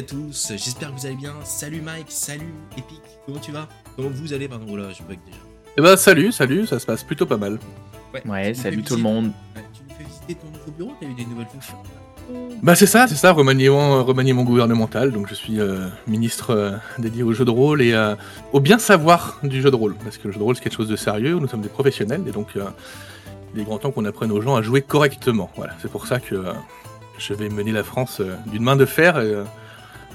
à tous, j'espère que vous allez bien. Salut Mike, salut Epic, comment tu vas? Comment vous allez? Pardon, là, je bug déjà. Eh ben salut, salut, ça se passe plutôt pas mal. Ouais, salut tout le monde. Ouais, tu nous fais visiter ton nouveau bureau, t'as eu des nouvelles fonctions? Bah c'est ça, c'est ça, remaniement, remaniement gouvernemental. Donc je suis euh, ministre euh, dédié au jeu de rôle et euh, au bien savoir du jeu de rôle. Parce que le jeu de rôle c'est quelque chose de sérieux, nous sommes des professionnels et donc euh, il est grand temps qu'on apprenne aux gens à jouer correctement. Voilà, c'est pour ça que euh, je vais mener la France euh, d'une main de fer et, euh,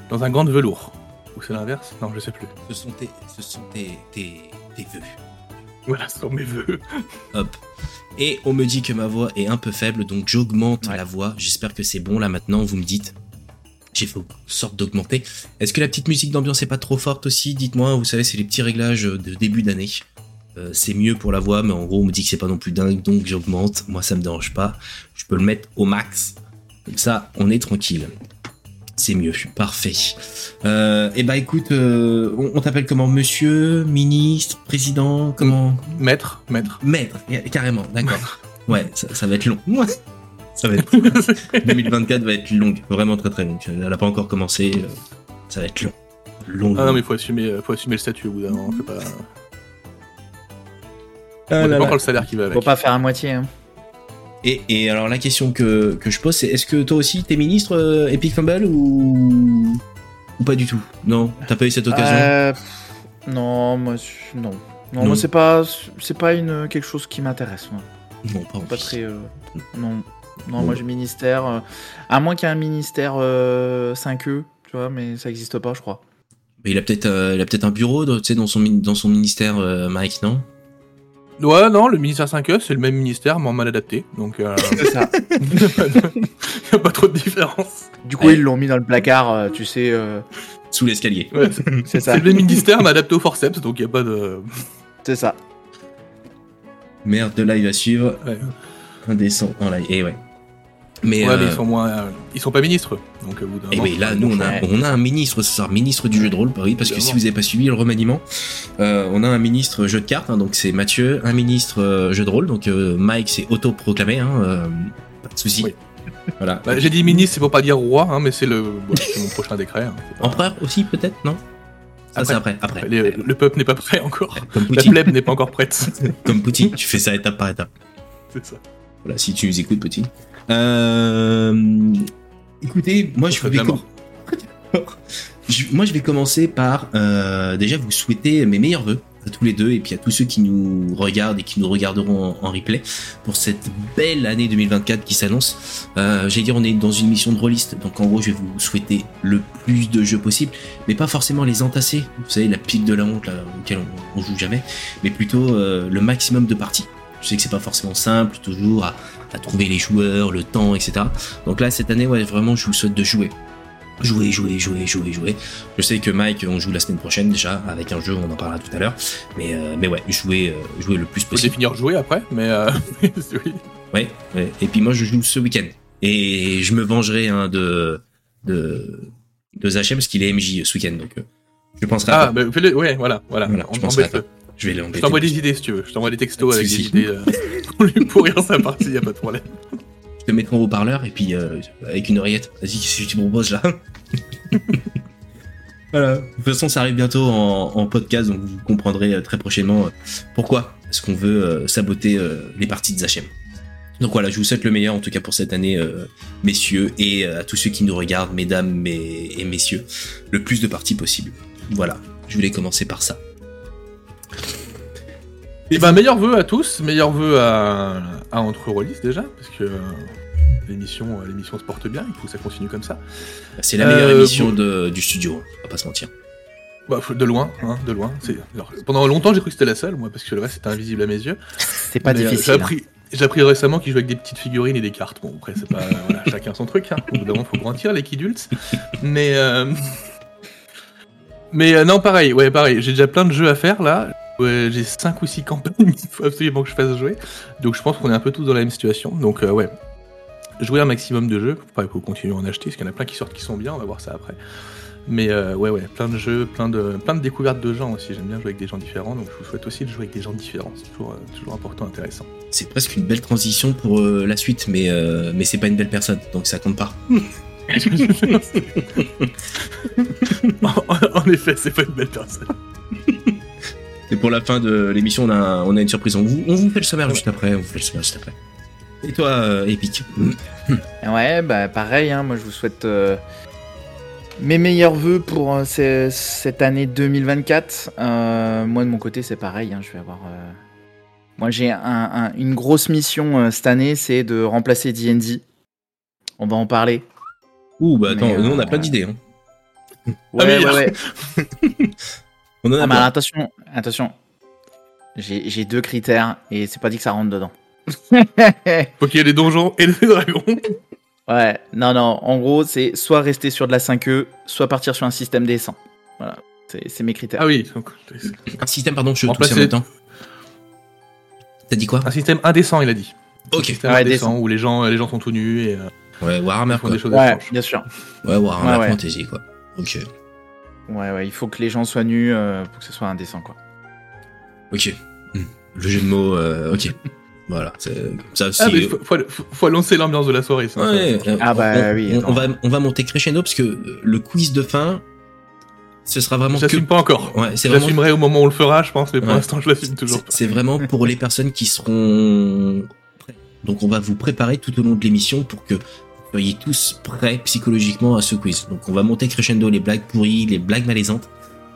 dans un gant de velours. Ou c'est l'inverse? Non, je sais plus. Ce sont tes, ce sont tes, tes, tes vœux. Voilà, ce sont mes vœux. Hop. Et on me dit que ma voix est un peu faible, donc j'augmente Ouais. la voix. J'espère que c'est bon là maintenant, vous me dites. J'ai fait sorte d'augmenter. Est-ce que la petite musique d'ambiance est pas trop forte aussi? Dites-moi, vous savez, c'est les petits réglages de début d'année. Euh, c'est mieux pour la voix, mais en gros, on me dit que c'est pas non plus dingue, donc j'augmente. Moi, ça me dérange pas. Je peux le mettre au max. Comme ça, on est tranquille. C'est mieux, parfait. Euh, et bah écoute, euh, on, on t'appelle comment? Monsieur, ministre, président, comment? Maître, maître. Maître, carrément, d'accord. Ouais, ça, ça va être long. Ça va être 2024 va être longue, vraiment très très longue. Elle n'a pas encore commencé, euh, ça va être long. Long. Ah non mais faut assumer, faut assumer le statut au bout d'un moment. C'est pas. Ah on là n'a pas là. encore le salaire qui va avec. Faut pas faire à moitié. Hein. Et, et alors la question que, que je pose, c'est est-ce que toi aussi t'es ministre euh, Epic Fumble ou ou pas du tout? Non, t'as pas eu cette occasion? Euh, non, moi, non. Non, Non. moi c'est pas, c'est pas une quelque chose qui m'intéresse. moi. Non, pas. Pas très. euh, non, non, Bon. moi j'ai ministère. à moins qu'il y ait un ministère euh, 5E, tu vois, mais ça existe pas, je crois. Mais il a peut-être il a peut-être un bureau, tu sais, dans son min- dans son ministère, Mike, non? Ouais, non, le ministère 5E, c'est le même ministère, mais en mal adapté. Donc, euh, C'est ça. il n'y a, pas de- y a pas trop de différence. Du coup, Ouais. ils l'ont mis dans le placard, euh, tu sais. euh, Sous l'escalier. Ouais, c'est ça. c'est le même ministère, mais adapté au forceps, donc il n'y a pas de. C'est ça. Merde de live à suivre. Ouais, Indécent en live. Et ouais. Mais, Ouais, euh, mais ils sont moins. euh, Ils sont pas ministres. Donc, au bout Et moment, oui, là, nous, on a, on un ministre ce soir, ministre du jeu de rôle, bah parce que si vous n'avez pas suivi le remaniement, euh, on a un ministre jeu de cartes, hein, donc c'est Mathieu, un ministre euh, jeu de rôle, donc euh, Mike c'est autoproclamé, hein, euh, pas de souci. Oui. Voilà. Bah, J'ai dit ministre, c'est pour pas dire roi, hein, mais c'est le... mon prochain décret. hein, pas- Empereur aussi, peut-être, non? Ça, c'est après, après. Les- le peuple n'est pas prêt encore. Comme La plèbe n'est pas encore prête. comme Poutine, tu fais ça étape par étape. c'est ça. Voilà, si tu nous écoutes, Poutine. Euh, écoutez, moi je vais. Je- moi, je vais commencer par euh, déjà vous souhaiter mes meilleurs vœux à tous les deux et puis à tous ceux qui nous regardent et qui nous regarderont en, en replay pour cette belle année 2024 qui s'annonce. Euh, J'allais dire, on est dans une mission de rôliste, donc en gros, je vais vous souhaiter le plus de jeux possible, mais pas forcément les entasser. Vous savez, la pile de la honte là, auquel on, on joue jamais, mais plutôt euh, le maximum de parties. Je sais que c'est pas forcément simple toujours à, à trouver les joueurs, le temps, etc. Donc là, cette année, ouais, vraiment, je vous souhaite de jouer. Jouer, jouer, jouer, jouer, jouer. Je sais que Mike, on joue la semaine prochaine déjà avec un jeu, on en parlera tout à l'heure. Mais, euh, mais ouais, jouer, euh, jouer le plus possible. définir jouer après, mais euh, oui. Ouais, ouais. Et puis moi, je joue ce week-end. Et je me vengerai hein, de, de, de Zachem parce qu'il est MJ ce week-end. Donc, euh, je penserai à Ah, toi. bah, ouais, voilà, voilà. Voilà, On- je penserai à. Je vais Je l'embêter. t'envoie des idées si tu veux. Je t'envoie des textos de avec des idées euh, pour lui pourrir sa partie, y a pas de problème. Je te mettrai en haut-parleur et puis euh, avec une oreillette. Vas-y, qu'est-ce que tu proposes là Voilà. De toute façon, ça arrive bientôt en, en podcast, donc vous comprendrez euh, très prochainement euh, pourquoi est-ce qu'on veut euh, saboter euh, les parties de Zachem. Donc voilà, je vous souhaite le meilleur en tout cas pour cette année, euh, messieurs, et euh, à tous ceux qui nous regardent, mesdames et, et messieurs, le plus de parties possible. Voilà, je voulais commencer par ça. Et ben, meilleurs vœux à tous, meilleurs vœux à, à Entre Rollis déjà, parce que euh, l'émission, euh, l'émission se porte bien, il faut que ça continue comme ça. C'est la meilleure Euh, émission vous- de- du studio, on va pas se mentir. Bah, de loin, hein, de loin. Alors, pendant longtemps, j'ai cru que c'était la seule, moi, parce que le reste c'était invisible à mes yeux. C'est pas Mais, J'ai difficile. hein. appris, j'ai appris récemment qu'il jouait avec des petites figurines et des cartes. Bon, après, c'est pas. voilà, chacun son truc. Hein. Au bout d'un moment, faut grandir, les kidultes. Mais. euh, Mais euh, non, pareil, ouais, pareil. J'ai déjà plein de jeux à faire là. Ouais, j'ai 5 ou 6 campagnes, il faut absolument que je fasse jouer. Donc je pense qu'on est un peu tous dans la même situation. Donc euh, ouais, jouer un maximum de jeux. Pareil, faut continuer à en acheter, parce qu'il y en a plein qui sortent qui sont bien, on va voir ça après. Mais euh, ouais, ouais, plein de jeux, plein de, plein de découvertes de gens aussi. J'aime bien jouer avec des gens différents, donc je vous souhaite aussi de jouer avec des gens différents. C'est toujours, euh, toujours important, intéressant. C'est presque une belle transition pour la suite, mais, mais c'est pas une belle personne, donc ça compte pas. en, en effet, c'est pas une belle personne. Et pour la fin de l'émission, on a, on a une surprise. On vous, on vous fait le sommaire juste après. On vous fait le sommaire juste après. Et toi, euh, Epic Ouais, bah pareil, hein, moi je vous souhaite euh, mes meilleurs voeux pour euh, ce- cette année 2024. Euh, moi de mon côté, c'est pareil, hein, je vais avoir. euh, Moi j'ai un- un- une grosse mission euh, cette année, c'est de remplacer D&D. On va en parler. Ouh, bah attends, Mais, nous on a euh, plein d'idées. Hein. Ouais, mais ouais, ouais. On en a Ah, alors, attention, attention. J'ai j'ai deux critères et c'est pas dit que ça rentre dedans. Faut qu'il y ait des donjons et des dragons. Ouais, non, non. En gros, c'est soit rester sur de la 5e, soit partir sur un système décent. Voilà, c'est c'est mes critères. Ah oui, donc, Un système, pardon, je suis en même temps. T'as dit quoi? Un système indécent, il a dit. Un Ok. système Ouais, indécent décent. où les gens, les gens sont tout nus et euh, Ouais, Warhammer quoi. des choses Ouais, bien sûr. Ouais, Warhammer Ouais, ouais. Fantasy quoi. Ok. Ouais, ouais, il faut que les gens soient nus euh, pour que ce soit indécent, quoi. Ok. Hmm. Le jeu de mots, euh, ok. voilà. Ça aussi. Ah, mais faut, faut, faut- faut annoncer l'ambiance de la soirée. sinon ça- Ouais, euh, Ah bah on, oui, on- va, on va monter crescendo parce que le quiz de fin, ce sera vraiment que. J'assume pas encore. Ouais, c'est vraiment. J'assumerai au moment où on le fera, je pense, mais pour Ouais. l'instant, je l'assume toujours c'est- pas. C'est vraiment pour les personnes qui seront prêtes. Donc on va vous préparer tout au long de l'émission pour que soyez tous prêts psychologiquement à ce quiz. Donc on va monter crescendo les blagues pourries, les blagues malaisantes,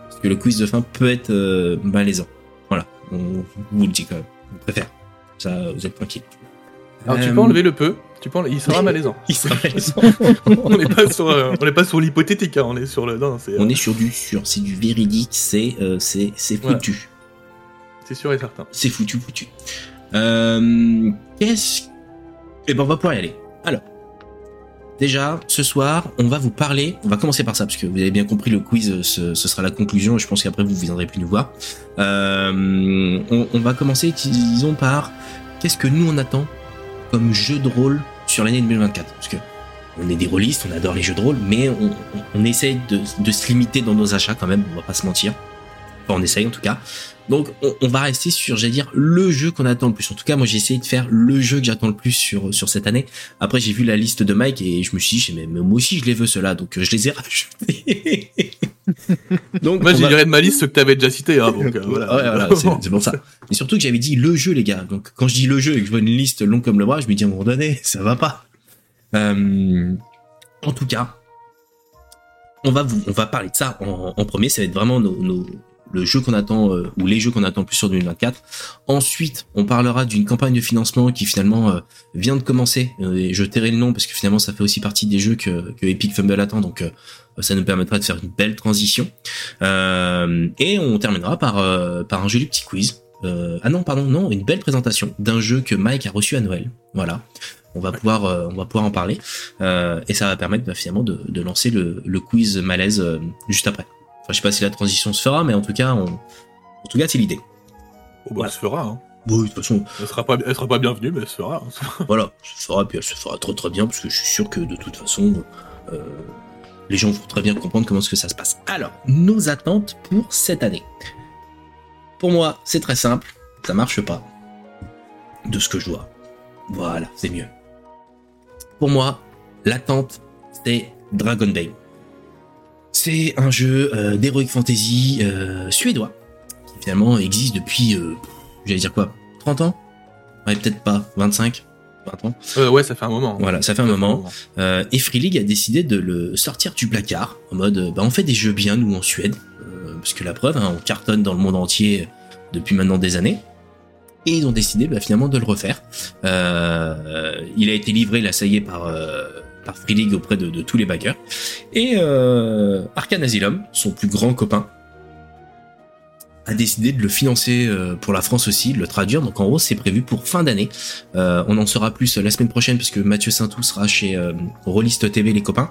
parce que le quiz de fin peut être euh, malaisant. Voilà, on vous le dit quand même. On préfère. Ça, vous êtes tranquille. Alors, tu Euh, peux enlever le peu. Tu peux enlever- Il sera malaisant. Il sera malaisant. on n'est pas sur, euh, on n'est pas sur l'hypothétique, hein, on est sur le. Non, euh, On est sur du sûr, c'est du véridique, c'est euh, c'est c'est Voilà. foutu. c'est sûr et certain. C'est foutu, foutu. Euh, Qu'est-ce... Eh ben, on va pouvoir y aller. Déjà, ce soir, on va vous parler... On va commencer par ça, parce que vous avez bien compris, le quiz, ce, sera la conclusion, et je pense qu'après, vous ne viendrez plus nous voir. Euh, on, va commencer, disons, par... Qu'est-ce que nous, on attend comme jeu de rôle sur l'année 2024 Parce que on est des rôlistes, on adore les jeux de rôle, mais on, on, on essaye de, de se limiter dans nos achats quand même, on va pas se mentir. Enfin, on essaye en tout cas. Donc on, on va rester sur, j'allais dire, le jeu qu'on attend le plus. En tout cas, moi j'ai essayé de faire le jeu que j'attends le plus sur sur cette année. Après j'ai vu la liste de Mike et je me suis dit, mais, mais moi aussi je les veux ceux-là, donc euh, je les ai rajoutés. donc Moi, j'ai va- de ma liste ceux que t'avais déjà cités, hein, donc euh, voilà. Ouais, voilà, c'est pour ça. Mais surtout que j'avais dit le jeu, les gars. Donc quand je dis le jeu et que je vois une liste longue comme le bras, je me dis à un moment donné, ça va pas. Euh, en tout cas, on va vous, on va parler de ça en, en premier. Ça va être vraiment nos, nos- le jeu qu'on attend euh, ou les jeux qu'on attend plus sur 2024. Ensuite, on parlera d'une campagne de financement qui finalement euh, vient de commencer. Euh, je tairai le nom parce que finalement ça fait aussi partie des jeux que, que Epic Fumble attend. Donc ça nous permettra de faire une belle transition. Et on terminera par par un joli petit quiz. Ah non, pardon, non, une belle présentation d'un jeu que Mike a reçu à Noël. Voilà. On va pouvoir, on va pouvoir en parler et ça va permettre bah, finalement de, de lancer le, le quiz malaise juste après. Enfin, je sais pas si la transition se fera, mais en tout cas, on, en tout cas, c'est l'idée. Oh, bah, Voilà. Elle se fera. Hein. Oui, de toute façon, Elle sera pas, elle sera pas bienvenue, mais elle se fera. hein. voilà, ça se fera, puis elle se fera très très bien, parce que je suis sûr que de toute façon, euh, les gens vont très bien comprendre comment est-ce que ça se passe. Alors, nos attentes pour cette année. Pour moi, c'est très simple, ça marche pas. De ce que je vois. Voilà, c'est mieux. Pour moi, l'attente, c'est Dragon Day. C'est un jeu euh, d'Heroic Fantasy euh, suédois, qui finalement existe depuis, euh, j'allais dire quoi, 30 ans? Ouais, peut-être pas, 25 20 ans. Euh, ouais, ça fait un moment. Voilà, ça fait un moment. Et Free League a décidé de le sortir du placard en mode bah on fait des jeux bien nous en Suède parce que la preuve hein, on cartonne dans le monde entier depuis maintenant des années et ils ont décidé bah, finalement de le refaire. Il a été livré là ça y est par Free League auprès de, tous les backers et euh, Arcane Asylum son plus grand copain a décidé de le financer euh, pour la France aussi, de le traduire. Donc en gros, c'est prévu pour fin d'année. Euh, on en saura plus la semaine prochaine puisque Mathieu Saintou sera chez euh, Rollist TV les copains.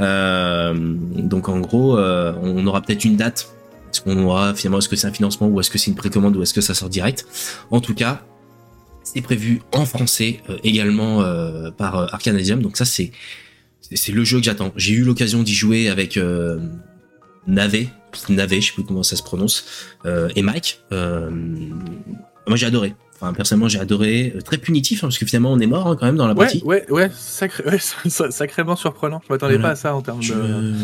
Euh, donc en gros, euh, on aura peut-être une date. Est-ce qu'on aura finalement est-ce que c'est un financement ou est-ce que c'est une précommande ou est-ce que ça sort direct? En tout cas, c'est prévu en français euh, également euh, par euh, Arcanasium. Donc ça c'est c'est le jeu que j'attends. J'ai eu l'occasion d'y jouer avec euh, Navé, Navé, je sais plus comment ça se prononce, et Mike. Moi j'ai adoré. Enfin, personnellement, j'ai adoré. Très punitif, hein, parce que finalement, on est mort hein, quand même dans la partie. ouais, ouais, sacré, ouais, sa- sacrément surprenant. Je m'attendais Voilà. pas à ça en termes Je- de,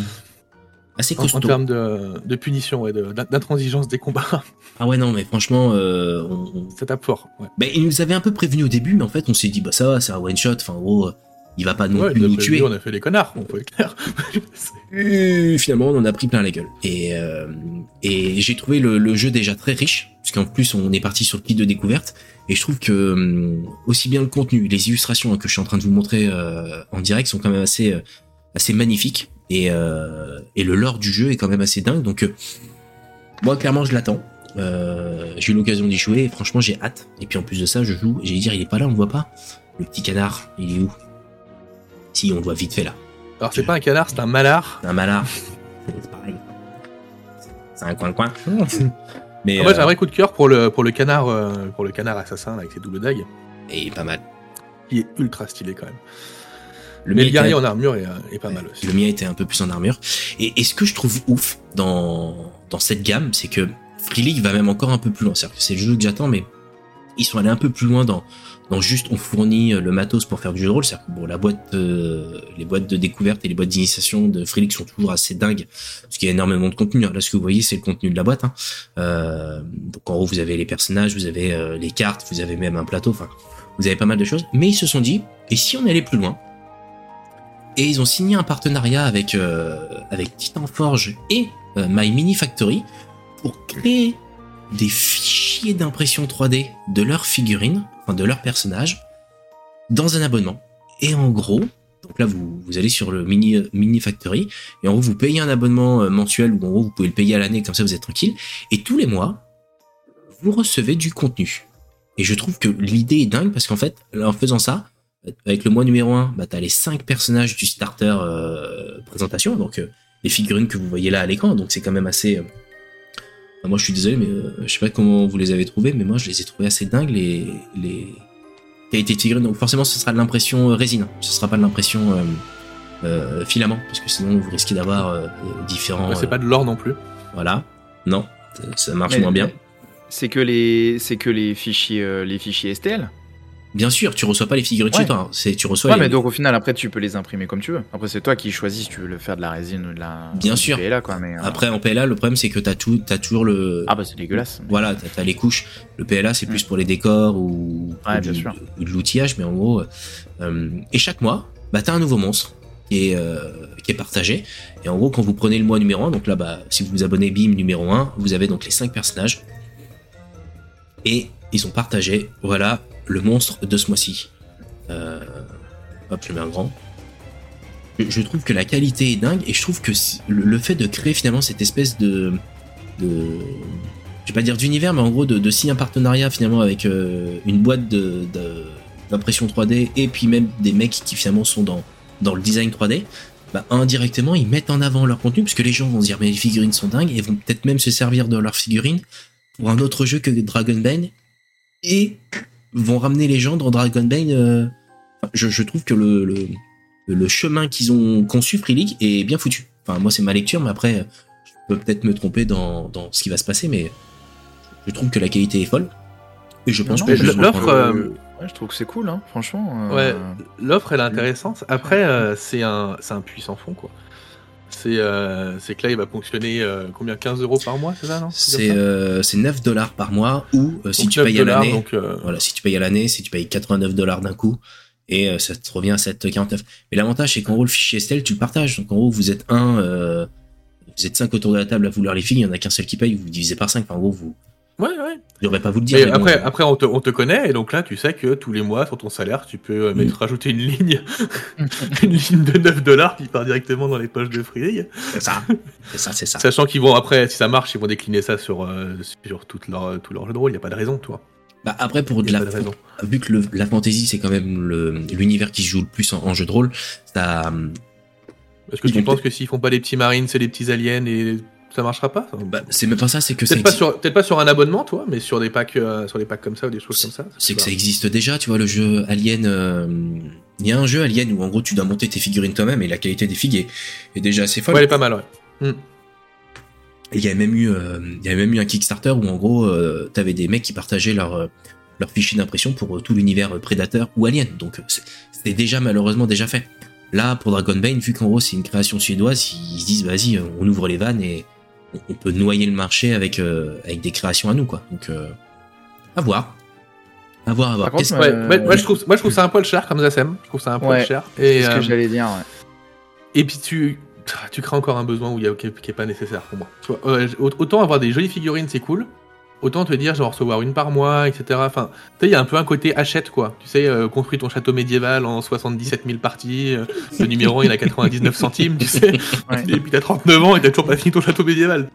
Assez en, en costaud. termes de, de punition, ouais, de- d'intransigeance des combats. Ah ouais, non, mais franchement, euh, on, ça tape fort. Ouais. Ben, il nous avait un peu prévenu au début, mais en fait, on s'est dit, bah ça va, c'est un one shot. Enfin, en gros, euh, il va pas non Ouais, plus nous tuer. on a fait les connards, on peut être clair. Et finalement, on en a pris plein la gueule. Et, euh, et j'ai trouvé le, le jeu déjà très riche, puisqu'en plus, on est parti sur le kit de découverte. Et je trouve que hum, aussi bien le contenu, les illustrations hein, que je suis en train de vous montrer euh, en direct sont quand même assez, euh, assez magnifiques. Et, euh, et le lore du jeu est quand même assez dingue. Donc, euh, moi, clairement, je l'attends. Euh, j'ai eu l'occasion d'y jouer et franchement, j'ai hâte. Et puis en plus de ça, je joue. J'allais dire, il est pas là, on le voit pas. Le petit canard, il est où? Si, on le voit vite fait là. Alors, c'est pas un canard, c'est un malard. Un malard. C'est pareil. C'est un coin-coin. Mais moi, j'ai un vrai coup de cœur pour le, pour le canard, pour le canard assassin là, avec ses doubles dagues, et pas mal. qui est ultra stylé quand même. Le Mais mien le guerrier était- en armure est, euh, est pas mal aussi. Le mien était un peu plus en armure. Et, et ce que je trouve ouf dans, dans cette gamme, c'est que Free League va même encore un peu plus loin. C'est-à-dire que c'est le jeu que j'attends, mais ils sont allés un peu plus loin dans, dans juste on fournit euh, le matos pour faire du jeu de rôle. C'est-à-dire que bon, la boîte, euh, les boîtes de découverte et les boîtes d'initiation de Free League sont toujours assez dingues parce qu'il y a énormément de contenu. Là, ce que vous voyez, c'est le contenu de la boîte. Hein. Euh, donc en gros, vous avez les personnages, vous avez euh, les cartes, vous avez même un plateau. Enfin, vous avez pas mal de choses. Mais ils se sont dit, et si on allait plus loin et ils ont signé un partenariat avec euh, avec Titan Forge et euh, My Mini Factory pour créer des fichiers d'impression 3D de leurs figurines, enfin de leurs personnages, dans un abonnement. Et en gros, donc là vous, vous allez sur le Mini Mini Factory et en gros vous payez un abonnement euh, mensuel ou en gros vous pouvez le payer à l'année comme ça vous êtes tranquille. Et tous les mois vous recevez du contenu. Et je trouve que l'idée est dingue parce qu'en fait en faisant ça avec le mois numéro 1, bah, tu as les 5 personnages du starter euh, présentation, donc euh, les figurines que vous voyez là à l'écran, donc c'est quand même assez... euh, enfin, moi je suis désolé, mais euh, je sais pas comment vous les avez trouvés, mais moi je les ai trouvés assez dingues, les, les qualités de figurines. Donc forcément ce sera de l'impression résine, ce sera pas de l'impression euh, euh, filament, parce que sinon vous risquez d'avoir euh, différents... Ouais, c'est euh, pas de l'or non plus. Voilà, non, ça- marche Mais- moins bien. C'est que les, c'est que les fichiers, euh, les fichiers STL. Bien sûr, tu reçois pas les figurines Ouais. chez toi, hein. c'est tu reçois Ouais, les... mais donc au final, après, tu peux les imprimer comme tu veux. Après, c'est toi qui choisis si tu veux le faire de la résine ou de la. Bien sûr. PLA, quoi. Mais, euh, Après en PLA, le problème c'est que t'as tout, t'as toujours le... Ah bah c'est dégueulasse. Voilà, t'as as les couches. Le PLA, c'est plus pour les décors ou, Ouais, ou bien du- sûr. ou de l'outillage, mais en gros. euh, et chaque mois, bah, t'as un nouveau monstre qui est, euh, qui est partagé. Et en gros, quand vous prenez le mois numéro 1, donc là, bah, si vous vous abonnez BIM numéro 1, vous avez donc les 5 personnages. Et ils ont partagé, voilà, le monstre de ce mois-ci. Euh, hop, je mets en grand. Je, trouve que la qualité est dingue et je trouve que le, fait de créer finalement cette espèce de. de je vais pas dire d'univers, mais en gros de, signer un partenariat finalement avec euh, une boîte de, d'impression 3D et puis même des mecs qui finalement sont dans, dans le design 3D, bah, indirectement ils mettent en avant leur contenu parce que les gens vont se dire mais les figurines sont dingues et vont peut-être même se servir de leurs figurines pour un autre jeu que Dragon Bane et vont ramener les gens dans Dragon Bane. euh, je, je trouve que le, le, le chemin qu'ils ont conçu Free League est bien foutu. Enfin moi c'est ma lecture, mais après je peux peut-être me tromper dans, dans ce qui va se passer, mais je trouve que la qualité est folle. Et je pense Non, que l'offre, euh, Ouais, je trouve que c'est cool, hein, franchement. euh, Ouais, l'offre elle est intéressante. Après, euh, c'est un, c'est un puissant fond quoi. C'est, euh, que là il va fonctionner euh, combien? 15 euros par mois, c'est ça non? C'est euh, c'est 9 dollars par mois ou euh, si tu 9 payes à l'année. Donc, euh, Voilà, si tu payes à l'année, si tu payes 89 dollars d'un coup, et euh, ça te revient à 7,49. Mais l'avantage, c'est qu'en gros, le fichier Estelle, tu le partages. Donc en gros, vous êtes un, euh, vous êtes cinq autour de la table à vouloir les filles, il y en a qu'un seul qui paye, vous divisez par 5. Enfin, en gros, vous, Ouais, ouais. je devrais pas vous le dire. Mais mais bon, après, euh, après on, te, on te connaît et donc là tu sais que tous les mois sur ton salaire tu peux euh, mettre, rajouter une ligne, une ligne de 9 dollars qui part directement dans les poches de Free c'est ça. C'est ça, c'est ça. Sachant qu'ils vont après, si ça marche, ils vont décliner ça sur, euh, sur toute leur, tout leur jeu de rôle. Il n'y a pas de raison, toi. Bah, après, pour de la, de raison. vu que le- la fantasy, c'est quand même le- l'univers qui se joue le plus en, en jeu de rôle, ça, Est-ce que tu penses que s'ils font pas des petits marines, c'est des petits aliens et ça marchera pas bah, c'est même pas ça, c'est que ça Peut-être pas, sur, peut-être pas sur un abonnement, toi, mais sur des packs, euh, sur des packs comme ça ou des choses comme ça. c'est que ça existe déjà, tu vois, le jeu Alien. euh, Il y a un jeu Alien où en gros tu dois monter tes figurines toi-même et la qualité des figues est, est déjà assez folle. Ouais, elle est pas mal, ouais. Et il y avait même eu, euh, il y avait même eu un Kickstarter où en gros, t'avais des mecs qui partageaient leur, leur fichier d'impression pour tout l'univers prédateur ou alien. Donc c'est déjà malheureusement déjà fait. Là, pour Dragonbane, vu qu'en gros c'est une création suédoise, ils se disent vas-y, on ouvre les vannes et on peut noyer le marché avec, avec des créations à nous, quoi. Donc, à voir. À voir, à voir. moi, je trouve, moi, je trouve ça un poil cher comme Zasem. Je trouve ça un poil cher. C'est ce que j'allais dire, ouais. Et puis tu, tu crées encore un besoin où il y a, qui n'est pas nécessaire pour moi. Euh, autant avoir des jolies figurines, c'est cool. Autant te dire, genre recevoir une par mois, etc. Enfin, tu sais, il y a un peu un côté achète, quoi. Tu sais, euh, construis ton château médiéval en 77 000 parties. Euh, le numéro 1, il a 99 centimes, tu sais. Et puis t'as 39 ans et t'as toujours pas fini ton château médiéval.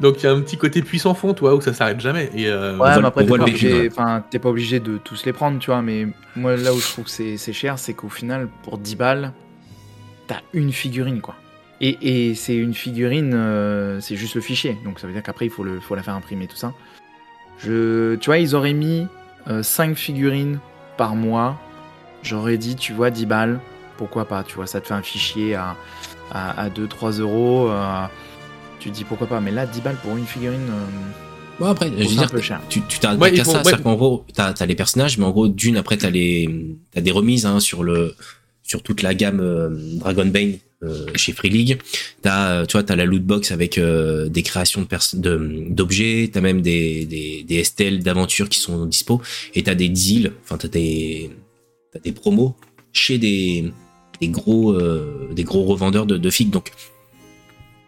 Donc il y a un petit côté puissant fond, toi, où ça s'arrête jamais. Et, ouais, mais après, t'es pas, obligé, pas obligé de tous les prendre, tu vois. Mais moi, là où je trouve que c'est cher, c'est qu'au final, pour 10 balles, t'as une figurine, quoi. Et, c'est une figurine, euh, c'est juste le fichier. Donc ça veut dire qu'après, il faut, le, faut la faire imprimer, tout ça. Je, tu vois, ils auraient mis 5 euh, figurines par mois. J'aurais dit, tu vois, 10 balles. Pourquoi pas Tu vois, ça te fait un fichier à, à, 2-3 euros. Euh, tu te dis pourquoi pas. Mais là, 10 balles pour une figurine. Bon après, je veux dire, tu t'arrêtes qu'à ça, c'est qu'en gros, t'as as les personnages, mais en gros, d'une après t'as les, t'as des remises hein, sur le, sur toute la gamme Dragon Bane euh, chez Free League. T'as, euh, tu vois, t'as la loot box avec euh, des créations de d'objets, t'as même des des, des STL d'aventures qui sont dispo, et t'as des deals, enfin t'as des t'as des promos chez des des gros des gros revendeurs de, de figues. Donc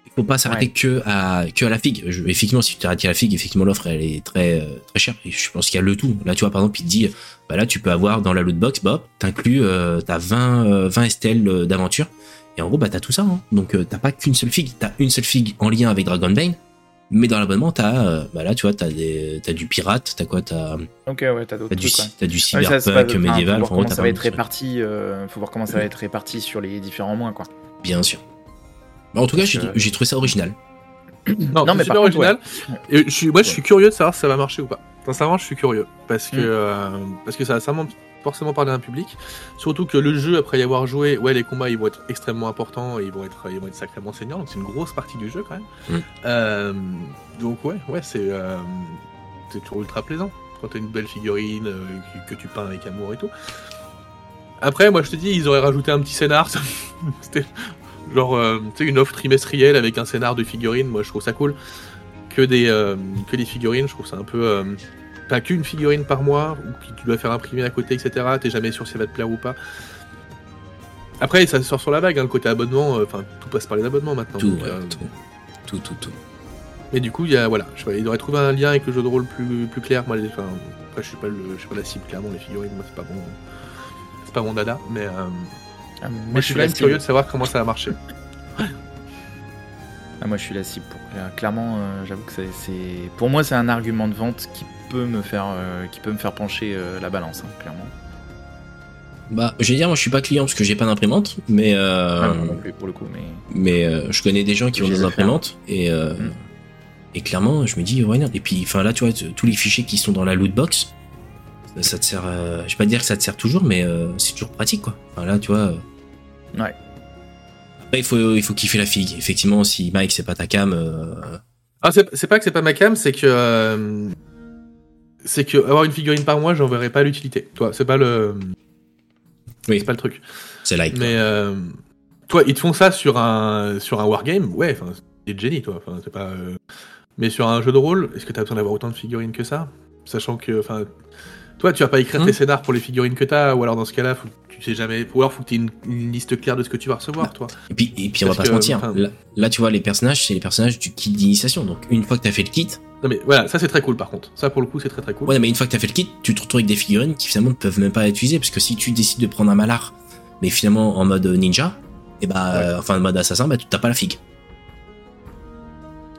il faut pas s'arrêter que à que à la figue. effectivement, si tu t'arrêtes à la figue, effectivement l'offre elle est très très chère. Et je pense qu'il y a le tout. Là, tu vois, par exemple, il te dit, bah là, tu peux avoir dans la loot box, bah, t'inclus, euh, t'as 20 20 STL d'aventure et en gros, bah, t'as tout ça. Hein. Donc, euh, t'as pas qu'une seule figue. T'as une seule figue en lien avec Dragon Bane. Mais dans l'abonnement, t'as, euh, bah là, tu vois, t'as des, t'as du pirate, t'as quoi, t'as. Ok, ouais, t'as d'autres trucs. Du, T'as du cyberpunk médiéval. Faut voir comment ça va être réparti. Euh, faut voir comment ça va être réparti sur les différents mois, quoi. Bien sûr. Bah, en tout cas, j'ai trouvé ça original. Non, non mais pas original. Et je suis, moi, je suis curieux de savoir si ça va marcher ou pas. Sincèrement, je suis curieux parce que mm. parce que ça, ça forcément parler à un public. Surtout que le jeu, après y avoir joué, ouais, les combats ils vont être extrêmement importants et ils vont être, ils vont être sacrément saignants. Donc c'est une grosse partie du jeu quand même. Mm. Euh, donc ouais, ouais, c'est euh, c'est toujours ultra plaisant quand t'as une belle figurine euh, que, tu peins avec amour et tout. Après, moi je te dis, ils auraient rajouté un petit scénar. C'était genre, tu sais, une offre trimestrielle avec un scénar de figurines. Moi je trouve ça cool. Que des, que des figurines, je trouve ça un peu t'as qu'une figurine par mois, ou que tu dois faire imprimer à côté, etc. T'es jamais sûr si ça va te plaire ou pas. Après, ça sort sur la vague, hein, le côté abonnement, euh, enfin, tout passe par les abonnements maintenant. Euh, tout, tout, tout, tout, Et du coup, il y a, voilà, je il aurait trouvé un lien avec le jeu de rôle plus, plus clair. Moi, enfin, après, je suis pas, le, je suis pas la cible, clairement, les figurines, moi, c'est pas bon. C'est pas mon dada, mais. Euh, ah, moi, je suis même curieux de savoir comment ça va marcher. Ah, moi, je suis la cible. Pour... Clairement, j'avoue que c'est. Pour moi, c'est un argument de vente qui me faire, euh, qui peut me faire pencher euh, la balance, hein, clairement. Bah, je vais dire, moi je suis pas client parce que j'ai pas d'imprimante, mais. Euh, ah, non plus pour le coup, mais. Mais je connais des gens qui ont des imprimantes et. Mm. Et clairement, je me dis, ouais, non. Et puis, enfin là, tu vois, tous les fichiers qui sont dans la loot box, ça te sert. je vais pas dire que ça te sert toujours, mais c'est toujours pratique, quoi. Enfin là, tu vois. Ouais. Après, il faut, il faut kiffer la figue. Effectivement, si Mike, c'est pas ta cam. Ah, c'est pas que c'est pas ma cam, c'est que c'est que avoir une figurine par mois, j'en verrais pas l'utilité. Toi, c'est pas le. Oui. C'est pas le truc. C'est like. Mais euh, toi, ils te font ça sur un sur un wargame, ouais. Enfin, c'est génie, toi. Enfin, c'est pas. Euh, mais sur un jeu de rôle, est-ce que t'as besoin d'avoir autant de figurines que ça? Sachant que, enfin, toi, tu vas pas écrire tes hmm. scénars pour les figurines que t'as, ou alors dans ce cas-là, faut, tu sais jamais. Ou alors faut que tu aies une, liste claire de ce que tu vas recevoir, toi. Et puis, et puis on va pas se mentir. Là, tu vois, les personnages, c'est les personnages du kit d'initiation. Donc, une fois que t'as fait le kit, non mais voilà, ça c'est très cool par contre. Ça pour le coup c'est très très cool. Ouais mais une fois que t'as fait le kit, tu te retrouves avec des figurines qui finalement ne peuvent même pas être utilisées parce que si tu décides de prendre un malar, mais finalement en mode ninja, et eh bah euh, enfin en mode assassin, bah tu t'as pas la figue.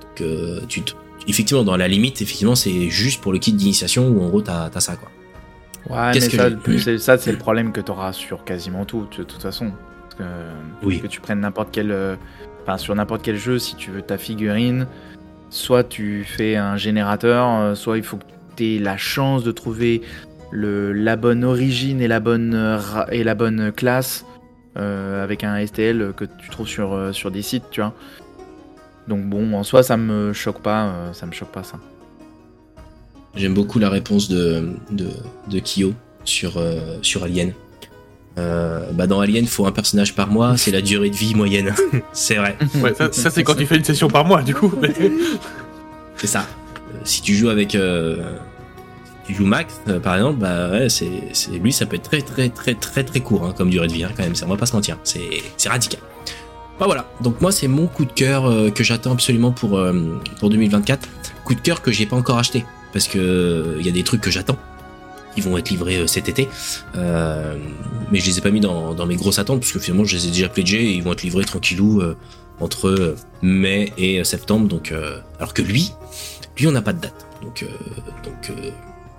Donc euh, tu effectivement dans la limite, effectivement c'est juste pour le kit d'initiation où en gros t'as as ça quoi. Ouais mais ça, ça c'est le problème que t'auras sur quasiment tout de toute façon. Parce que, oui. que tu prennes n'importe quel, euh, enfin sur n'importe quel jeu, si tu veux ta figurine soit tu fais un générateur, euh, soit il faut que tu aies la chance de trouver la bonne origine et la bonne, et la bonne classe euh, avec un STL que tu trouves sur, euh, sur des sites, tu vois. Donc bon, en soi, ça me choque pas, ça me choque pas ça. J'aime beaucoup la réponse de, de, Kyo sur, sur Alien. Euh, bah dans Alien, faut un personnage par mois, c'est la durée de vie moyenne. c'est vrai, Ouais, ça, ça, c'est quand tu fais une session par mois, du coup. c'est ça. Euh, si tu joues avec, euh, si tu joues Max, euh, par exemple, bah ouais, c'est, lui, ça peut être très très très très très court hein, comme durée de vie hein, quand même. Ça, on va pas se mentir, c'est, radical. Bah voilà. Donc moi, c'est mon coup de cœur euh, que j'attends absolument pour euh, pour 2024. Coup de cœur que j'ai pas encore acheté parce que il y a des trucs que j'attends qui vont être livrés euh, cet été. Euh, mais je les ai pas mis dans, dans mes grosses attentes parce que finalement je les ai déjà pledgés et ils vont être livrés tranquillou euh, entre mai et septembre. Donc, euh, alors que lui, lui on n'a pas de date. Donc, euh, donc, euh,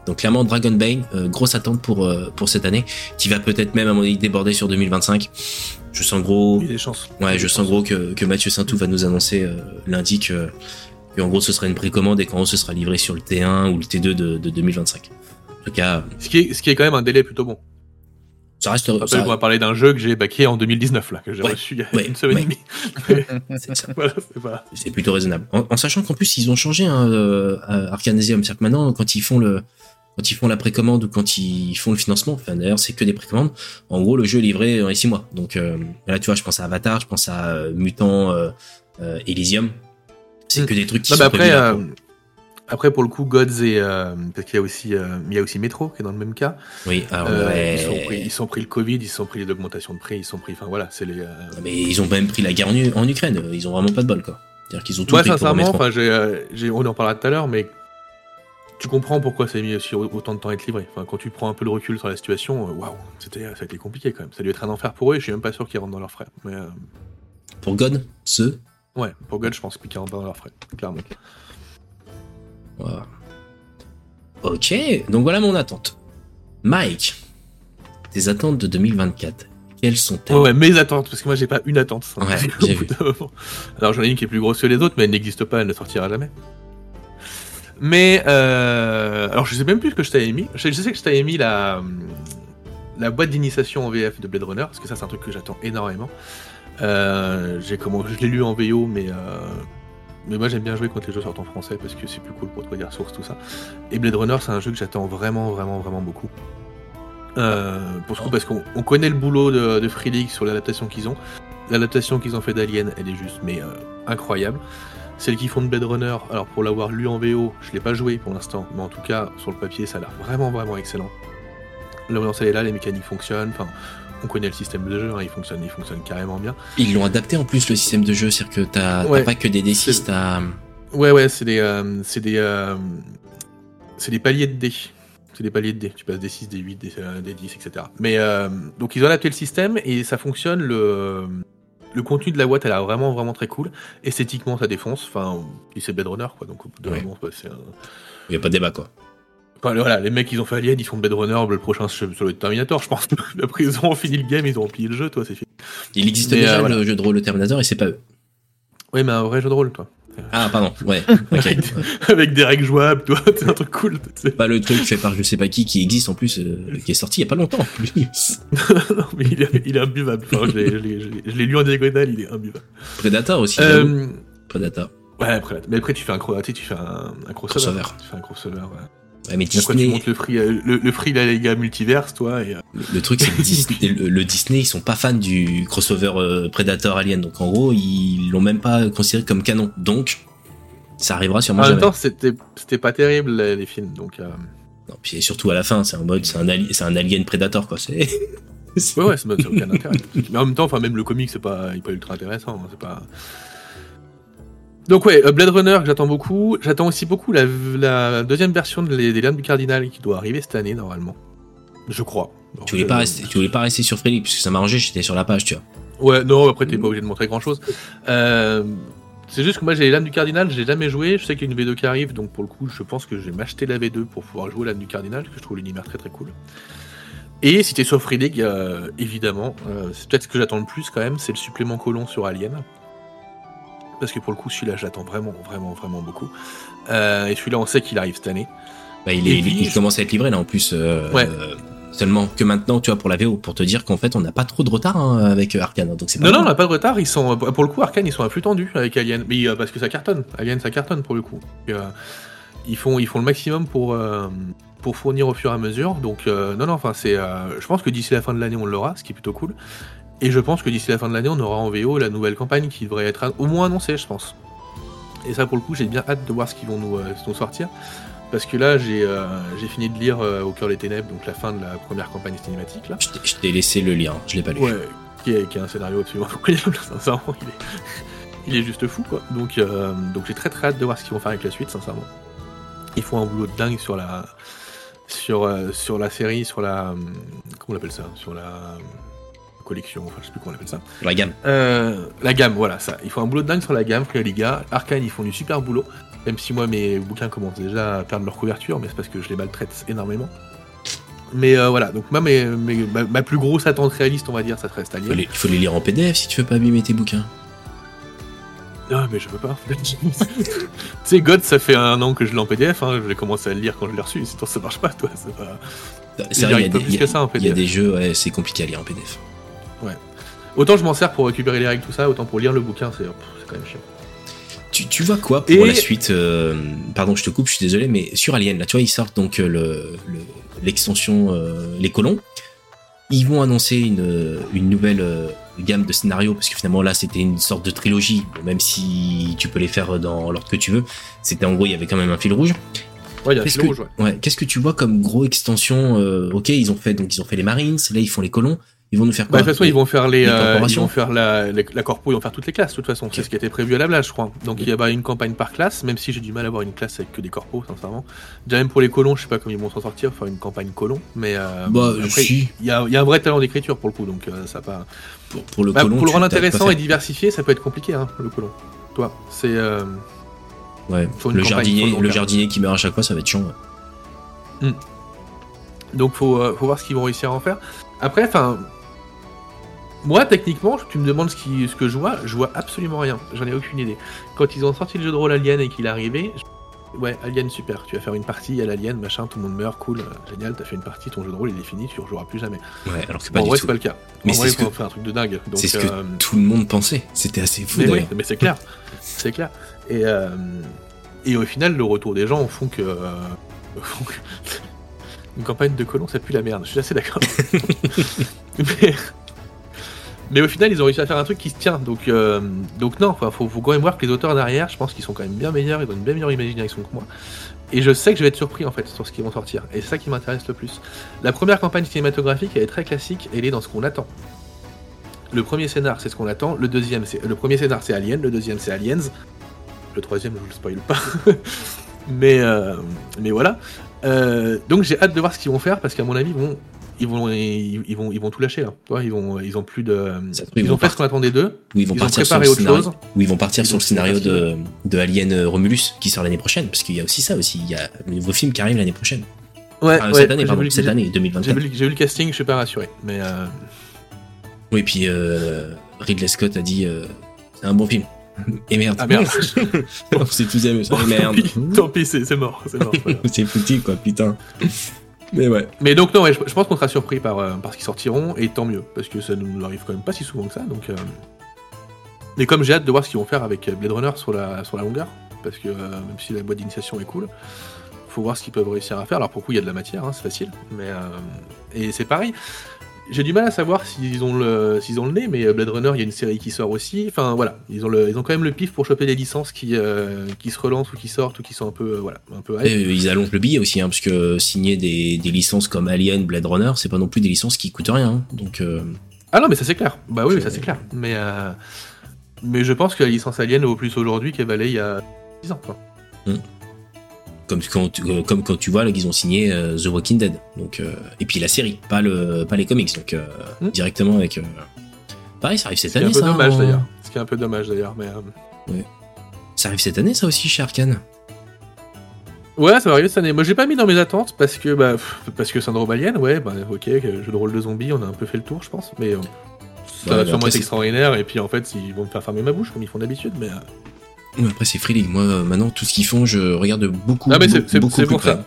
donc clairement Dragon Bane, euh, grosse attente pour euh, pour cette année, qui va peut-être même à mon avis déborder sur 2025. Je sens gros, Il y a des chances. Ouais, je sens gros que, que Mathieu Saintou va nous annoncer euh, lundi que, que en gros ce sera une précommande et qu'en gros ce sera livré sur le T1 ou le T2 de, de 2025. En tout cas, Ce qui, est, ce qui est quand même un délai plutôt bon. ça reste. Ça- on va parler d'un jeu que j'ai backé en 2019, là, que j'ai Ouais, reçu il y a ouais, une semaine ouais. et demie. c'est- voilà, pas. plutôt raisonnable. En, en sachant qu'en plus ils ont changé hein, euh, à Arcanesium, c'est-à-dire que maintenant quand ils font le quand ils font la précommande ou quand ils font le financement, enfin d'ailleurs c'est que des précommandes, en gros le jeu est livré dans les 6 mois. Donc euh, là tu vois, je pense à Avatar, je pense à euh, Mutant euh, Elysium. C'est Mm. que des trucs qui Non, sont mais après, euh. Après, pour le coup, Gods et. euh, parce qu'il y a aussi, euh, il y a aussi Metro qui est dans le même cas. Oui, alors Euh, ouais. ils, sont pris, ils sont pris le Covid, ils sont pris les augmentations de prix, ils sont pris. Enfin voilà, c'est les. euh, Mais ils ont même pris la guerre en, Ukraine, ils ont vraiment pas de bol quoi. C'est-à-dire qu'ils ont tout Moi, pris sincèrement, j'ai, euh, on en parlera tout à l'heure, mais tu comprends pourquoi ça a mis aussi au- autant de temps à être livré. Enfin, quand tu prends un peu de recul sur la situation, euh, waouh, c'était, ça a été compliqué quand même. Ça a dû être un enfer pour eux, et je suis même pas sûr qu'ils rentrent dans leurs frais. Mais euh, Pour God, ce. ouais, pour God, je pense qu'ils rentrent dans leurs frais, clairement. Voilà. Ok, donc voilà mon attente. Mike, tes attentes de 2024, quelles sont-elles? Ouais, ouais, mes attentes, parce que moi j'ai pas une attente. Ouais, j'ai vu. Alors j'en ai une qui est plus grosse que les autres, mais elle n'existe pas, elle ne sortira jamais. Mais euh, alors je sais même plus ce que je t'avais mis. Je, je sais que je t'avais mis la la boîte d'initiation en VF de Blade Runner, parce que ça c'est un truc que j'attends énormément. Euh, j'ai comment, je l'ai lu en VO, mais euh, mais moi j'aime bien jouer quand les jeux sortent en français parce que c'est plus cool pour trouver des ressources tout ça. Et Blade Runner c'est un jeu que j'attends vraiment vraiment vraiment beaucoup. Euh, pour ce coup, parce qu'on on connaît le boulot de, de Free League sur l'adaptation qu'ils ont. L'adaptation qu'ils ont fait d'Alien, elle est juste mais euh, incroyable. Celle qu'ils font de Blade Runner, alors pour l'avoir lu en VO, je l'ai pas joué pour l'instant, mais en tout cas sur le papier ça a l'air vraiment vraiment excellent. L'ambiance elle est là, les mécaniques fonctionnent, enfin on connaît le système de jeu, hein, il fonctionne, il fonctionne carrément bien. Ils l'ont adapté en plus le système de jeu, c'est-à-dire que t'as Ouais. pas que des D6, C'est- t'as. Ouais ouais, c'est des euh, c'est des euh, c'est des paliers de dés. C'est des paliers de dés. Tu passes des 6, des 8, des, des 10, etc. Mais euh, donc ils ont adapté le système et ça fonctionne. Le, le contenu de la boîte, elle a vraiment vraiment très cool. Esthétiquement, ça défonce. Enfin, c'est Blade Runner, quoi. Donc au bout d'un Ouais. bah, c'est un- Il y a pas de débat quoi. Enfin, voilà, les mecs, ils ont fait Alien, ils font Blade Runner. Le prochain, ça doit être Terminator, je pense. Après, ils ont fini le game, ils ont rempli le jeu, toi, c'est fini. Il existe Mais, déjà euh, voilà. le jeu de rôle le Terminator et c'est pas eux. Oui, mais un vrai jeu de rôle, toi. Ah pardon, ouais. Avec, des règles jouables, toi. C'est un truc cool. sais. pas le truc fait par je sais pas qui qui existe en plus, euh, qui est sorti il y a pas longtemps en plus. non, mais il est, il est imbuvable. Enfin, je l'ai- lu en diagonale, il est imbuvable. Predator aussi. Euh, Predator. ouais, après, mais après, tu fais un, tu sais, tu fais un, un crossover. Crossover. Tu fais un crossover, ouais. Ouais, mais Et après, tu Disney, montes le free, euh, le, le free la Liga multiverse, toi, et, euh, le truc c'est que Disney, le, Disney, ils sont pas fans du crossover euh, Predator Alien, donc en gros ils l'ont même pas considéré comme canon. Donc ça arrivera sûrement en même jamais. temps, c'était, pas terrible, les, films, donc, euh, Non, puis surtout à la fin, c'est en mode, c'est un, ali- c'est un alien Predator quoi. C'est. ouais, ouais, ça n'a aucun intérêt. Mais en même temps, enfin, même le comic, c'est pas, il est pas ultra intéressant, hein, c'est pas. Donc ouais, euh, Blade Runner que j'attends beaucoup. J'attends aussi beaucoup la, la deuxième version de les, des Liens du Cardinal qui doit arriver cette année normalement. Je crois. Tu voulais pas rester, tu voulais pas rester sur Frédéric puisque ça m'a arrangé, j'étais sur la page, tu vois. Ouais, non, après t'es pas obligé de montrer grand chose. Euh, c'est juste que moi j'ai les lames du Cardinal, j'ai jamais joué. Je sais qu'il y a une V2 qui arrive, donc pour le coup, je pense que je vais m'acheter la V2 pour pouvoir jouer l'âme du Cardinal, parce que je trouve l'univers très très cool. Et si t'es sur Free League, euh, évidemment, euh, c'est peut-être ce que j'attends le plus quand même, c'est le supplément colon sur Alien. Parce que pour le coup, celui-là, j'attends vraiment, vraiment, vraiment beaucoup. Euh, et celui-là, on sait qu'il arrive cette année. Bah, il, est, puis, il je- commence à être livré là en plus. euh, Ouais. euh, seulement que maintenant, tu vois, pour la VO, pour te dire qu'en fait, on n'a pas trop de retard hein, avec Arkane. Donc c'est pas Non, non, on n'a pas de retard. Ils sont, pour le coup, Arkane, ils sont à flux tendu avec Alien. Mais parce que ça cartonne. Alien, ça cartonne pour le coup. Et, ils font, ils font le maximum pour, pour fournir au fur et à mesure. Donc, non, non, enfin, c'est. je pense que d'ici la fin de l'année, on l'aura, ce qui est plutôt cool. Et je pense que d'ici la fin de l'année, on aura en VO la nouvelle campagne qui devrait être au moins annoncée, je pense. Et ça, pour le coup, j'ai bien hâte de voir ce qu'ils vont nous, euh, nous sortir. Parce que là, j'ai euh, fini de lire euh, Au cœur des ténèbres, donc la fin de la première campagne cinématique. Là. Je t'ai- laissé le lien, je l'ai pas lu. Ouais, qui est, qui est un scénario absolument incroyable, sincèrement. Il est, il est juste fou, quoi. Donc, donc j'ai très très hâte de voir ce qu'ils vont faire avec la suite, sincèrement. Ils font un boulot de dingue sur la, sur, sur la série, sur la. hum, Comment on appelle ça? Sur la hum, collection, enfin je sais plus comment on appelle ça. La gamme. Euh, la gamme, voilà, ça. Ils font un boulot de dingue sur la gamme, Free Liga. Arcane, ils font du super boulot. Même si moi, mes bouquins commencent déjà à perdre leur couverture, mais c'est parce que je les maltraite énormément. Mais euh, voilà, donc moi, mes- mes- ma, ma plus grosse attente réaliste, on va dire, ça reste Il faut, Alien. il faut les lire en PDF si tu veux pas abîmer tes bouquins. Ah, mais je peux pas. tu sais, God, ça fait un an que je l'ai en PDF. Hein. J'ai commencé à le lire quand je l'ai reçu. Sinon, ça marche pas, toi. C'est pas... Il y a des, jeux, ouais, c'est compliqué à lire en PDF. Autant je m'en sers pour récupérer les règles, tout ça, autant pour lire le bouquin, c'est quand même chiant. Tu, tu vois quoi pour Et- la suite euh, Pardon, je te coupe, je suis désolé, mais sur Alien, là, tu vois, ils sortent donc euh, le- le- l'extension euh, Les Colons. Ils vont annoncer une, une nouvelle euh, gamme de scénarios, parce que finalement, là, c'était une sorte de trilogie, même si tu peux les faire dans l'ordre que tu veux. C'était en gros, il y avait quand même un fil rouge. Ouais, il y a un Qu'est-ce fil que, rouge, ouais. ouais, qu'est-ce que tu vois comme gros extension euh, Ok, ils ont fait donc ils ont fait les Marines, là ils font les colons. Ils vont nous faire Bah, de toute façon, ils vont faire les, les euh, ils vont faire la, la corpo, ils vont faire toutes les classes. De toute façon, c'est ce qui était prévu à la blague, je crois. Donc il y a bah, une campagne par classe, même si j'ai du mal à avoir une classe avec que des corpos, sincèrement. Déjà même pour les colons, je sais pas comment ils vont s'en sortir, faire une campagne colon, mais euh, Bah, après, si. il y a, il y a un vrai talent d'écriture pour le coup, donc euh, ça pas. pour, pour le Bah, colon. pour le rendre intéressant et diversifié, ça peut être compliqué, hein, le colon. Toi, c'est euh, Ouais. Le jardinier, le jardinier qui meurt à chaque fois, ça va être chiant. ouais. Donc faut, faut voir ce qu'ils vont réussir à en faire. Après, enfin, moi techniquement, tu me demandes ce, qui, ce que je vois, je vois absolument rien. J'en ai aucune idée. Quand ils ont sorti le jeu de rôle Alien et qu'il est arrivé, je- ouais, Alien super. Tu vas faire une partie à l'Alien, machin, tout le monde meurt, cool, euh, génial. T'as fait une partie, ton jeu de rôle il est fini, tu rejoueras plus jamais. Ouais, alors que Bon, pas en du vrai, tout. c'est pas le cas. Mais en c'est vrai, ce que- un truc de dingue. Donc, C'est ce que euh, tout le monde pensait. C'était assez fou mais c'est clair, c'est clair. Et, euh, et au final, le retour des gens font que, euh, font que- une campagne de colons, ça pue la merde. Je suis assez d'accord. mais, mais au final, ils ont réussi à faire un truc qui se tient. Donc, euh, donc non, enfin, faut, quand même voir que les auteurs derrière, je pense qu'ils sont quand même bien meilleurs, ils ont une bien meilleure imagination que moi. Et je sais que je vais être surpris en fait sur ce qu'ils vont sortir. Et c'est ça qui m'intéresse le plus. La première campagne cinématographique, elle est très classique, elle est dans ce qu'on attend. Le premier scénar, c'est ce qu'on attend. Le deuxième, c'est le premier scénar, c'est Alien. Le deuxième, c'est Aliens. Le troisième, je vous le spoil pas. mais euh, mais voilà. Euh, donc j'ai hâte de voir ce qu'ils vont faire parce qu'à mon avis, vont ils vont ils, ils vont ils vont tout lâcher là. Vois, ils vont ils ont plus de Ça ils, ils vont ont fait ce qu'on attendait d'eux. Ils vont Ils partir sur préparé autre scénario, chose. où ils vont partir Ils sur le scénario de, de Alien Romulus qui sort l'année prochaine, parce qu'il y a aussi ça aussi. Il y a le nouveau film qui arrive l'année prochaine. Ouais, ouais, cette année, pardon, vu- cette année J'ai 2024. vu, le- j'ai vu le casting, je suis pas rassuré. Mais euh, Oui, puis euh, Ridley Scott a dit euh, c'est un bon film. Et merde. ah merde. c'est ça, Bon, merde. Tant pis, c'est mort, c'est foutu quoi, putain. Mais ouais. Mais donc non, ouais, je, pense qu'on sera surpris par, euh, par ce qu'ils sortiront, et tant mieux, parce que ça nous arrive quand même pas si souvent que ça. Donc, euh... Mais comme j'ai hâte de voir ce qu'ils vont faire avec Blade Runner sur la, sur la longueur, parce que euh, même si la boîte d'initiation est cool, faut voir ce qu'ils peuvent réussir à faire. Alors pour le coup, il y a de la matière, hein, c'est facile, mais et c'est pareil. J'ai du mal à savoir s'ils ont le s'ils ont le nez, mais Blade Runner, il y a une série qui sort aussi. Enfin voilà, ils ont le, ils ont quand même le pif pour choper des licences qui euh, qui se relancent ou qui sortent ou qui sont un peu euh, voilà un peu. Et, euh, ils allongent le billet aussi, hein, parce que signer des, des licences comme Alien, Blade Runner, c'est pas non plus des licences qui coûtent rien. hein. Donc, euh, Ah non, mais ça c'est clair. Bah oui, ça c'est clair. Mais, euh, mais je pense que la licence Alien vaut plus aujourd'hui qu'elle valait il y a 10 ans. Quoi. Comme, quand, tu- euh, comme quand tu vois là qu'ils ont signé euh, The Walking Dead. Donc, euh, et puis la série, pas, le, pas les comics. Donc, euh, Hmm. directement avec. euh, Pareil, ça arrive cette année, un peu ça. dommage en- d'ailleurs. Ce qui est un peu dommage d'ailleurs. Mais, euh, Ça arrive cette année, ça aussi, chez Arkane. Ouais, ça va arriver cette année. Moi j'ai pas mis dans mes attentes parce que bah, parce que syndrome Alien, ouais, bah ok, jeu de rôle de zombie, on a un peu fait le tour, je pense. Mais euh, ça va sûrement être c'est- extraordinaire. Et puis en fait, ils vont me faire fermer ma bouche comme ils font d'habitude. Mais euh, après, c'est Free League. Moi, euh, maintenant, tout ce qu'ils font, je regarde beaucoup, Ah, mais c'est- beaucoup, plus pour ça.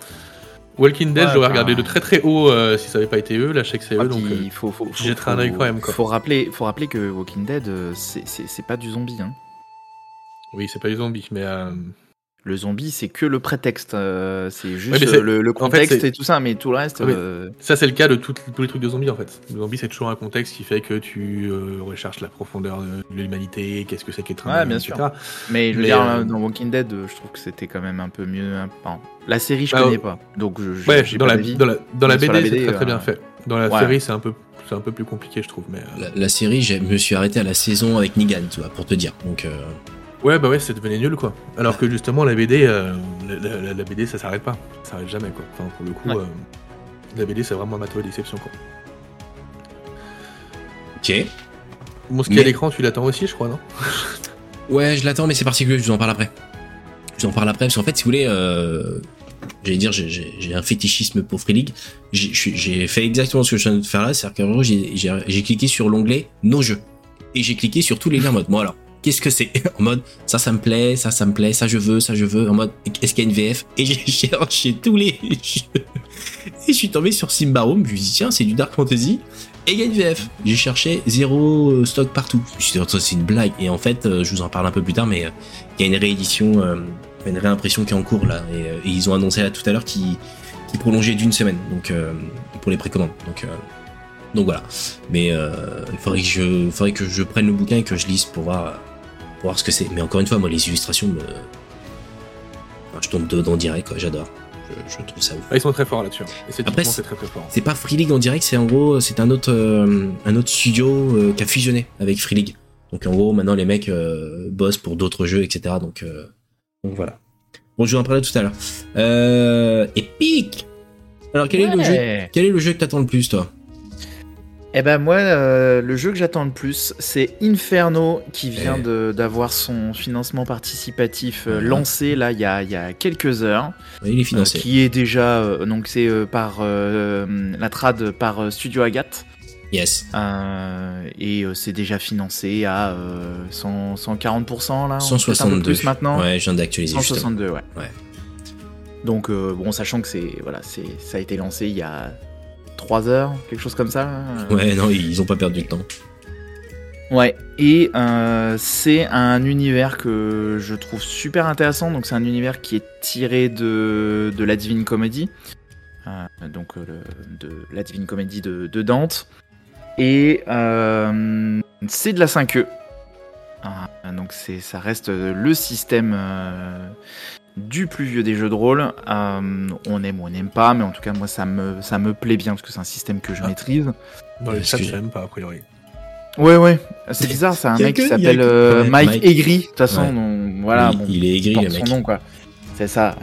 Walking Dead, Ouais, j'aurais bah, regardé de très très haut euh, si ça avait pas été eux. Là, je sais que c'est eux, Ah, donc. puis euh, il faut, faut, jetterai un œil quand même, quoi. Faut rappeler, faut rappeler que Walking Dead, c'est- pas du zombie. Hein. Oui, c'est pas les zombies, mais. euh, le zombie, c'est que le prétexte. euh, c'est juste le, le en fait, contexte et tout ça, mais tout le reste. Ah euh, Ça, c'est le cas de tout- tous les trucs de zombies en fait. Le zombie, c'est toujours un contexte qui fait que tu euh, recherches la profondeur de l'humanité, qu'est-ce que c'est qu'être Ouais, humain, bien etc. sûr. Mais je veux Mais, dire, euh, dans Walking Dead, je trouve que c'était quand même un peu mieux. Enfin, la série, je Bah, connais pas. Donc, je, je- Ouais, j'ai dans pas la, dans la, dans la Mais sur BD, c'est très très euh, bien fait. Dans la ouais. série, c'est un peu, c'est un peu plus compliqué, je trouve. Mais euh, La, la série, je me suis arrêté à la saison avec Negan, tu vois, pour te dire. Donc, euh, ouais, bah ouais, ça devenait nul quoi. Alors que justement, la BD, euh, la, la- la BD, ça s'arrête pas, ça s'arrête jamais quoi. Enfin, pour le coup, Ouais. euh, la BD, c'est vraiment un matériau d'exception quoi. ok. Bon, ce qui est Mais- à l'écran, tu l'attends aussi, je crois, non Ouais, je l'attends, mais c'est particulier, je vous en parle après. Je vous en parle après, parce qu'en fait, si vous voulez, euh, j'allais dire, j'ai- un fétichisme pour Free League. J'ai fait exactement ce que je viens de faire là, c'est-à-dire qu'en gros, j'ai cliqué sur l'onglet Nos jeux. Et j'ai cliqué sur tous les liens en mode, bon alors, qu'est-ce que c'est? En mode, ça, ça me plaît, ça, ça me plaît, ça, je veux, ça, je veux. En mode, est-ce qu'il y a une VF Et j'ai cherché tous les jeux. Et je suis tombé sur Simbarum, je me suis dit, tiens, c'est du Dark Fantasy. Et il y a une VF. J'ai cherché zéro euh, stock partout. Je me suis dit, c'est une blague. Et en fait, euh, je vous en parle un peu plus tard, mais euh, il y a une réédition, une réimpression qui est en cours là. Et, ils ont annoncé là tout à l'heure qu'ils qu'ils prolongeaient d'une semaine donc pour les précommandes. Donc, donc voilà. Mais euh, il faudrait que, je, il faudrait que je prenne le bouquin et que je lise pour voir, pour voir ce que c'est. Mais encore une fois, moi, les illustrations, me... enfin, je tombe dedans direct, quoi. J'adore. Je, je trouve ça ouf. Ah, Ils sont très forts là-dessus. C'est Après, c'est très très fort. C'est pas Free League en direct, c'est en gros, c'est un autre, euh, un autre studio euh, qui a fusionné avec Free League. Donc en gros, maintenant les mecs euh, bossent pour d'autres jeux, etc. Donc, euh, donc voilà. Bon, je vous en parler tout à l'heure. Euh, Epic. Alors quel est le jeu. Quel est le jeu que t'attends le plus, toi? Eh ben moi, euh, le jeu que j'attends le plus, c'est Inferno qui vient Eh. de- d'avoir son financement participatif euh, lancé là il y a, il y a quelques heures, Oui, Il est euh, financé. qui est déjà donc c'est par la trad par Studio Agathe Yes. et c'est déjà financé à euh, 100 140% là, peut-être un peu 162. plus maintenant. Ouais, je viens d'actualiser justement. 162 ouais. Ouais. Donc bon, sachant que c'est voilà, c'est ça a été lancé il y a 3 heures, quelque chose comme ça. Ouais, non, ils ont pas perdu le temps. Ouais, et euh, c'est un univers que je trouve super intéressant. Donc, c'est un univers qui est tiré de, de la Divine Comedy. Euh, donc, euh, le- de la Divine Comedy de, de Dante. Et euh, c'est de la 5e. Ah, donc, ça reste le système du plus vieux des jeux de rôle. Euh, on aime ou on n'aime pas, mais en tout cas, moi, ça me, ça me plaît bien parce que c'est un système que je Ah. maîtrise. Dans les chats, que- je pas, a priori. Ouais, ouais. C'est bizarre, c'est un mec que- qui s'appelle euh, Mike, Mike. Aigri. De toute façon, Ouais. donc, voilà. il, bon, il est aigri, le son mec. nom, quoi. C'est ça.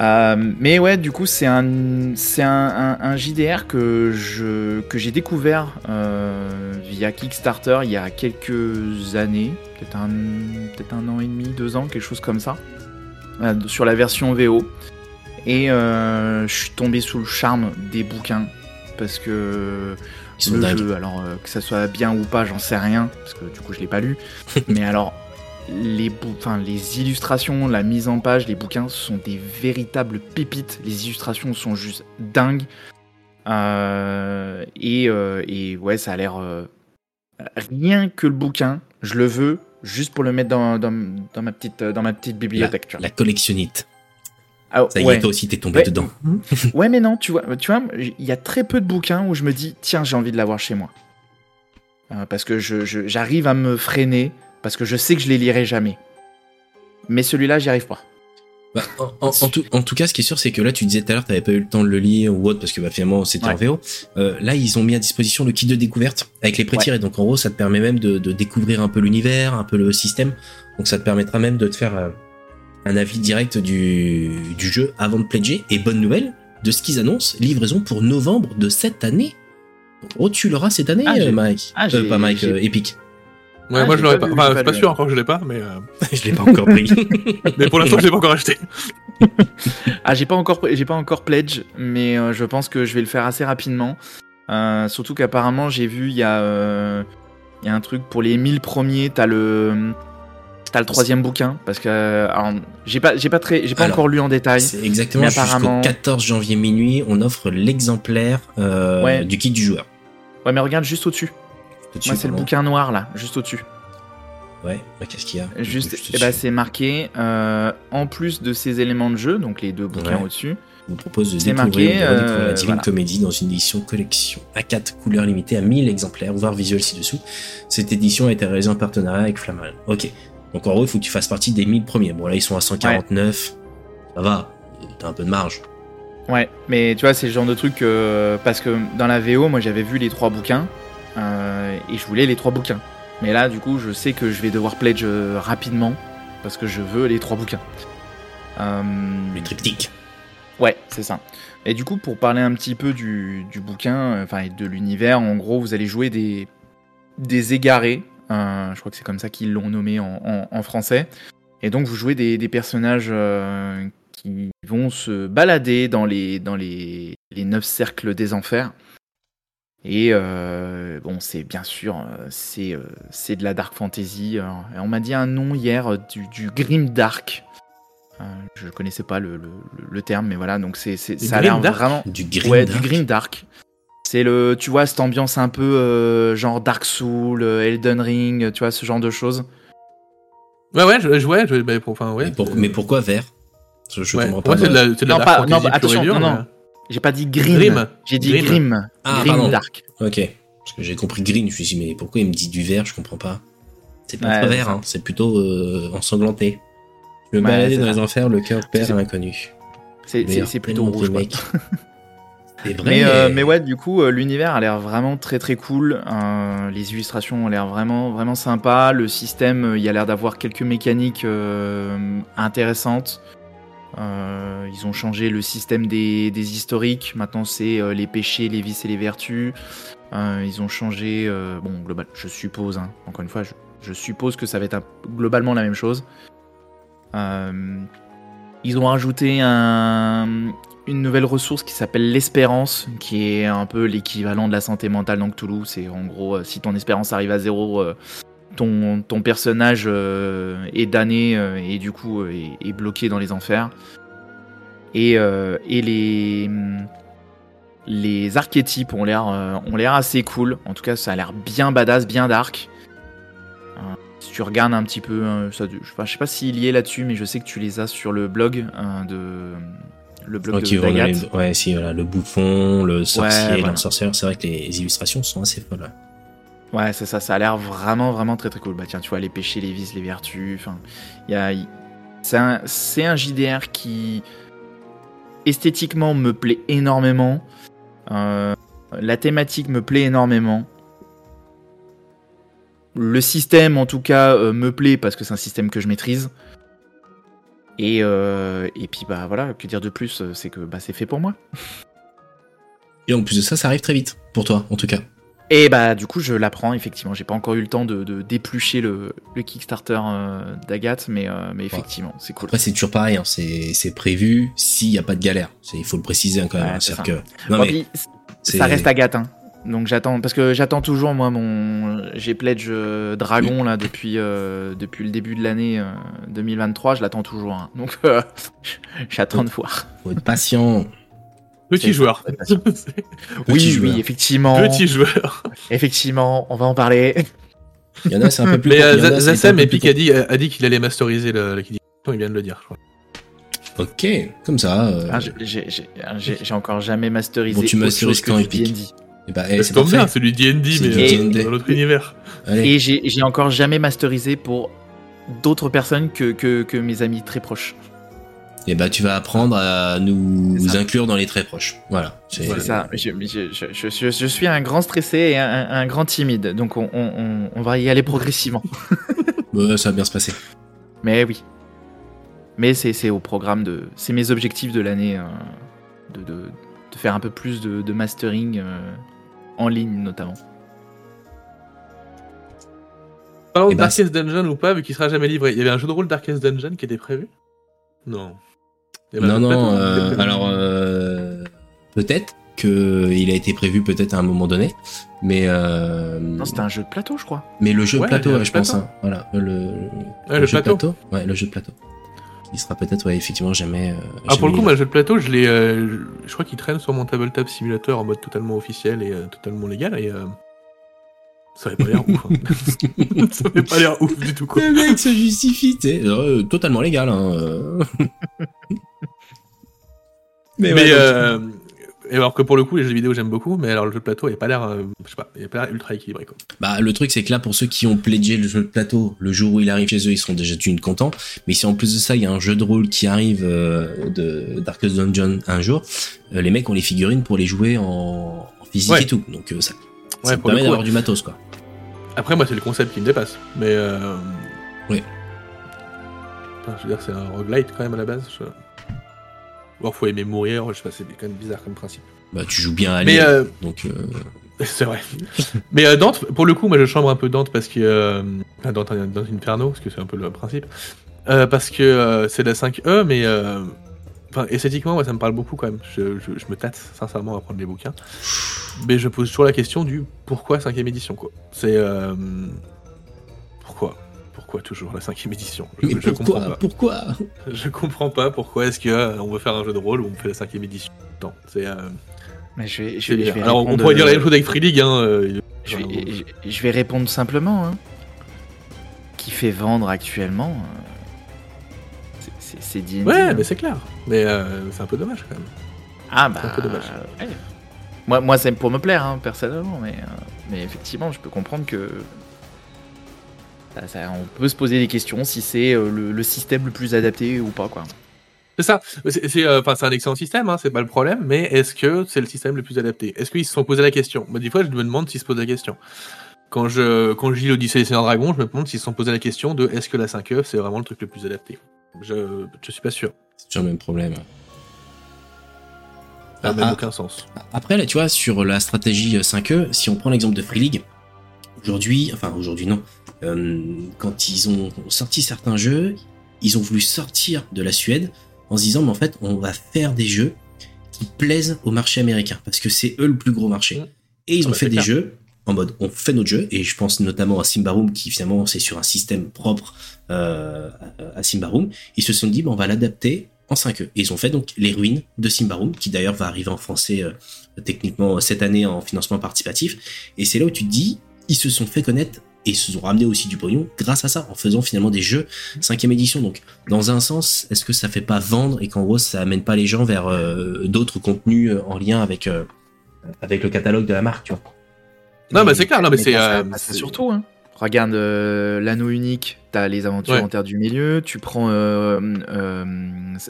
Euh, mais ouais, du coup, c'est un, c'est un, un- un JDR que je que j'ai découvert euh, via Kickstarter il y a quelques années, peut-être un, peut-être un an et demi, deux ans, quelque chose comme ça, euh, sur la version VO. Et euh, je suis tombé sous le charme des bouquins parce que Ils le jeu, alors euh, que ça soit bien ou pas, j'en sais rien, parce que du coup je l'ai pas lu. Mais alors, les, enfin, les illustrations, la mise en page, les bouquins sont des véritables pépites. Les illustrations sont juste dingues. Euh, et, euh, et ouais, ça a l'air. euh, rien que le bouquin, je le veux juste pour le mettre dans, dans, dans ma, petite, dans ma petite bibliothèque. tu vois. La collectionnite. Ah, Ça y ouais. est, toi aussi, t'es tombé Ouais. dedans. Ouais, mais non, tu vois, tu vois, il y a très peu de bouquins où je me dis, tiens, j'ai envie de l'avoir chez moi. Euh, parce que je- je- j'arrive à me freiner, parce que je sais que je les lirai jamais. Mais celui-là, j'y arrive pas. Bah, en, en- en tout, en tout cas, ce qui est sûr, c'est que là, tu disais tout à l'heure, t'avais pas eu le temps de le lire ou autre parce que bah, finalement, c'était en Ouais. VO. Euh, là, ils ont mis à disposition le kit de découverte avec les pré-tirés. Donc, en gros, ça te permet même de, de découvrir un peu l'univers, un peu le système. Donc, ça te permettra même de te faire euh, un avis direct du, du jeu avant de pledger. Et bonne nouvelle, de ce qu'ils annoncent, livraison pour novembre de cette année. Oh, tu l'auras cette année, Ah, euh, Mike. ah, Euh, pas Mike, Epic. Ouais, Ah, moi j'ai je l'aurais pas pas. Enfin, je suis pas sûr encore que je l'ai pas, mais, euh, je l'ai pas encore pris. mais pour l'instant je l'ai pas encore acheté. Ah, j'ai pas encore, j'ai pas encore pledge, mais euh, je pense que je vais le faire assez rapidement. Euh, surtout qu'apparemment, j'ai vu, il y, a, euh, il y a un truc pour les 1000 premiers, t'as le. T'as le troisième bouquin parce que alors, j'ai pas j'ai pas très j'ai pas Alors, encore lu en détail. C'est exactement Mais jusqu'au apparemment- 14 janvier minuit, on offre l'exemplaire euh, Ouais. du kit du joueur. Ouais mais regarde juste au-dessus. Tout de Moi c'est le bouquin noir là, juste au-dessus. Ouais, bah, qu'est-ce qu'il y a? Juste, eh ben, suis. c'est marqué, euh, en plus de ces éléments de jeu, donc les deux bouquins Ouais. au-dessus, Je vous propose de découvrir, marqué, de redécouvrir euh, la Divine voilà. Comédie dans une édition collection A4 couleur limitée à 1000 exemplaires, voir visuel ci-dessous. Cette édition a été réalisée en partenariat avec Flammarion. Ok. Donc en gros, il faut que tu fasses partie des 1000 premiers. Bon là, ils sont à 149. Ça va. T'as un peu de marge. Ouais, mais tu vois, c'est le genre de truc euh, parce que dans la VO, moi j'avais vu les trois bouquins euh, et je voulais les trois bouquins. Mais là, du coup, je sais que je vais devoir pledge euh, rapidement parce que je veux les trois bouquins. Euh, Les triptyques. ouais, c'est ça. Et du coup, pour parler un petit peu du, du bouquin, euh, enfin et de l'univers, en gros, vous allez jouer des, des égarés. euh, je crois que c'est comme ça qu'ils l'ont nommé en, en- en français. Et donc, vous jouez des, des personnages qui vont se balader dans les, dans les, les neuf cercles des enfers. Et euh, bon, c'est bien sûr, euh, c'est euh, c'est de la dark fantasy. Alors, et on m'a dit un nom hier du, du grim dark. Euh, je connaissais pas le, le, le terme, mais voilà, donc c'est ça a l'air grim dark vraiment Du green ouais, dark. du grim dark. C'est le, tu vois, cette ambiance un peu euh, genre Dark Soul, Elden Ring, tu vois, ce genre de choses. Ouais, ouais, je, je, ouais, je- bah, pour- enfin, ouais. mais, pour- mais pourquoi vert? Je, je ouais. comprends pas. Ouais, c'est de la, de la Non, dark pas- non, bah, pure et attention, dure, non, non. J'ai pas dit grim, Grim. j'ai dit Grim. grim. Ah, grim dark. Ok. Parce que j'ai compris green. Je me suis dit, mais pourquoi il me dit du vert Je comprends pas. C'est pas Ouais, vert, hein. c'est plutôt euh, ensanglanté. Je me Ouais, dans ça. les enfers, le cœur perd à l'inconnu. C'est- plutôt rouge. C'est vrai. Mais, euh, mais ouais, du coup, euh, l'univers a l'air vraiment très très cool. Euh, les illustrations ont l'air vraiment vraiment sympas. Le système, il y a l'air d'avoir quelques mécaniques euh, intéressantes. Euh, ils ont changé le système des, historiques. Maintenant, c'est euh, les péchés, les vices et les vertus. Euh, ils ont changé. bon, global, je suppose. hein, encore une fois, je, suppose que ça va être globalement la même chose. Ils ont rajouté un, une nouvelle ressource qui s'appelle l'espérance, qui est un peu l'équivalent de la santé mentale dans Cthulhu. C'est en gros, si ton espérance arrive à zéro, ton, ton personnage euh, est damné euh, et du coup euh, est, est bloqué dans les enfers. Et, et les, les archétypes ont l'air ont l'air assez cool. En tout cas, ça a l'air bien badass, bien dark. Si tu regardes un petit peu, ça, je, enfin, je sais pas s'il y est là-dessus, mais je sais que tu les as sur le blog de le blog Ok, de voilà, d'Agathe. les- ouais, si, voilà, le bouffon, le sorcier, voilà. la sorcière, c'est vrai que les illustrations sont assez folles. Ouais, c'est ça, ça a l'air vraiment, vraiment très très cool. Bah tiens, tu vois, les péchés, les vices, les vertus, enfin, il y a... C'est un, un JDR qui, esthétiquement, me plaît énormément. Euh, la thématique me plaît énormément. Le système, en tout cas, euh, me plaît parce que c'est un système que je maîtrise. Et, euh, et puis, bah voilà, que dire de plus, c'est que bah, c'est fait pour moi. Et en plus de ça, ça arrive très vite, pour toi, en tout cas. Et bah du coup je l'apprends effectivement. J'ai pas encore eu le temps de, de déplucher le, le Kickstarter euh, d'Agathe, mais, euh, mais effectivement c'est cool. Après, c'est toujours pareil, hein, c'est c'est prévu s'il n'y a pas de galère. C'est- Il faut le préciser hein, quand même. Ouais, c'est c'est-à-dire ça. que. Non, Bon, mais puis, c'est- ça reste Agathe, hein. donc j'attends parce que j'attends toujours moi mon j'ai pledge euh, Dragon là depuis euh, depuis le début de l'année euh, 2023, je l'attends toujours. hein. Donc j'attends de voir. faut être patient. Petit joueur. Petit oui joueur. oui effectivement Petit joueur. effectivement on va en parler. Il y en a, c'est un peu plus. Mais euh, a, Zassem et Pic a dit, a dit qu'il allait masteriser le. Il vient de le dire, je crois. Ok, comme ça. euh, Ah, j'ai- encore jamais masterisé Bon, tu masterises quand Epic. D&D. eh ben, eh, Ça c'est tombe bien, parfait. c'est du D&D, mais euh, dans notre univers. Allez. Et j'ai j'ai encore jamais masterisé pour d'autres personnes que, que, que mes amis très proches. Et bah, tu vas apprendre à nous inclure dans les très proches. Voilà. C'est ça. Je, je, je, je, je- je suis un grand stressé et un, un grand timide, donc on, on, on- on va y aller progressivement. Ça va bien se passer. Mais oui. Mais c'est au programme de. C'est mes objectifs de l'année euh, de, de, de faire un peu plus de, de mastering euh, en ligne notamment. Parlons de ben, Darkest Dungeon ou pas, vu qu'il sera jamais livré. Il y avait un jeu de rôle Darkest Dungeon qui était prévu? Non. Y avait Non, non, plateau qui euh, alors euh, peut-être que il a été prévu peut-être à un moment donné, mais euh, Non, c'était un jeu de plateau, je crois. mais le jeu Ouais, de plateau, ouais, je pense, plateau. hein, voilà, le, Ouais, le jeu de plateau. ouais, le jeu de plateau, il sera peut-être, ouais, effectivement, jamais. euh, Ah, pour le coup, le jeu de plateau, je l'ai. euh, je crois qu'il traîne sur mon tabletop simulator en mode totalement officiel et euh, totalement légal. Et euh, Ça avait pas l'air ouf. hein. ça avait pas l'air ouf du tout, quoi. Le mec se justifie, tu sais, euh, totalement légal. Hein. Mais, ouais, euh, et alors que pour le coup, les jeux vidéo, j'aime beaucoup, mais alors le jeu de plateau, il pas l'air, euh, je sais pas, il a pas l'air ultra équilibré, quoi. Bah, le truc, c'est que là, pour ceux qui ont pledgé le jeu de plateau, le jour où il arrive chez eux, ils sont déjà d'une contents. Mais si en plus de ça, il y a un jeu de rôle qui arrive euh, de Darkest Dungeon un jour, euh, les mecs ont les figurines pour les jouer en, en physique Ouais. et tout. Donc euh, ça, Ouais, ça pour permet d'avoir du matos, quoi. Après, moi, c'est le concept qui me dépasse. Mais. Euh... Oui. Enfin, je veux dire, c'est un roguelite quand même à la base. Je... Bon, faut aimer mourir, je sais pas, c'est quand même bizarre comme principe. Bah, tu joues bien à Mais euh, donc euh, c'est vrai. Mais euh, Dante, pour le coup, moi je chambre un peu Dante parce que. Euh... Enfin, Dante Inferno, parce que c'est un peu le principe. Parce que c'est de la 5E, mais. Euh... Enfin, esthétiquement, moi ça me parle beaucoup quand même. Je, je, je me tâte sincèrement à prendre les bouquins. Mais je pose toujours la question du pourquoi 5ème édition, quoi. C'est. Euh... Pourquoi Pourquoi toujours la 5ème édition je, mais je comprends pourquoi pas. Pourquoi Je comprends pas pourquoi est-ce que euh, on veut faire un jeu de rôle où on fait la 5ème édition. Non, c'est. Euh... Mais je vais, je c'est vais- je bizarre. vais Alors on répondre, pourrait dire la même euh, chose avec Free League, hein. euh, Je vais, je- je vais répondre simplement. Hein. Qui fait vendre actuellement euh, c'est- c'est- C'est D&D. Ouais, hein. mais c'est clair. Mais euh, c'est un peu dommage quand même. Ah bah. un peu dommage. ouais. Moi, moi c'est pour me plaire, hein, personnellement, mais, euh, mais effectivement, je peux comprendre que. Ça- ça- on peut se poser des questions si c'est euh, le, le système le plus adapté ou pas, quoi. C'est ça. C'est c'est, euh, enfin, c'est un excellent système, hein, c'est pas le problème. Mais est-ce que c'est le système le plus adapté? Est-ce qu'ils se sont posé la question? Moi, des fois, je me demande s'ils se posent la question. Quand je quand je lis l'Odyssée des Seigneurs Dragons, je me demande s'ils se sont posé la question de est-ce que la 5e c'est vraiment le truc le plus adapté? Je je suis pas sûr. C'est toujours le même problème. Ça n'a Ah, ah. aucun sens. Après, là, tu vois, sur la stratégie euh, 5e, si on prend l'exemple de Free League, aujourd'hui, enfin aujourd'hui non, euh, quand ils ont sorti certains jeux, ils ont voulu sortir de la Suède en se disant, mais en fait, on va faire des jeux qui plaisent au marché américain, parce que c'est eux le plus gros marché. Et ils Ah ont bah, fait des clair. jeux en mode, on fait notre jeu, et je pense notamment à Simbaroom, qui finalement, c'est sur un système propre euh, à- Simbaroom. Ils se sont dit, bon, on va l'adapter en 5e. Et ils ont fait donc Les Ruines de Simbaroom, qui d'ailleurs va arriver en français euh, techniquement cette année en financement participatif. Et c'est là où tu te dis, ils se sont fait connaître et ils se sont ramenés aussi du pognon grâce à ça, en faisant finalement des jeux 5 édition. Donc, dans un sens, est-ce que ça fait pas vendre et qu'en gros, ça amène pas les gens vers euh, d'autres contenus euh, en lien avec, euh, avec le catalogue de la marque, tu vois? Non, bah c'est clair. Non, mais, c'est euh, surtout. Hein. Regarde euh, l'anneau unique, t'as les aventures Ouais. en terre du milieu, tu prends euh, euh,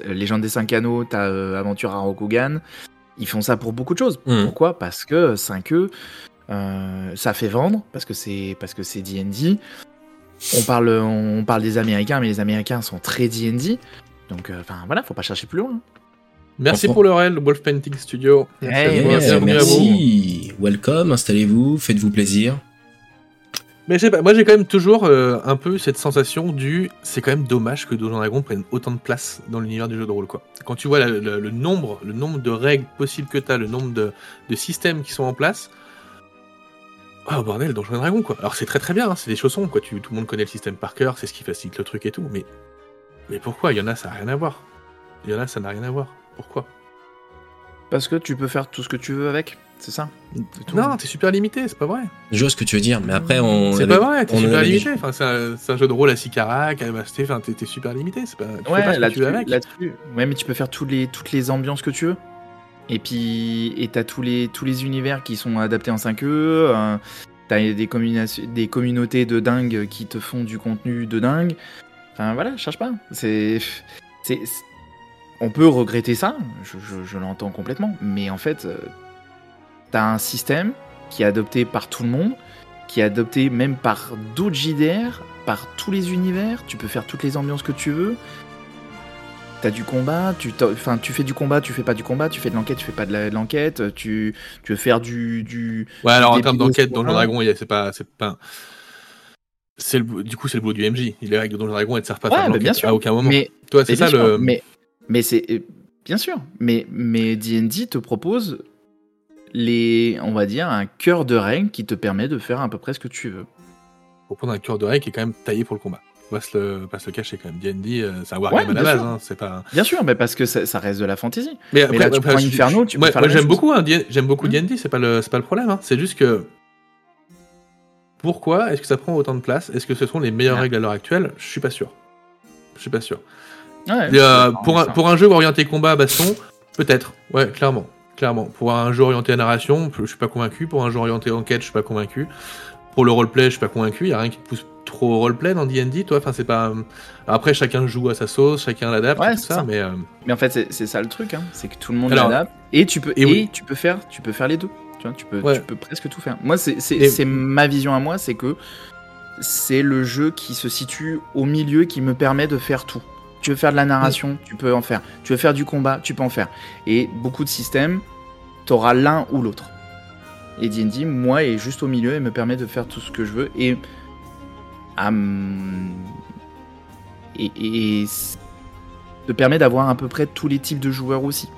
Légende des cinq anneaux, t'as euh, Aventure à Rokugan. Ils font ça pour beaucoup de choses. Mhm. Pourquoi? Parce que 5e, euh, ça fait vendre, parce que c'est parce que c'est D&D. On parle, on parle des Américains, mais les Américains sont très D&D. Donc, euh, enfin voilà, faut pas chercher plus loin. Merci pour le réel, Wolf Painting Studio. Merci, Eh, à vous, merci, à vous. merci. Welcome, installez-vous, faites-vous plaisir. Mais je sais pas, moi j'ai quand même toujours euh, un peu cette sensation du c'est quand même dommage que Donjons Dragons prenne autant de place dans l'univers du jeu de rôle quoi. Quand tu vois la- la- le nombre le nombre de règles possibles que tu as, le nombre de, de systèmes qui sont en place. Oh bordel, Donjons et Dragons quoi. Alors c'est très très bien, hein, c'est des chaussons quoi, tu, tout le monde connaît le système par cœur, c'est ce qui facilite le truc et tout, mais mais pourquoi? Il y en a ça n'a rien à voir. Il y en a ça n'a rien à voir. Pourquoi? Parce que tu peux faire tout ce que tu veux avec, c'est ça? Tout. Non, t'es super limité, c'est pas vrai. Je vois ce que tu veux dire, mais après, on. C'est pas vrai, t'es super limité. Enfin, c'est un, c'est un jeu de rôle à 6 caracs, à Basté, enfin, t'es t'es super limité. C'est pas, tu fais pas Ouais, que tu veux avec. là-dessus. Ouais, mais tu peux faire tous les, toutes les ambiances que tu veux. Et puis, et t'as tous les, tous les univers qui sont adaptés en 5e. euh, t'as des, des communautés de dingue qui te font du contenu de dingue. Enfin, voilà, cherche pas. C'est- on peut regretter ça, je, je- je l'entends complètement. Mais en fait, euh, t'as un système qui est adopté par tout le monde, qui est adopté même par d'autres JDR, par tous les univers. Tu peux faire toutes les ambiances que tu veux. T'as du combat, tu, enfin, tu fais du combat, tu fais pas du combat, tu fais de l'enquête, tu fais pas de l'enquête, tu, tu veux faire du, du... Ouais, alors en termes d'enquête, Donjon un. Dragon, c'est pas, c'est pas. C'est le, du coup, c'est le boulot du MJ. Les règles de Donjon Dragon, elles ne servent pas à faire bah, bien l'enquête sûr. à aucun moment. Mais, Toi, c'est ça bien sûr, le. mais, mais c'est euh, bien sûr, mais mais D&D te propose les, on va dire, un cœur de règles qui te permet de faire à peu près ce que tu veux. Faut prendre un cœur de règle qui est quand même taillé pour le combat. On va se le, pas se le cacher quand même. D&D, euh, c'est un wargame Ouais, à la bien base. sûr. Hein, c'est pas. Bien sûr, mais parce que ça, ça reste de la fantasy. Mais après, là, tu prends je- Inferno, tu peux moi, j'aime beaucoup, hein, D- j'aime beaucoup Hmm. D&D. C'est pas le, c'est pas le problème. Hein. C'est juste que Pourquoi est-ce que ça prend autant de place? Est-ce que ce sont les meilleures règles à l'heure actuelle? Je suis pas sûr. Je suis pas sûr. Ouais, c'est pour, un, pour un jeu orienté combat, baston, peut-être. Ouais, clairement. Clairement. Pour un jeu orienté narration, je suis pas convaincu. Pour un jeu orienté enquête, je suis pas convaincu. Pour le roleplay, je suis pas convaincu. Il y a rien qui te pousse trop au roleplay dans D&D, toi? Enfin, c'est pas. Après, chacun joue à sa sauce, chacun l'adapte, Ouais, tout c'est ça, ça. Mais euh, Mais en fait, c'est- ça le truc, hein, c'est que tout le monde l'adapte et tu peux Et et, oui. tu peux faire tu peux faire les deux. Tu vois, tu peux Ouais. tu peux presque tout faire. Moi, c'est c'est Et- c'est ma vision à moi, c'est que c'est le jeu qui se situe au milieu qui me permet de faire tout. Tu veux faire de la narration, tu peux en faire. Tu veux faire du combat, tu peux en faire. Et beaucoup de systèmes, t'auras l'un ou l'autre. Et D&D, moi, est juste au milieu et me permet de faire tout ce que je veux et et, te permet d'avoir à peu près tous les types de joueurs aussi.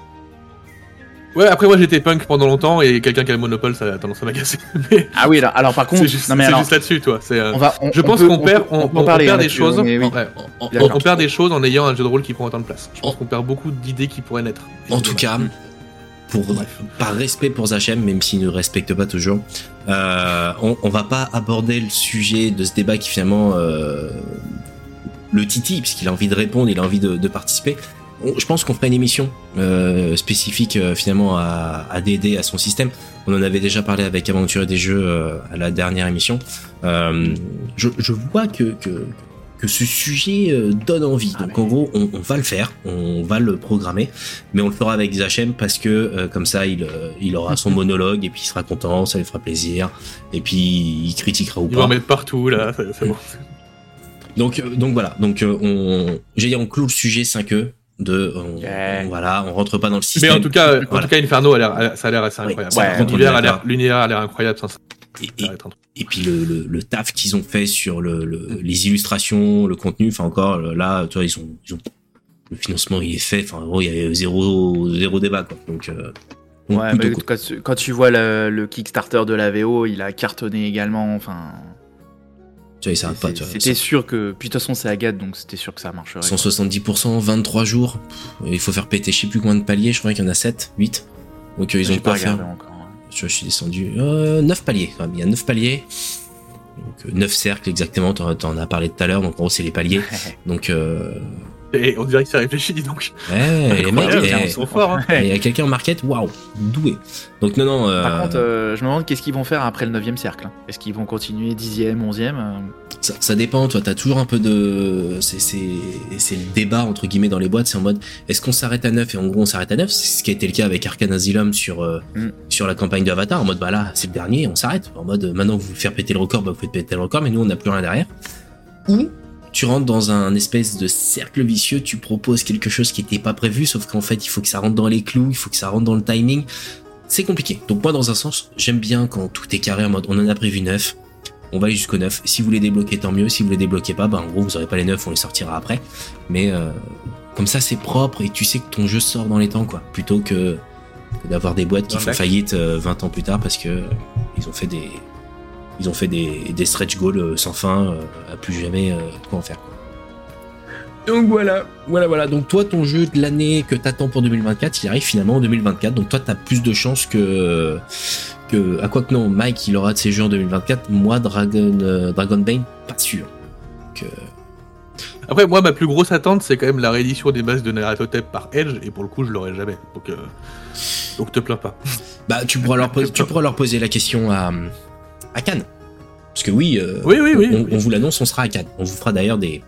ouais. Après, moi, j'étais punk pendant longtemps et quelqu'un qui a le monopole, ça a tendance à m'agacer. Mais Ah oui, alors, alors par contre, c'est juste, non mais c'est alors, juste là-dessus, toi. C'est. euh, on va, on- Je on pense peut- qu'on perd, on, perd hein, des choses. on perd des choses en ayant un jeu de rôle qui prend autant de place. Je pense En- qu'on perd beaucoup d'idées qui pourraient naître. en tout cas, pour, par respect pour Zachem, même s'il ne respecte pas toujours, euh, on, on va pas aborder le sujet de ce débat qui finalement euh, le titille, puisqu'il a envie de répondre, il a envie de, de participer. Je pense qu'on fera une émission euh, spécifique euh, finalement à, à DD, à son système. On en avait déjà parlé avec Aventure des Jeux euh, à la dernière émission. Euh, je, je vois que, que, que ce sujet euh, donne envie. Ah, Donc mais- en gros, on, on va le faire, on va le programmer, mais on le fera avec Zachem parce que euh, comme ça, il, euh, il aura son monologue et puis il sera content, ça lui fera plaisir, et puis il critiquera ou vont pas. en mettre partout là, c'est bon. Donc, euh, donc voilà. Donc euh, on, j'ai dit, on cloue le sujet 5e de, on, Yeah. on- voilà, on rentre pas dans le Mais système. en tout cas, en Voilà. tout cas, Inferno, a l'air- ça a l'air assez Oui, incroyable. d'accord. l'univers a l'air incroyable. Et- puis le, le, le taf qu'ils ont fait sur le, le- les illustrations, le contenu, enfin encore là, tu vois, ils ont, ils ont le financement il est fait, enfin en gros il y avait zéro zéro débat quoi. Donc, euh, donc, Ouais, cool. quand, tu- quand tu vois le, Kickstarter de la VO, il a cartonné également. Enfin, tu vois, ils s'arrêtent pas. c'était sûr que. Puis de toute façon, c'est Agathe, donc c'était sûr que ça marcherait. 170%, 23 jours. Pff, Il faut faire péter je sais plus combien de paliers, je crois qu'il y en a 7, 8. Donc euh, ils ont pas pas encore. Je, je suis descendu. Euh, 9 paliers quand même. Il y a 9 paliers. Donc, 9 cercles exactement, t'en t'en as parlé tout à l'heure, donc en gros c'est les paliers. Donc euh, Et on dirait que c'est réfléchi, dis donc. ouais, les mecs, ils sont forts. Hein. il y a quelqu'un en market, waouh, doué. Donc non non. euh, Par contre, euh, je me demande qu'est-ce qu'ils vont faire après le 9 cercle. hein. Est-ce qu'ils vont continuer 10e, 11e euh, ça, ça dépend, toi, t'as toujours un peu de. C'est le débat, entre guillemets, dans les boîtes. C'est en mode, est-ce qu'on s'arrête à 9 et en gros on s'arrête à 9 C'est ce qui a été le cas avec Arcane Asylum sur, euh, Mm. sur la campagne de Avatar. En mode, bah là, c'est le dernier, on s'arrête. En mode, maintenant que vous faire péter le record, bah vous faites péter le record, mais nous on n'a plus rien derrière. Ou tu rentres dans un espèce de cercle vicieux, tu proposes quelque chose qui n'était pas prévu, sauf qu'en fait il faut que ça rentre dans les clous, il faut que ça rentre dans le timing. C'est compliqué. Donc moi dans un sens, j'aime bien quand tout est carré en mode on en a prévu 9, on va aller jusqu'au 9. Si vous les débloquez, tant mieux. Si vous les débloquez pas, bah en gros vous aurez pas les 9, on les sortira après. Mais euh, comme ça c'est propre et tu sais que ton jeu sort dans les temps quoi. Plutôt que, que d'avoir des boîtes qui font faillite euh, 20 ans plus tard parce que euh, ils ont fait des ils ont fait des, des stretch goals euh, sans fin euh, à plus jamais euh, quoi en faire. Donc voilà, voilà, voilà. Donc toi, ton jeu de l'année que t'attends pour 2024, il arrive finalement en 2024. Donc toi, t'as plus de chances que que à quoi que non, Mike, il aura de ses jeux en 2024. Moi, Dragon euh, Dragon Bane, pas sûr. Donc, euh, Après, moi, ma plus grosse attente, c'est quand même la réédition des bases de Naratotep par Edge, et pour le coup, je l'aurai jamais. Donc, euh, donc te plains pas. bah, tu pourras leur poser, tu pourras leur poser la question à à Cannes. Parce que oui, euh, Oui, oui, oui. on, oui. on vous l'annonce, on sera à Cannes. On vous fera d'ailleurs des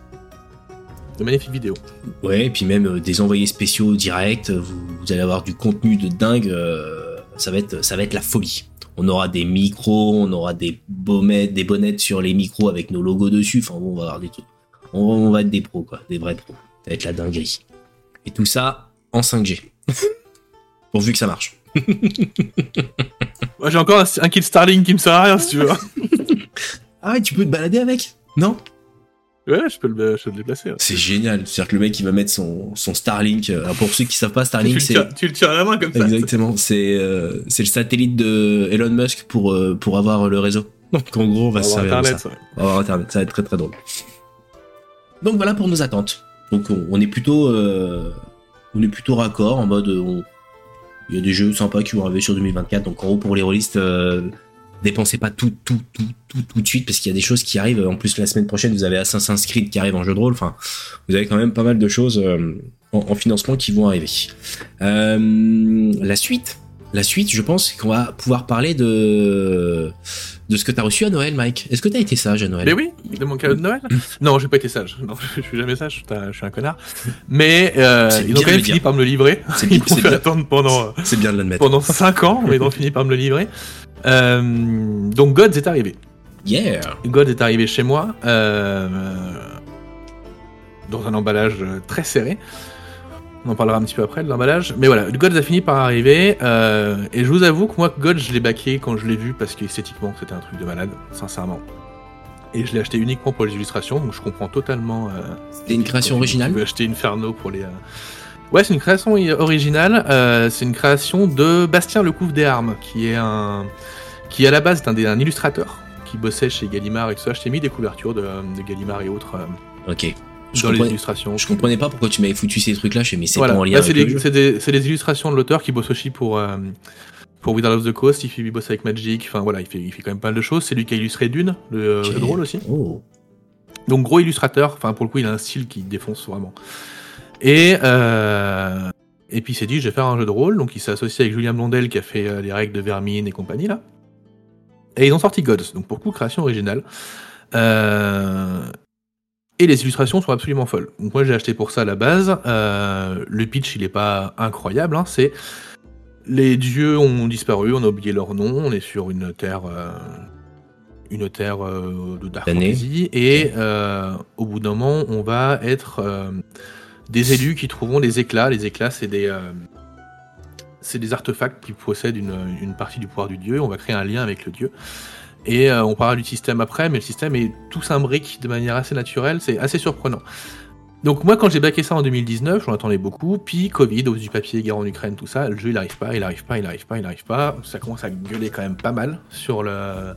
De magnifiques vidéos. Ouais, et puis même euh, des envoyés spéciaux directs, vous, vous allez avoir du contenu de dingue, euh, ça va être ça va être la folie. On aura des micros, on aura des baumettes, des bonnettes sur les micros avec nos logos dessus, enfin bon, on va avoir des trucs. On, on va être des pros quoi, des vrais pros. Ça va être la dinguerie. Et tout ça en 5G. Pourvu que ça marche. Moi, j'ai encore un, un kit Starlink qui me sert à rien, si tu veux. Ah ouais, tu peux te balader avec? Non? Ouais, je peux le, je peux le déplacer. ouais. C'est génial. C'est-à-dire que le mec il va mettre son, son Starlink. euh, Alors pour ceux qui savent pas, Starlink c'est tu le tires à la main comme ça. Exactement, c'est euh, c'est le satellite de Elon Musk pour euh, pour avoir le réseau. Donc en gros, on va On se servir Internet, ça. ouais. On va avoir internet, ça va être très très drôle. Donc voilà pour nos attentes. Donc on, on est plutôt euh, on est plutôt raccord en mode euh, on- il y a des jeux sympas qui vont arriver sur 2024. Donc en gros pour les rôlistes euh, dépensez pas tout, tout, tout, tout, tout de suite parce qu'il y a des choses qui arrivent. En plus, la semaine prochaine, vous avez Assassin's Creed qui arrive en jeu de rôle. Enfin, vous avez quand même pas mal de choses euh, en, en financement qui vont arriver. Euh, la suite, la suite, je pense qu'on va pouvoir parler de de ce que t'as reçu à Noël, Mike. Est-ce que t'as été sage à Noël? Mais oui, de mon cadeau de Noël Non, j'ai pas été sage. Non, je suis jamais sage, je suis un connard. Mais euh, ils ont quand même fini par me le livrer. C'est Ils bien- m'ont fait attendre pendant, C'est bien de l'admettre. pendant 5 ans, mais ils ont fini par me le livrer. Euh, donc Gods est arrivé. Yeah. God est arrivé chez moi euh, dans un emballage euh, très serré. On en parlera un petit peu après de l'emballage. Mais voilà, God a fini par arriver. euh, et je vous avoue que moi, God, je l'ai baqué quand je l'ai vu parce qu'esthétiquement, c'était un truc de malade, sincèrement. Et je l'ai acheté uniquement pour les illustrations, donc je comprends totalement. euh, C'était une création originale veux acheter Inferno pour les. Ouais, c'est une création originale. euh, c'est une création de Bastien Lecouvre des Armes, qui est un, qui à la base est un, un illustrateur qui bossait chez Gallimard et tout ça. Je t'ai mis des couvertures de, de Gallimard et autres euh, Ok. Je dans les illustrations. je comprenais pas pourquoi tu m'avais foutu ces trucs-là. Je mais c'est Voilà. pas en lien Là, c'est des, des- illustrations de l'auteur qui bosse aussi pour euh, pour Wizard of the Coast. Il, fait, il bosse avec Magic. Enfin voilà, il fait, il fait quand même pas mal de choses. C'est lui qui a illustré Dune, le euh, Ok. jeu de rôle aussi. Oh. Donc gros illustrateur, enfin pour le coup il a un style qui défonce vraiment. Et euh, et puis il s'est dit je vais faire un jeu de rôle, donc il s'est associé avec Julien Blondel qui a fait euh, les règles de Vermine et compagnie là. Et ils ont sorti Gods, donc pour coup création originale. Euh, et les illustrations sont absolument folles. Donc moi j'ai acheté pour ça à la base. Le pitch il est pas incroyable, hein, c'est les dieux ont disparu, on a oublié leur nom, on est sur une terre, une terre euh, de dark fantasy, et euh, au bout d'un moment, on va être euh, des élus qui trouveront des éclats. Les éclats, c'est des, euh, artefacts qui possèdent une, partie du pouvoir du dieu. On va créer un lien avec le dieu. Et euh, on parlera du système après, mais le système est tout s'imbrique de manière assez naturelle, c'est assez surprenant. Donc moi quand j'ai baqué ça en 2019, j'en attendais beaucoup, puis Covid, hausse du papier, guerre en Ukraine, tout ça, le jeu il arrive pas, il arrive pas, il arrive pas, il arrive pas, ça commence à gueuler quand même pas mal sur la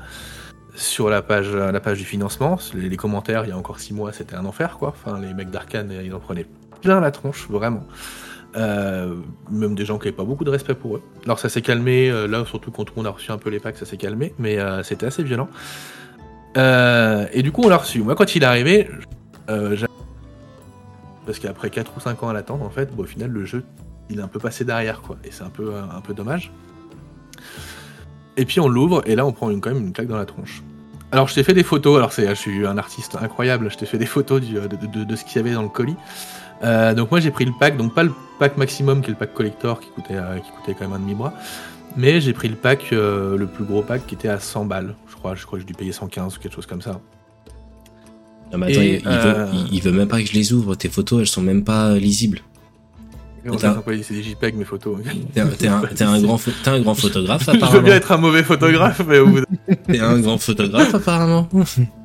page du financement, les, les commentaires il y a encore six mois c'était un enfer quoi, enfin les mecs d'Arkane ils en prenaient plein la tronche vraiment. Euh, même des gens qui n'avaient pas beaucoup de respect pour eux. Alors ça s'est calmé, euh, là surtout quand on a reçu un peu les packs, ça s'est calmé, mais euh, c'était assez violent. Euh, et du coup on l'a reçu. Moi quand il est arrivé, parce qu'après 4 ou 5 ans à l'attendre, en fait, bon, au final le jeu il est un peu passé derrière quoi, et c'est un peu, un peu dommage. Et puis on l'ouvre, et là on prend une, quand même une claque dans la tronche. Alors je t'ai fait des photos, alors c'est, je suis un artiste incroyable, je t'ai fait des photos de- de ce qu'il y avait dans le colis. Euh, donc moi j'ai pris le pack, donc pas le pack maximum qui est le pack collector qui coûtait, euh, qui coûtait quand même un demi-bras, mais j'ai pris le pack, euh, le plus gros pack qui était à 100 balles, je crois, je crois que j'ai dû payer 115 ou quelque chose comme ça. Non, mais attends, Et, il, euh, veut, il, il veut même pas que je les ouvre. Tes photos, elles sont même pas lisibles. C'est des JPEG mes photos. T'es un, t'es un- un grand, pho- t'es un grand photographe, Je veux bien apparemment. être un mauvais photographe, mais au bout d'un- T'es un grand photographe, apparemment.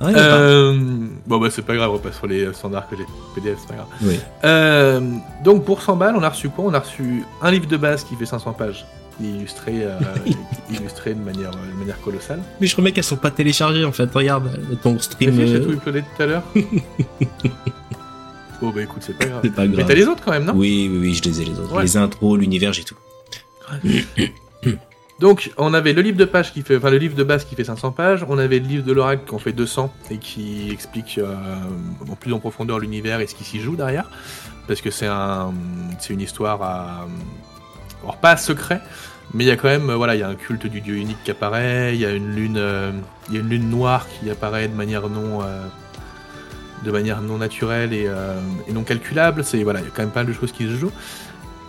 Ouais, Euh, bon bah c'est pas grave, on passe sur les standards que j'ai PDF, c'est pas grave. Oui. Euh, donc pour 100 balles, on a reçu quoi? On a reçu un livre de base qui fait 500 pages, illustré, euh, illustré de manière, de manière colossale. Mais je remets qu'elles sont pas téléchargées, en fait. Regarde, ton stream. j'ai tout uploadé tout à l'heure Bon bah écoute, c'est pas grave. Mais t'as les autres quand même, non? Oui, oui, oui, je les ai les autres. Ouais. Les intros, l'univers, j'ai tout. Donc on avait le livre de qui fait, enfin le livre de base qui fait 500 pages, on avait le livre de l'oracle qui en fait 200 et qui explique euh, en plus en profondeur l'univers et ce qui s'y joue derrière, parce que c'est un, c'est une histoire à, alors pas secret, mais il y a quand même, voilà, il y a un culte du dieu unique qui apparaît, il y a une lune, euh, y a une lune noire qui apparaît de manière non, euh, de manière non naturelle et, et non calculable. C'est voilà, il y a quand même pas mal de choses qui se jouent.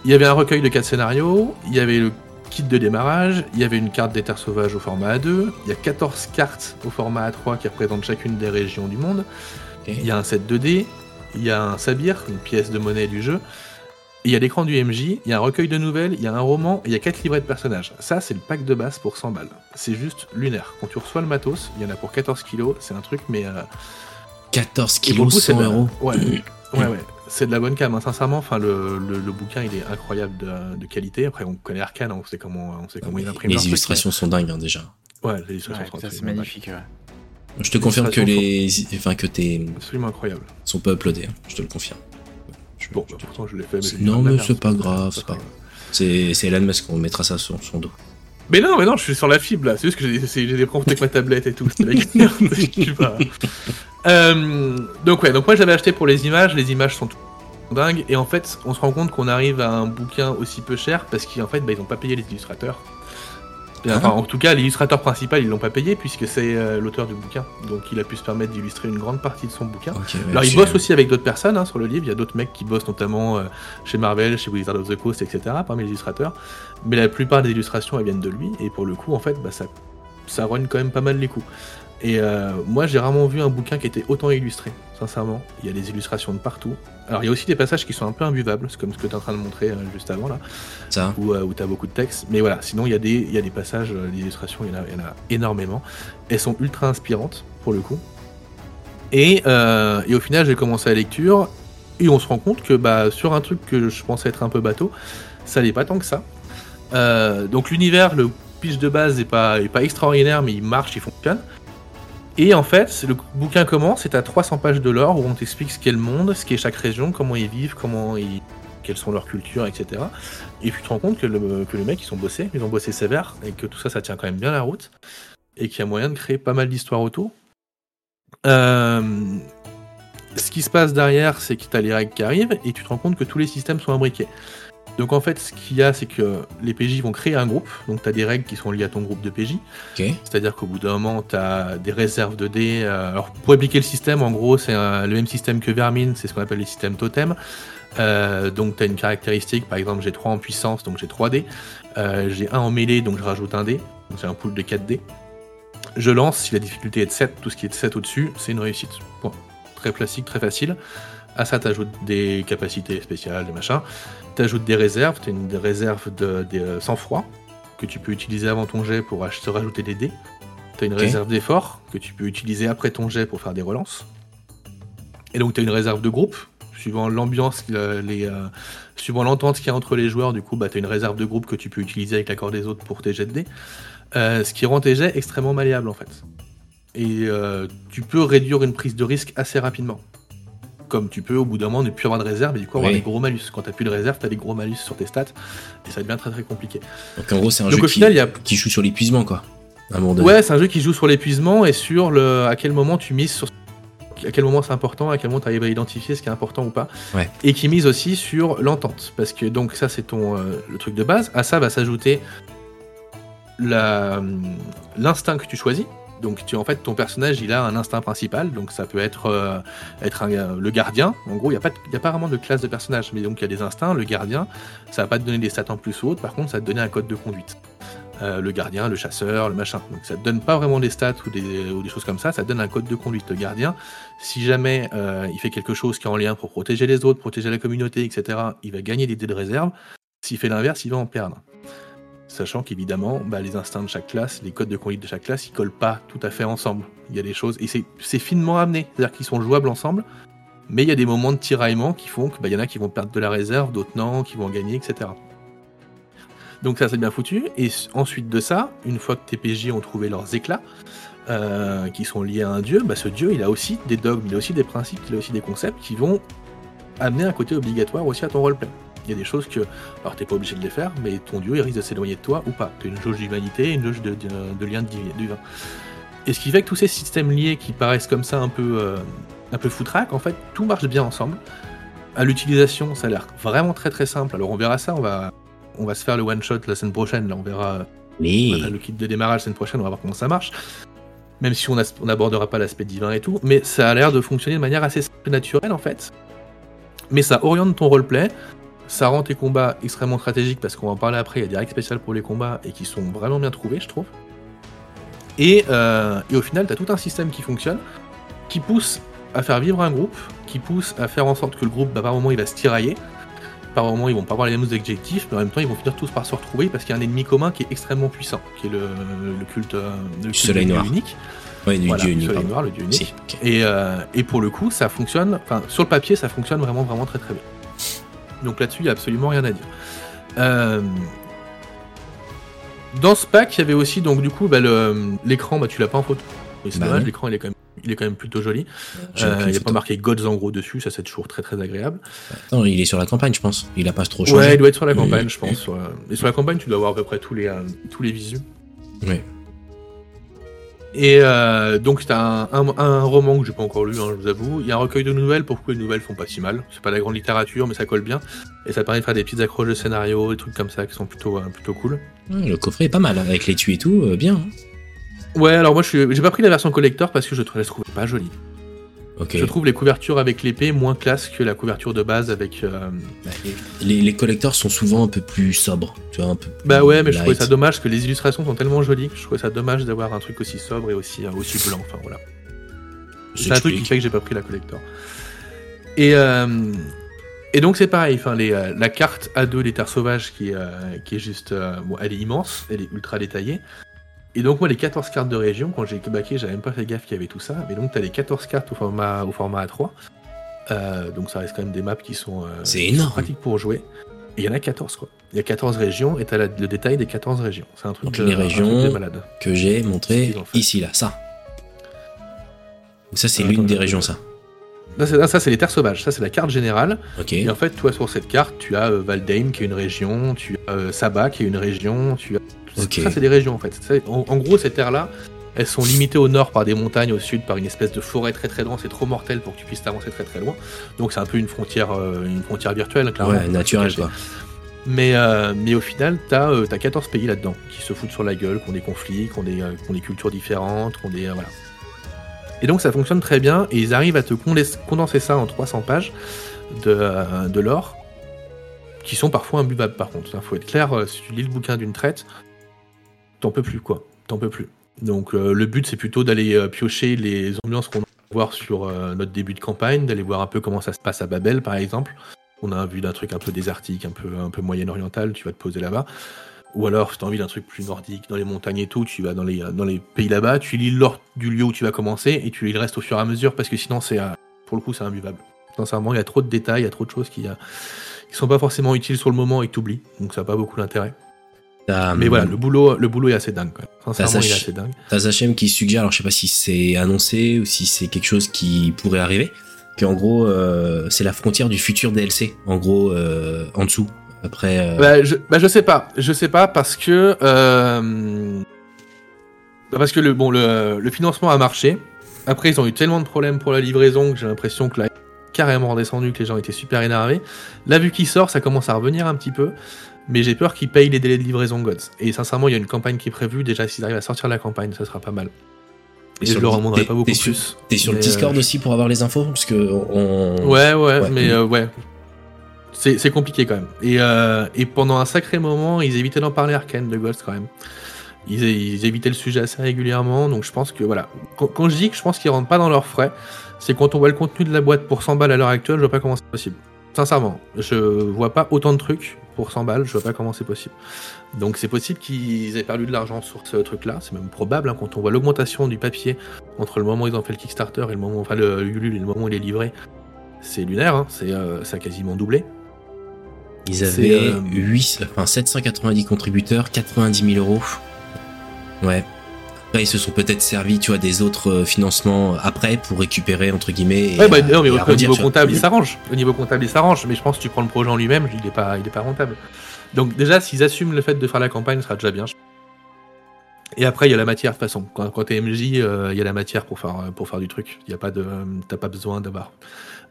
Il y avait un recueil de quatre scénarios, il y avait le kit de démarrage, il y avait une carte des terres sauvages au format A2, il y a 14 cartes au format A3 qui représentent chacune des régions du monde, il y a un set 2D, il y a un sabir, une pièce de monnaie du jeu, il y a l'écran du MJ, il y a un recueil de nouvelles, il y a un roman, et il y a 4 livrets de personnages. Ça, c'est le pack de base pour 100 balles. C'est juste lunaire. Quand tu reçois le matos, il y en a pour 14 kilos, c'est un truc, mais... euh, 14 et pour le kilos, coup, c'est 100 de la- euros. Ouais, ouais, ouais. C'est de la bonne cam, hein. sincèrement. Enfin, le, le, le bouquin, il est incroyable de, de qualité. Après, on connaît Arkane, on sait comment, on sait comment ils impriment leurs Les illustrations sont dingues, hein, déjà. Ouais, les illustrations Ouais, sont ça, c'est absolument magnifique. ouais. Je te confirme que les, enfin, que tes. Absolument incroyable. sont pas uploadés. hein, Je te le confirme. Je- Bon, je bah, te- pourtant, je l'ai fait. Mais non, mais c'est pas grave, c'est pas grave. C'est, c'est Elon Musk, on mettra ça sur son dos. Mais non, mais non, je suis sur la fibre là. C'est juste que j'ai des, j'ai des problèmes avec ma tablette et tout. C'est la guerre. Je suis pas- Euh, donc ouais, donc moi j'avais acheté pour les images. Les images sont tout dingues. Et en fait, on se rend compte qu'on arrive à un bouquin aussi peu cher parce qu'en fait, bah, ils ont pas payé les illustrateurs. Et, Enfin, en tout cas, l'illustrateur principal, ils l'ont pas payé puisque c'est euh, l'auteur du bouquin. Donc il a pu se permettre d'illustrer une grande partie de son bouquin. Alors, il bosse aussi avec d'autres personnes hein, sur le livre. Il y a d'autres mecs qui bossent notamment euh, chez Marvel, chez Wizard of the Coast, etc. parmi les illustrateurs. Mais la plupart des illustrations, elles viennent de lui. Et pour le coup, en fait, bah, ça, ça rogne quand même pas mal les coups. Et euh, moi, j'ai rarement vu un bouquin qui était autant illustré, sincèrement. Il y a des illustrations de partout. Alors, il y a aussi des passages qui sont un peu imbuvables, c'est comme ce que tu es en train de montrer euh, juste avant là Ça. où, euh, où tu as beaucoup de texte. Mais voilà, sinon il y, a des- il y a des passages, euh, des illustrations, il y, en a, il y en a énormément. Elles sont ultra inspirantes, pour le coup. Et, et au final, j'ai commencé la lecture, et on se rend compte que bah, sur un truc que je pensais être un peu bateau, ça n'est pas tant que ça. Donc l'univers, le pitch de base n'est pas, est pas extraordinaire, mais il marche, il fonctionne. Et en fait, le bouquin commence, c'est à 300 pages de lore où on t'explique ce qu'est le monde, ce qu'est chaque région, comment ils vivent, comment ils, quelles sont leurs cultures, etc. Et puis tu te rends compte que le, que le mec, ils sont bossés, ils ont bossé sévère, et que tout ça, ça tient quand même bien la route, et qu'il y a moyen de créer pas mal d'histoires autour. Euh, ce qui se passe derrière, c'est que tu as les règles qui arrivent, et tu te rends compte que tous les systèmes sont imbriqués. Donc en fait, ce qu'il y a, c'est que les PJ vont créer un groupe, donc tu as des règles qui sont liées à ton groupe de PJ, c'est-à-dire qu'au bout d'un moment, tu as des réserves de dés. euh, alors, pour appliquer le système, en gros, c'est le même système que Vermin, c'est ce qu'on appelle les systèmes totem. Euh, donc, tu as une caractéristique, par exemple, j'ai 3 en puissance, donc j'ai 3 dés. Euh, j'ai 1 en mêlée, donc je rajoute un dé. Donc, c'est un pool de 4 dés. Je lance, si la difficulté est de 7, tout ce qui est de 7 au-dessus, c'est une réussite. Point. Très classique, très facile. À ça, tu ajoutes des capacités spéciales, des machins. Tu ajoutes des réserves, tu as une réserve de, de euh, sang-froid que tu peux utiliser avant ton jet pour te rajouter des dés. Tu as une réserve d'effort que tu peux utiliser après ton jet pour faire des relances. Et donc tu as une réserve de groupe, suivant l'ambiance, euh, les, euh, suivant l'entente qu'il y a entre les joueurs, du coup bah, tu as une réserve de groupe que tu peux utiliser avec l'accord des autres pour tes jets de dés. Euh, ce qui rend tes jets extrêmement malléables en fait. Et euh, tu peux réduire une prise de risque assez rapidement. Comme tu peux au bout d'un moment ne plus avoir de réserve et du coup avoir Oui. des gros malus. Quand t'as plus de réserve, t'as des gros malus sur tes stats et ça devient très très compliqué. Donc en gros, c'est un Donc jeu au qui, final, il y a qui joue sur l'épuisement, quoi. À un moment donné. Ouais, c'est un jeu qui joue sur l'épuisement et sur le à quel moment tu mises sur à quel moment c'est important, à quel moment tu arrives à identifier ce qui est important ou pas. Ouais. Et qui mise aussi sur l'entente. Parce que donc ça c'est ton euh, le truc de base. À ça va s'ajouter la- l'instinct que tu choisis. Donc tu en fait ton personnage il a un instinct principal. Donc ça peut être euh, être un- euh, le gardien. En gros il n'y a, pas il a pas vraiment de classe de personnage. Mais donc il y a des instincts. Le gardien ça va pas te donner des stats en plus ou. Par contre ça va te donner un code de conduite. Euh, le gardien, le chasseur, le machin. Donc ça te donne pas vraiment des stats ou des, ou des choses comme ça, ça te donne un code de conduite. Le gardien, si jamais il fait quelque chose qui est en lien pour protéger les autres, protéger la communauté, etc., il va gagner des dés de réserve. S'il fait l'inverse, il va en perdre. Sachant qu'évidemment, bah, les instincts de chaque classe, les codes de conduite de chaque classe, ils collent pas tout à fait ensemble. Il y a des choses, et c'est finement amené, c'est-à-dire qu'ils sont jouables ensemble, mais il y a des moments de tiraillement qui font qu'il y en a qui vont perdre de la réserve, d'autres non, qui vont en gagner, etc. Donc ça c'est bien foutu. Et ensuite de ça, une fois que tes PJ ont trouvé leurs éclats, euh, qui sont liés à un dieu, bah, ce dieu il a aussi des dogmes, il a aussi des principes, il a aussi des concepts qui vont amener un côté obligatoire aussi à ton roleplay. Il y a des choses que, alors t'es pas obligé de les faire, mais ton dieu il risque de s'éloigner de toi ou pas. Tu as une jauge d'humanité, une jauge de, de, de lien divi- divin. Et ce qui fait que tous ces systèmes liés qui paraissent comme ça un peu, euh, un peu foutraque, en fait, tout marche bien ensemble. À l'utilisation, ça a l'air vraiment très très simple. Alors on verra ça, on va, on va se faire le one shot la semaine prochaine. Là, on verra le kit de démarrage la semaine prochaine, on va voir comment ça marche. Même si on n'abordera pas l'aspect divin et tout, mais ça a l'air de fonctionner de manière assez naturelle en fait. Mais ça oriente ton roleplay, ça rend tes combats extrêmement stratégiques parce qu'on va en parler après, il y a des règles spéciales pour les combats et qui sont vraiment bien trouvées, je trouve. Et, euh, et au final, tu as tout un système qui fonctionne, qui pousse à faire vivre un groupe, qui pousse à faire en sorte que le groupe, bah, par moment, il va se tirailler. Par moment, ils vont pas avoir les mêmes objectifs, mais en même temps, ils vont finir tous par se retrouver parce qu'il y a un ennemi commun qui est extrêmement puissant, qui est le, le culte, euh, le culte soleil du noir. unique. ouais, du Voilà, dieu le unique. noir, le dieu unique. Si. Et, euh, et pour le coup, ça fonctionne, enfin, sur le papier, ça fonctionne vraiment, vraiment très très bien. Donc là-dessus, il n'y a absolument rien à dire. Euh, Dans ce pack, il y avait aussi, donc du coup, bah, l'écran, bah, tu l'as pas en photo. Et c'est Bah dommage, l'écran, il est quand même il est quand même plutôt joli. Euh, il n'y a pas marqué Gods en gros dessus, ça c'est toujours très très agréable. Non, il est sur la campagne, je pense. Il a pas trop changé. Ouais, il doit être sur la Oui. campagne, je pense. Et sur la campagne, tu dois avoir à peu près tous les, euh, tous les visus. Ouais. Et euh, donc c'est un, un, un roman que j'ai pas encore lu, hein, je vous avoue. Il y a un recueil de nouvelles, pourquoi les nouvelles font pas si mal? C'est pas la grande littérature, mais ça colle bien. Et ça permet de faire des petites accroches de scénario, des trucs comme ça qui sont plutôt, euh, plutôt cool. Ouais, le coffret est pas mal, avec l'étui et tout, euh, bien. hein. Ouais, alors moi je j'ai pas pris la version collector parce que je trou- la trouvais pas jolie. Je trouve les couvertures avec l'épée moins classe que la couverture de base avec. euh, Les, les collecteurs sont souvent un peu plus sobres, tu vois, un peu Bah ouais, mais je trouvais ça dommage parce que les illustrations sont tellement jolies je trouvais ça dommage d'avoir un truc aussi sobre et aussi, euh, aussi blanc. Enfin voilà. C'est un truc qui fait que j'ai pas pris la collector. Et, euh, et donc c'est pareil, enfin, les, la carte A2 des terres sauvages qui, est, qui est juste. bon, elle est immense, elle est ultra détaillée. Et donc moi les 14 cartes de région, quand j'ai baqué, j'avais même pas fait gaffe qu'il y avait tout ça. Mais donc t'as les 14 cartes au format, au format A3. Euh, donc ça reste quand même des maps qui sont, euh, qui sont pratiques pour jouer. Et il y en a 14 quoi. Il y a 14 régions et t'as la- le détail des 14 régions. C'est un truc, Donc, les un truc régions- de malade. que j'ai montré Ce qu'ils ont fait. ici, là, ça. Donc ça, c'est l'une des régions, ça. Là, ça c'est les terres sauvages, ça c'est la carte générale. Et en fait, toi, sur cette carte, tu as euh, Valdeim qui est une région, tu as Saba qui est une région, tu as. Ça, c'est des régions en fait. En, en gros, ces terres-là, elles sont limitées au nord par des montagnes, au sud par une espèce de forêt très très dense et trop mortelle pour que tu puisses t'avancer très très loin. Donc, c'est un peu une frontière, euh, une frontière virtuelle, clairement. Ouais, naturel, Faut pas se quoi. Mais, euh, mais au final, t'as euh, t'as 14 pays là-dedans qui se foutent sur la gueule, qui ont des conflits, qui ont des, qui ont des cultures différentes, qui ont des. voilà. Et donc ça fonctionne très bien, et ils arrivent à te condens- condenser ça en 300 pages de, de l'or, qui sont parfois imbuvables par contre. Il faut être clair, si tu lis le bouquin d'une traite, t'en peux plus quoi, t'en peux plus. Donc euh, le but c'est plutôt d'aller euh, piocher les ambiances qu'on va voir sur euh, notre début de campagne, d'aller voir un peu comment ça se passe à Babel par exemple. On a vue d'un truc un peu désertique, un peu, un peu moyen-oriental, tu vas te poser là-bas. Ou alors, si tu as envie d'un truc plus nordique, dans les montagnes et tout, tu vas dans les, dans les pays là-bas, tu lis l'ordre du lieu où tu vas commencer et tu lis le reste au fur et à mesure parce que sinon, c'est pour le coup, c'est imbuvable. Sincèrement, il y a trop de détails, il y a trop de choses qui, qui sont pas forcément utiles sur le moment et que t'oublies. Donc, ça n'a pas beaucoup d'intérêt. T'as, Mais voilà, le boulot, le boulot est assez dingue. Quand même. Sincèrement, il est je- assez dingue. T'as Zachem qui suggère, alors je sais pas si c'est annoncé ou si c'est quelque chose qui pourrait arriver, qu'en gros, euh, c'est la frontière du futur DLC, en gros, euh, en dessous. Après, euh, Bah je, bah, je sais pas, je sais pas parce que euh, parce que le bon le, le financement a marché. Après ils ont eu tellement de problèmes pour la livraison que j'ai l'impression que là carrément redescendu, que les gens étaient super énervés. Là vu qu'il sort, ça commence à revenir un petit peu, mais j'ai peur qu'ils payent les délais de livraison Gods. Et sincèrement, il y a une campagne qui est prévue. Déjà s'ils arrivent à sortir la campagne, ça sera pas mal. Et sur je le- leur en demanderai pas beaucoup plus. t'es sur le Discord euh, aussi pour avoir les infos Parce que on... Ouais, ouais, Ouais. mais euh, ouais. C'est c'est compliqué quand même. Et, euh, et pendant un sacré moment, ils évitaient d'en parler Arkane de Ghost quand même. Ils, ils évitaient le sujet assez régulièrement, donc je pense que voilà. Quand, quand je dis que je pense qu'ils rentrent pas dans leurs frais, c'est quand on voit le contenu de la boîte pour 100 balles à l'heure actuelle, je vois pas comment c'est possible. Sincèrement, je vois pas autant de trucs pour 100 balles, je vois pas comment c'est possible. Donc c'est possible qu'ils aient perdu de l'argent sur ce truc-là, c'est même probable hein, quand on voit l'augmentation du papier entre le moment où ils ont fait le Kickstarter et le moment, enfin le Ulule et le moment où il est livré. C'est lunaire, hein, c'est euh, ça a quasiment doublé. Ils avaient euh, 8, enfin 790 contributeurs, 90 000 euros. Ouais. Après, ils se sont peut-être servis, tu vois, des autres euh, financements après pour récupérer, entre guillemets. et Ouais, bah, à- non, mais et au, redire, niveau comptable, il s'arrange. Au niveau comptable, il s'arrange. Mais je pense que tu prends le projet en lui-même, il est pas, il est pas rentable. Donc déjà, s'ils assument le fait de faire la campagne, ce sera déjà bien. Et après, il y a la matière de toute façon. Quand, quand t'es MJ, euh, il y a la matière pour faire, euh, pour faire du truc. Il y a pas de, t'as pas besoin d'avoir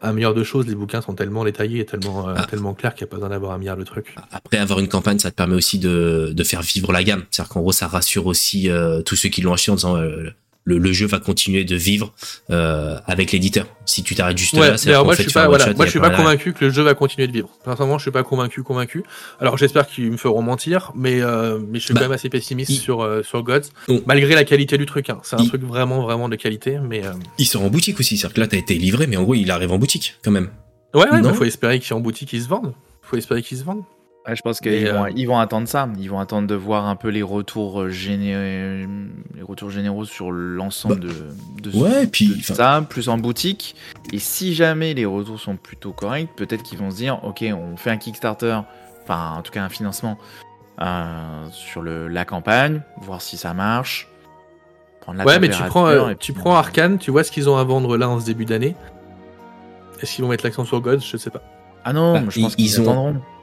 un milliard de choses. Les bouquins sont tellement détaillés et tellement, euh, Ah. tellement clairs qu'il n'y a pas besoin d'avoir un milliard de trucs. Après, avoir une campagne, ça te permet aussi de, de faire vivre la gamme. C'est-à-dire qu'en gros, ça rassure aussi euh, tous ceux qui l'ont acheté en disant euh, le, le jeu va continuer de vivre euh, avec l'éditeur. Si tu t'arrêtes juste Ouais, là, qu'en moi fait, je suis pas, voilà, moi il je suis pas convaincu que le jeu va continuer de vivre. Sincèrement, je suis pas convaincu, convaincu. Alors j'espère qu'ils me feront mentir, mais euh, mais je suis Bah, quand même assez pessimiste il- sur euh, sur Gods, Donc- malgré la qualité du truc. Hein. C'est un Il- truc vraiment vraiment de qualité, mais Il sort en boutique aussi. C'est-à-dire que là, t'as été livré, mais en gros, il arrive en boutique quand même. ouais, ouais, Non. mais faut espérer qu'ils en boutique ils se vendent. Faut espérer qu'ils se vendent. Ouais, je pense qu'ils vont, euh, ils vont attendre ça. Ils vont attendre de voir un peu les retours, euh, géné- les retours généraux sur l'ensemble de, de, ce- Ouais, et puis, de enfin- ça, plus en boutique. Et si jamais les retours sont plutôt corrects, peut-être qu'ils vont se dire, ok, on fait un Kickstarter, enfin en tout cas un financement euh, sur le, la campagne, voir si ça marche. prendre la Ouais, mais tu prends, euh, tu prends Arkane, tu vois ce qu'ils ont à vendre là en ce début d'année? Est-ce qu'ils vont mettre l'accent sur Gods? Je sais pas. Ah non, Bah, je ils- pense ils.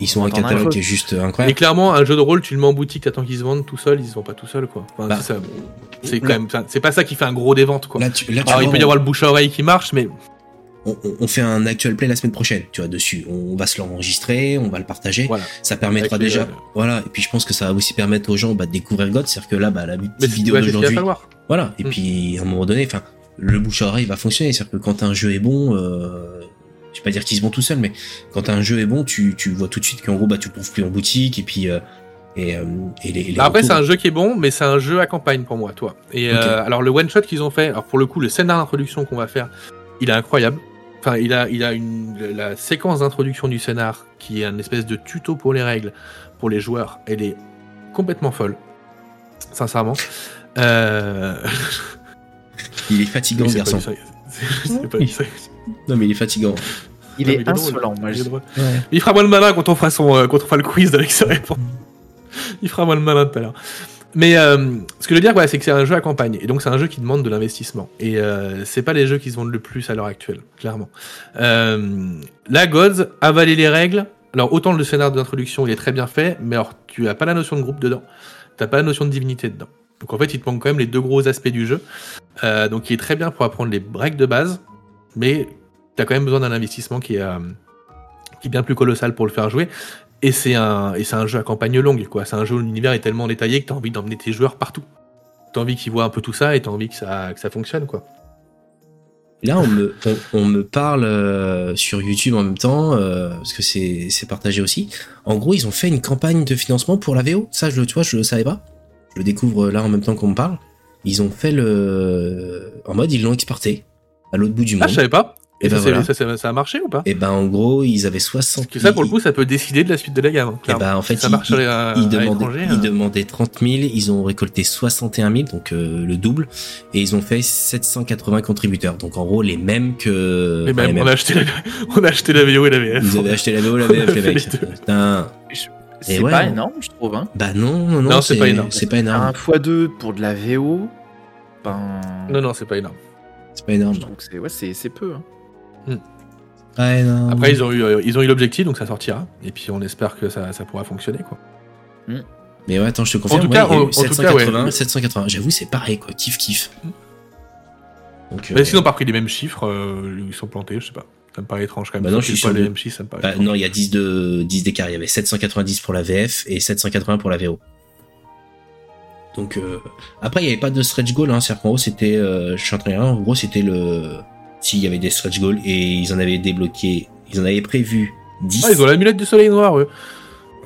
Ils ont un catalogue qui est juste Mais incroyable. clairement, un jeu de rôle, tu le mets en boutique, t'attends qu'ils se vendent tout seuls, ils se vendent pas tout seuls, quoi. Enfin, Bah, c'est quand même, c'est pas ça qui fait un gros des ventes, quoi. Là, tu, là, tu Alors, il peut y avoir le bouche à oreille qui marche, mais on, on- on fait un actual play la semaine prochaine, tu vois, dessus. On va se l'enregistrer, on va le partager. voilà. Ça permettra Avec déjà. Voilà. Et puis, je pense que ça va aussi permettre aux gens bah, de découvrir God. C'est-à-dire que là, bah, la Mais petite vidéo d'aujourd'hui. falloir. Voilà. Et Mm. puis, à un moment donné, enfin, le bouche à oreille va fonctionner. C'est-à-dire que quand un jeu est bon, euh, je vais pas dire qu'ils se vont tout seuls, mais quand un jeu est bon, tu, tu vois tout de suite qu'en gros, bah, tu le trouves plus en boutique. Et puis, euh, et, euh, et les, les Bah, après, c'est un jeu qui est bon, mais c'est un jeu à campagne pour moi, toi. Et euh, alors, le one shot qu'ils ont fait, alors pour le coup, le scénario d'introduction qu'on va faire, il est incroyable. Enfin, il a, il a une, la séquence d'introduction du scénar qui est un espèce de tuto pour les règles pour les joueurs. Elle est complètement folle, sincèrement. Euh... il est fatigant, oui, ce garçon. C'est pas. Non, mais il est fatigant. Il Non, est insolent. Moi, Il je- est drôle. Il fera moins le malin quand on fera son, euh, quand on fera le quiz avec ses réponses. Il fera moins le malin tout à l'heure. Mais euh, ce que je veux dire, voilà, c'est que c'est un jeu à campagne, et donc c'est un jeu qui demande de l'investissement. Et euh, c'est pas les jeux qui se vendent le plus à l'heure actuelle, clairement. Euh, la Gods, avaler les règles. Alors autant le scénario d'introduction, il est très bien fait, mais alors tu as pas la notion de groupe dedans, t'as pas la notion de divinité dedans. Donc en fait, il te manque quand même les deux gros aspects du jeu. Euh, donc il est très bien pour apprendre les breaks de base, mais t'as quand même besoin d'un investissement qui est euh, qui est bien plus colossal pour le faire jouer. Et c'est un, jeu à campagne longue, quoi. C'est un jeu où l'univers est tellement détaillé que t'as envie d'emmener tes joueurs partout. T'as envie qu'ils voient un peu tout ça et t'as envie que ça, fonctionne, quoi. Là, on me, parle euh, sur YouTube en même temps, parce que c'est partagé aussi. En gros, ils ont fait une campagne de financement pour la VO. Ça, je, tu vois, je le savais pas. Je le découvre là en même temps qu'on me parle. Ils ont fait le... En mode, ils l'ont exporté à l'autre bout du Ah, monde. je savais pas. Et, Et ça, ben voilà. ça, ça- ça a marché ou pas? Et ben, en gros, ils avaient 60... Parce que ça, pour le coup, ça peut décider de la suite de la gamme. hein, Et clairement. ben, en fait, ça ils, ils- à, ils demandaient, ils hein. demandaient 30 000, ils ont récolté 61 000, donc euh, le double, et ils ont fait 780 contributeurs. Donc en gros, les mêmes que... Enfin, les même, on mêmes. a acheté la, on a acheté la VO et la VF. Vous avez acheté la VO, la VF, les mecs. Putain. C'est ouais, pas on- énorme, je trouve. Hein. Bah non, non, non, Non, c'est pas énorme. C'est pas énorme. Un x2 pour de la VO, ben. Non, non, c'est pas énorme. C'est pas énorme. Je trouve que c'est ouais, c'est c'est peu. Hein. Pas énorme. Après, ils ont eu, euh, ils ont eu l'objectif, donc ça sortira. Et puis, on espère que ça, ça pourra fonctionner, quoi. Mais ouais, attends, je te confirme. tout ouais, cas, en- en tout cas, 780, ouais. 780. J'avoue, c'est pareil, quoi. Kiff, kiff. Donc, euh, Mais sinon, pas pris les mêmes chiffres, euh, ils sont plantés, je sais pas. Ça me paraît étrange quand même. Bah non, je suis pas les ça me paraît bah, non, il y a 10 de 10 d'écart. Il y avait 790 pour la VF et 780 pour la VO. Donc euh, après, il y avait pas de stretch goal. Hein. C'est-à-dire qu'en gros, c'était, euh, je suis en train de en gros, c'était le, s'il y avait des stretch goals et ils en avaient débloqué, ils en avaient prévu 10. Ah, ils ont l'amulette du soleil noir, eux.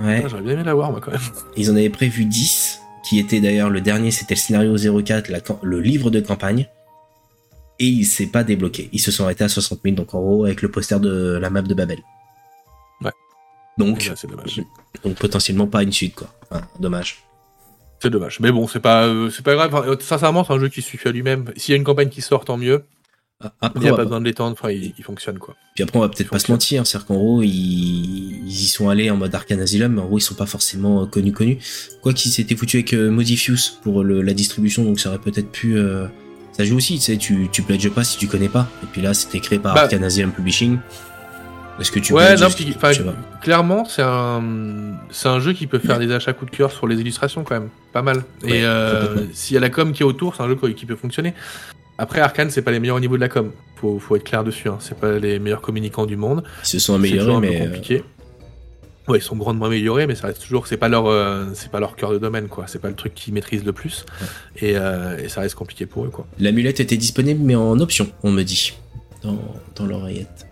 Ouais. Ah, J'aurais bien aimé l'avoir, moi, quand même. Ils en avaient prévu 10, qui était d'ailleurs le dernier, c'était le scénario 04, la cam- le livre de campagne. Et il s'est pas débloqué. Ils se sont arrêtés à 60 000, donc en gros, avec le poster de la map de Babel. Ouais. Donc, Ouais, c'est dommage. donc potentiellement pas une suite, quoi. Enfin, dommage. C'est dommage. Mais bon, c'est pas, euh, c'est pas grave. Enfin, sincèrement, c'est un jeu qui suffit à lui-même. S'il y a une campagne qui sort, tant mieux. A- Il n'y a pas besoin de l'étendre. Enfin, il, il fonctionne, quoi. puis après, on va peut-être pas se mentir. C'est-à-dire qu'en gros, ils, ils y sont allés en mode Arcane Asylum, mais en gros, ils sont pas forcément euh, connus connus. Quoi qu'ils s'étaient foutus avec euh, Modifius pour le- la distribution, donc ça aurait peut-être pu... euh, Ça joue aussi, tu sais, tu, tu pledges pas si tu connais pas. Et puis là, c'était créé par Bah. Arcane Asylum Publishing. Est-ce que tu ouais, non, puis, enfin, je sais pas. clairement, c'est un, c'est un jeu qui peut faire des achats coup de cœur sur les illustrations, quand même. Pas mal. Ouais, Et euh, s'il y a la com qui est autour, c'est un jeu qui peut fonctionner. Après, Arkane, c'est pas les meilleurs au niveau de la com. Faut, faut être clair dessus. Hein. C'est pas les meilleurs communicants du monde. Ils se sont améliorés, toujours un peu mais... euh, compliqué. Ouais, ils sont grandement améliorés, mais ça reste toujours, c'est pas leur, euh, c'est pas leur cœur de domaine, quoi. C'est pas le truc qu'ils maîtrisent le plus, et, euh, et ça reste compliqué pour eux, quoi. L'amulette était disponible, mais en option, on me dit. Dans, dans l'oreillette.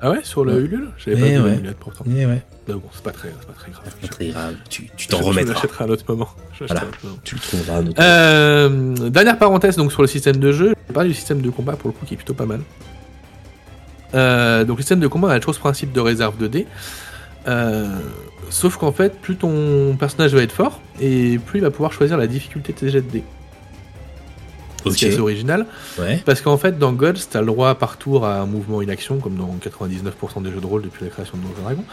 Ah ouais, sur le Ouais. Ulule, j'avais Eh pas vu ouais. la lunette pourtant. Eh ouais. Mais bon, c'est pas très, c'est pas très grave. Pas très grave. Tu tu t'en Je remettras. l'achèterai à un autre moment. Je l'achèterai Voilà. à un autre moment. Tu le trouveras à notre... Euh, dernière parenthèse donc sur le système de jeu. Je vais parler du système de combat pour le coup qui est plutôt pas mal. Donc le système de combat a toujours ce principe de réserve de dés. Euh, sauf qu'en fait, plus ton personnage va être fort, et plus il va pouvoir choisir la difficulté de ses jets de dés. Ce qui est assez Ok. original. Ouais. Parce qu'en fait, dans Gods, t'as le droit par tour à un mouvement une action, comme dans 99% des jeux de rôle depuis la création de Donjons et Dragons.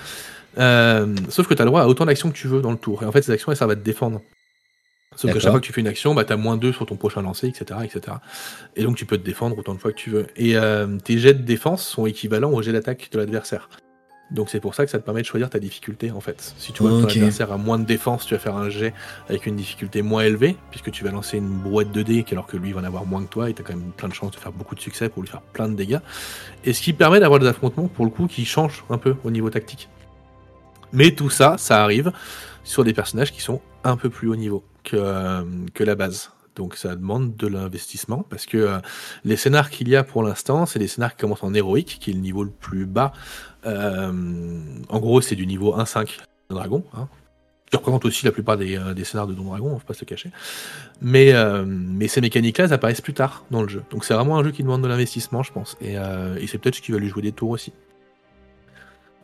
Euh, sauf que t'as le droit à autant d'actions que tu veux dans le tour. Et en fait, ces actions, elles servent à te défendre. Sauf qu'à chaque fois que tu fais une action, bah, tu as moins 2 sur ton prochain lancer, etc., etc. Et donc tu peux te défendre autant de fois que tu veux. Et euh, tes jets de défense sont équivalents aux jets d'attaque de l'adversaire. Donc c'est pour ça que ça te permet de choisir ta difficulté en fait. Si tu vois que ton adversaire a moins de défense, tu vas faire un jet avec une difficulté moins élevée, puisque tu vas lancer une brouette de dés alors que lui va en avoir moins que toi, et tu as quand même plein de chances de faire beaucoup de succès pour lui faire plein de dégâts. Et ce qui permet d'avoir des affrontements pour le coup qui changent un peu au niveau tactique. Mais tout ça, ça arrive sur des personnages qui sont un peu plus haut niveau que, euh, que la base. Donc ça demande de l'investissement parce que euh, les scénars qu'il y a pour l'instant, c'est des scénars qui commencent en héroïque, qui est le niveau le plus bas. Euh, en gros, c'est du niveau 1-5 de Dragon, hein, qui représente aussi la plupart des, euh, des scénars de Don Dragon, on ne va pas se cacher. Mais, mais ces mécaniques-là, elles apparaissent plus tard dans le jeu. Donc c'est vraiment un jeu qui demande de l'investissement, je pense. Et, et c'est peut-être ce qui va lui jouer des tours aussi.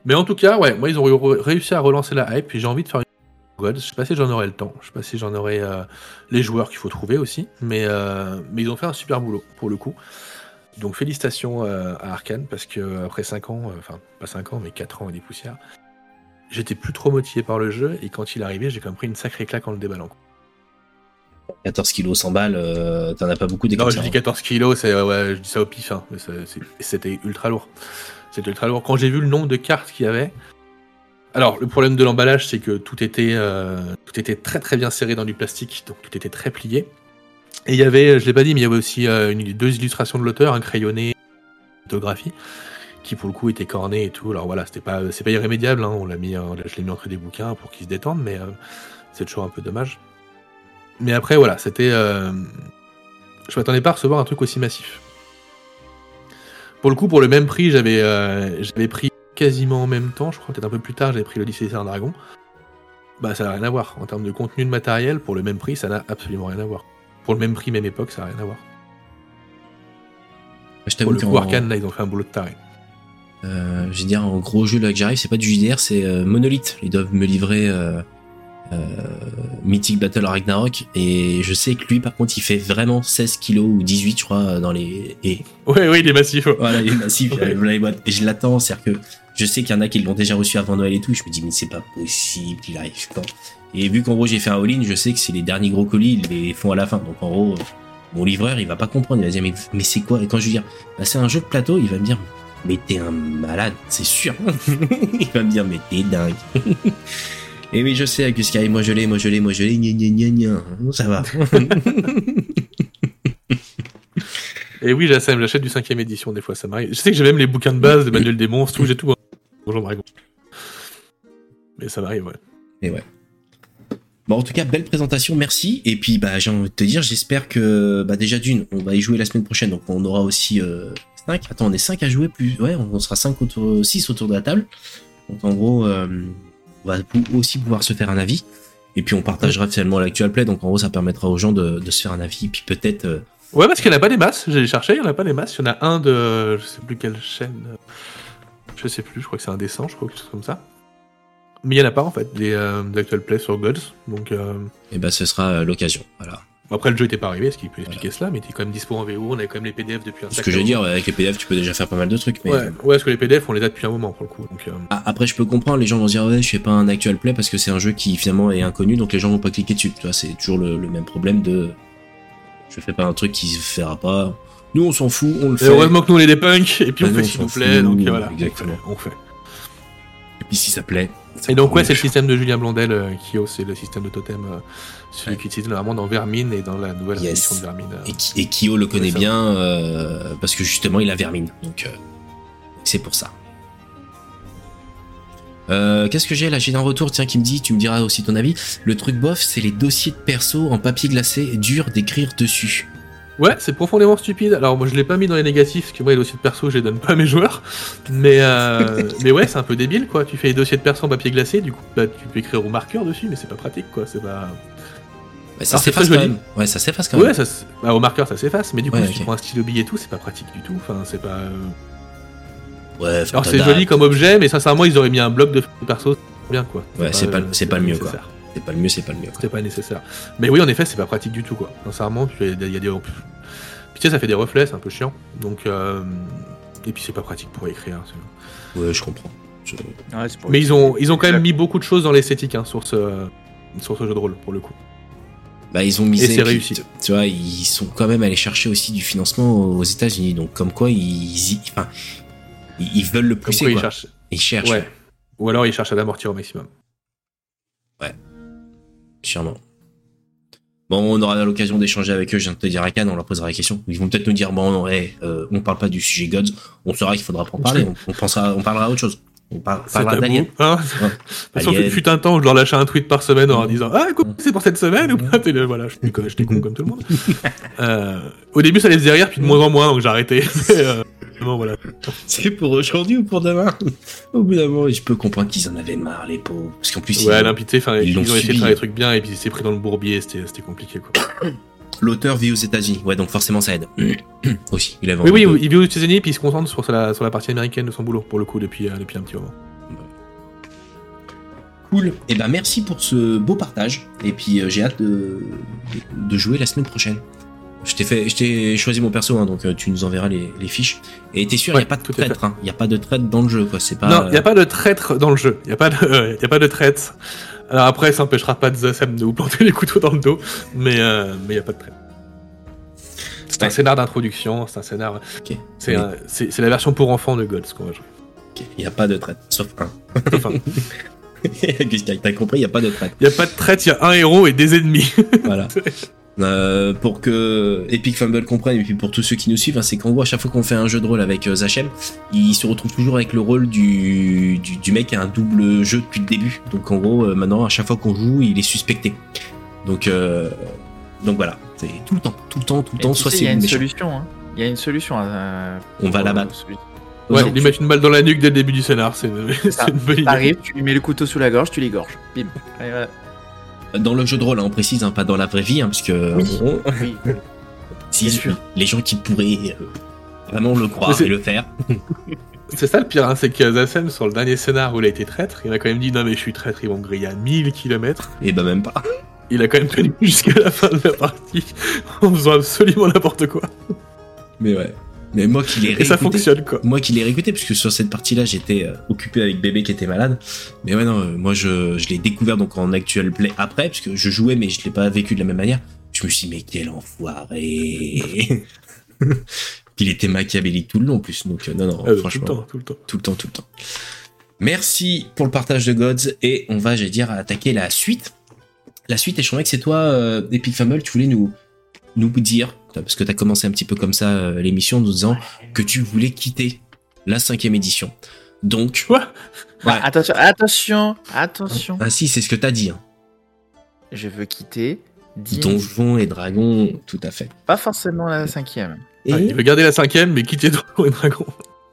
Mais en tout cas, ouais, moi ils ont réussi à relancer la hype et j'ai envie de faire une God. Je sais pas si j'en aurai le temps, je sais pas si j'en aurai euh, les joueurs qu'il faut trouver aussi, mais, euh, mais ils ont fait un super boulot pour le coup. Donc félicitations euh, à Arkane parce que après 5 ans, enfin pas 5 ans mais 4 ans et des poussières, j'étais plus trop motivé par le jeu et quand il est arrivé, j'ai quand même pris une sacrée claque en le déballant. 14 kilos, 100 balles, t'en as pas beaucoup des Non, je dis hein. 14 kilos, c'est, ouais, je dis ça au pif, hein, mais c'était ultra lourd. C'était ultra lourd. Quand j'ai vu le nombre de cartes qu'il y avait, alors le problème de l'emballage, c'est que tout était, euh, tout était très très bien serré dans du plastique, donc tout était très plié. Et il y avait, je l'ai pas dit, mais il y avait aussi euh, deux illustrations de l'auteur, un crayonné, une photographie, qui pour le coup était corné et tout. Alors voilà, c'était pas, c'est pas irrémédiable, hein, on l'a mis, je l'ai mis entre des bouquins pour qu'ils se détendent, mais euh, c'est toujours un peu dommage. Mais après, voilà, c'était. je m'attendais pas à recevoir un truc aussi massif. Pour le coup, pour le même prix, j'avais pris quasiment en même temps, je crois peut-être un peu plus tard, j'avais pris l'Odyssée un dragon. Bah, ça n'a rien à voir. En termes de contenu de matériel, pour le même prix, ça n'a absolument rien à voir. Pour le même prix, même époque, ça n'a rien à voir. Je Pour le coup, là, ils ont fait un boulot de taré. euh, je veux dire, en gros jeu là que j'arrive, c'est pas du JDR, c'est euh, Monolith. Ils doivent me livrer euh, Mythic Battle Ragnarok et je sais que lui, par contre, il fait vraiment 16 kilos ou 18, je crois, dans les et Oui, oui, il est massif. ouais. Voilà, il est massif, Ouais. Et je l'attends, c'est-à-dire que je sais qu'il y en a qui l'ont déjà reçu avant Noël et tout. Je me dis, mais c'est pas possible qu'il arrive quand. Et vu qu'en gros, j'ai fait un all-in, je sais que c'est les derniers gros colis, ils les font à la fin. Donc en gros, euh, mon livreur, il va pas comprendre. Il va dire, mais, c'est quoi? Et quand je lui dis, bah, c'est un jeu de plateau, il va me dire, mais t'es un malade, c'est sûr. il va me dire, mais t'es dingue. Et oui, je sais, Sky, moi je l'ai, moi je l'ai, moi je l'ai, gna gna gna gna. Ça va. Et oui, j'achète j'achète du cinquième édition, des fois, ça m'arrive. Je sais que j'ai même les bouquins de base, des manuels des monstres, tout, j'ai tout. hein. Bonjour, Dragon. Mais ça m'arrive, ouais. Et ouais. Bon, en tout cas, belle présentation, merci. Et puis, bah, j'ai envie de te dire, j'espère que, bah, déjà d'une, on va y jouer la semaine prochaine, donc on aura aussi euh, 5. Attends, on est 5 à jouer, plus, ouais, on sera 5 autour, 6 autour de la table. Donc, en gros, euh, on va aussi pouvoir se faire un avis. Et puis, on partagera finalement l'actual play, donc en gros, ça permettra aux gens de, de se faire un avis. Et puis, peut-être, euh, Ouais, parce qu'il n'y en a pas des masses. J'ai cherché, il n'y en a pas des masses. Il y en a un de. Je sais plus quelle chaîne. Euh, Je sais plus, je crois que c'est un dessin, je crois, quelque chose comme ça. Mais il n'y en a pas, en fait, des, euh, des actual play sur Gods. Donc, euh, eh ben, ce sera euh, l'occasion. Voilà. après, le jeu n'était pas arrivé, ce qui peut expliquer cela, mais il était quand même dispo en VO. On avait quand même les PDF depuis un Ce que je veux dire, avec les PDF, tu peux déjà faire pas mal de trucs, mais. Ouais, ouais, parce que les PDF, on les a depuis un moment, pour le coup. Donc, euh, Ah, Après, je peux comprendre, les gens vont se dire, ouais, je fais pas un actual play parce que c'est un jeu qui finalement est inconnu, donc les gens vont pas cliquer dessus. Tu vois, c'est toujours le, le même problème de. Je fais pas un truc qui se fera pas. Nous, on s'en fout, on le fait. heureusement que nous on est des punks, et puis Bah, on nous, fait s'il nous plaît, donc euh, voilà, exactement. on fait. Et puis si ça plaît. ça Et donc ouais, c'est le système de Julien Blondel, euh, Kyo, c'est le système de totem, euh, celui Ouais. qui utilise vraiment dans Vermine et dans la nouvelle Yes. édition de Vermine. euh. Et, Kyo le connaît bien euh, parce que justement, il a Vermine. Donc, euh, c'est pour ça. Euh, Qu'est-ce que j'ai là? J'ai un retour, tiens, qui me dit, tu me diras aussi ton avis. Le truc bof, c'est les dossiers de perso en papier glacé, dur d'écrire dessus. Ouais, c'est profondément stupide. Alors moi je l'ai pas mis dans les négatifs, parce que moi les dossiers de perso je les donne pas à mes joueurs. Mais, euh, mais ouais, c'est un peu débile quoi. Tu fais les dossiers de perso en papier glacé, du coup bah, tu peux écrire au marqueur dessus, mais c'est pas pratique quoi. C'est pas. Ouais, ça s'efface quand même. Ouais, ça s'efface quand Ouais, même. ça, se- bah, au marqueur ça s'efface, mais du coup Ouais, si tu prends un stylo billet et tout, c'est pas pratique du tout. Enfin, c'est pas. euh, Ouais, Alors c'est joli comme objet, mais sincèrement ils auraient mis un bloc de perso, bien quoi. Ouais, c'est pas- c'est pas le mieux, quoi. C'est pas le mieux, c'est pas le mieux. C'était pas nécessaire. Mais oui, en effet, c'est pas pratique du tout, quoi. Sincèrement, il y a, des. Puis tu sais, ça fait des reflets, c'est un peu chiant. Donc, euh, et puis c'est pas pratique pour écrire. c'est- Ouais, je comprends. Je- Ouais, c'est pour- Mais ils ont, ils ont quand même mis beaucoup de choses dans l'esthétique hein, sur ce, sur ce jeu de rôle, pour le coup. Bah, ils ont misé. Et c'est réussi. Tu vois, ils sont quand même allés chercher aussi du financement aux États-Unis. Donc, comme quoi, ils, y- enfin, ils ils veulent le Comme pousser. quoi, ils cherchent. Ils cherchent, Ouais. Ou alors ils cherchent à l'amortir au maximum. Sûrement. Bon, on aura l'occasion d'échanger avec eux. Je viens de te dire à Cannes, on leur posera la question. Ils vont peut-être nous dire bon, ouais, euh, on parle pas du sujet Gods. On saura qu'il faudra en parler. On, on pensera, on parlera à autre chose. On par- parlera d'Alien. Hein Ouais. Alien. fut un temps où je leur lâchais un tweet par semaine en leur disant Ah, écoute, c'est pour cette semaine ou pas? T'es là, Voilà, je suis con, j'étais con comme tout le monde. Euh, au début, ça les faisait rire, puis de moins en moins, donc j'ai arrêté. Mais, bon, voilà. C'est pour aujourd'hui ou pour demain? Au bout d'un moment, je peux comprendre qu'ils en avaient marre, les pauvres. Parce qu'en plus, Ouais, ils- limpité, ils ils, ont essayé de faire des trucs bien, et puis ils s'est pris dans le bourbier, c'était c'était compliqué, quoi. l'auteur vit aux États-Unis. Ouais, donc forcément, ça aide. Aussi, il avait Oui, oui, il vit aux États-Unis, puis il se concentre sur la, sur la partie américaine de son boulot, pour le coup, depuis, euh, depuis un petit moment. Cool. Et ben, merci pour ce beau partage. Et puis, euh, j'ai hâte de, de jouer la semaine prochaine. Je t'ai fait, je t'ai choisi mon perso, hein, donc euh, tu nous enverras les, les fiches. Et t'es sûr, il Ouais, n'y a pas de traître, hein. Il n'y a pas de traître dans le jeu, quoi. C'est pas. Non, il n'y a pas de traître dans le jeu. Il n'y a, pas de- euh, y a pas de traître. Alors après, ça n'empêchera pas de Zassam de vous planter les couteaux dans le dos, mais il n'y a pas de traître. C'est un scénar d'introduction, c'est un scénar. Ok. C'est c'est la version pour enfants de Gods qu'on va jouer. Il n'y a pas de traître, sauf un. Augustin, T'as compris, il n'y a pas de traître. il n'y a pas de traître, il y a un héros et des ennemis. Voilà. Euh, pour que Epic Fumble comprenne et puis pour tous ceux qui nous suivent, hein, c'est qu'en gros à chaque fois qu'on fait un jeu de rôle avec euh, Zachem, il se retrouve toujours avec le rôle du, du, du mec qui a un double jeu depuis le début. Donc en gros euh, maintenant à chaque fois qu'on joue, il est suspecté. Donc euh, donc voilà, c'est tout le temps, tout le temps, tout le temps. Soit c'est il y a une méchant. solution. hein. Il y a une solution. à- On va là-bas. euh, Ouais, lui mettre une balle dans la nuque dès le début du scénar, c'est une bonne idée. T'arrives, tu lui mets le couteau sous la gorge, tu l'égorges. Bim. Allez, voilà. Dans le jeu de rôle, hein, on précise, hein, pas dans la vraie vie, hein, parce que Oui. on- Oui. si sûr. les gens qui pourraient euh, vraiment le croire et le faire, C'est ça le pire, hein, c'est que Zassem, sur le dernier scénar où il a été traître, il a quand même dit non mais je suis traître, ils vont me griller à 1000 km. et ben même pas. Il a quand même tenu jusqu'à la fin de la partie en faisant absolument n'importe quoi. Mais ouais. Mais moi qui l'ai Et ça réécouté- fonctionne quoi. moi qui l'ai réécouté, parce que sur cette partie-là, j'étais euh, occupé avec bébé qui était malade. Mais ouais, non, euh, moi je, je l'ai découvert donc en actual play après, parce que je jouais, mais je l'ai pas vécu de la même manière. Je me suis dit, mais quel enfoiré Il était machiavélique tout le long en plus, donc euh, non, non, Euh, tout franchement, le temps, tout le temps. tout le temps, tout le temps. Merci pour le partage de Gods, et on va, j'allais dire, attaquer la suite. La suite, et je trouvais que c'est toi, Epic Fumble, tu voulais nous, nous dire, parce que tu as commencé un petit peu comme ça euh, l'émission, en nous disant que tu voulais quitter la cinquième édition. Donc, Quoi? Ouais. Ah, attention, attention, attention. ah si, c'est ce que t'as dit. Hein. Je veux quitter. Donjons et dragons, tout à fait. Pas forcément la cinquième. Et Ouais, il veut garder la cinquième, mais quitter Dragon et Dragon.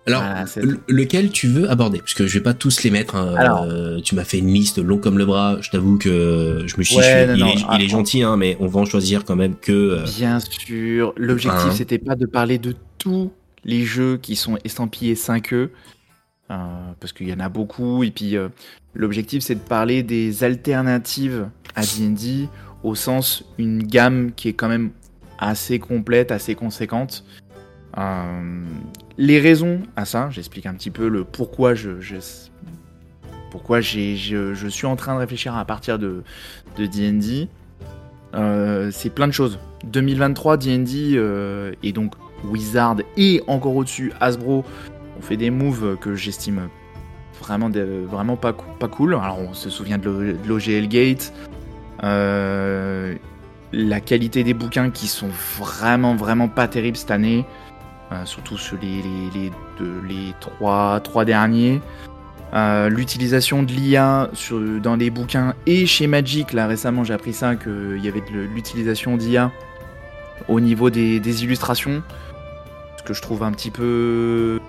Alors, le- lequel tu veux aborder? Parce que je vais pas tous les mettre. hein. Alors. Euh, tu m'as fait une liste long comme le bras. Je t'avoue que je me suis. Ouais, non, il, non, est, ah, il est gentil, hein, mais on va en choisir quand même que. euh, Bien sûr, l'objectif c'était pas de parler de tous les jeux qui sont estampillés 5E, euh, parce qu'il y en a beaucoup, et puis l'objectif c'est de parler des alternatives à D&D, au sens une gamme qui est quand même assez complète, assez conséquente. Euh, les raisons à ça, j'explique un petit peu le pourquoi je, pourquoi je, suis en train de réfléchir à partir de de D&D. Euh, c'est plein de choses. 2023, D&D euh, et donc Wizard et encore au-dessus Hasbro ont fait des moves que j'estime vraiment, pas, cool. Alors on se souvient de l'O- de l'OGL Gate, la qualité des bouquins qui sont vraiment vraiment pas terribles cette année, surtout sur les, les, les, deux- les trois, trois derniers. Euh, L'utilisation de l'IA sur- dans les bouquins et chez Magic, là récemment j'ai appris ça, qu'il y avait de l'utilisation d'IA au niveau des, des illustrations, ce que je trouve un petit peu...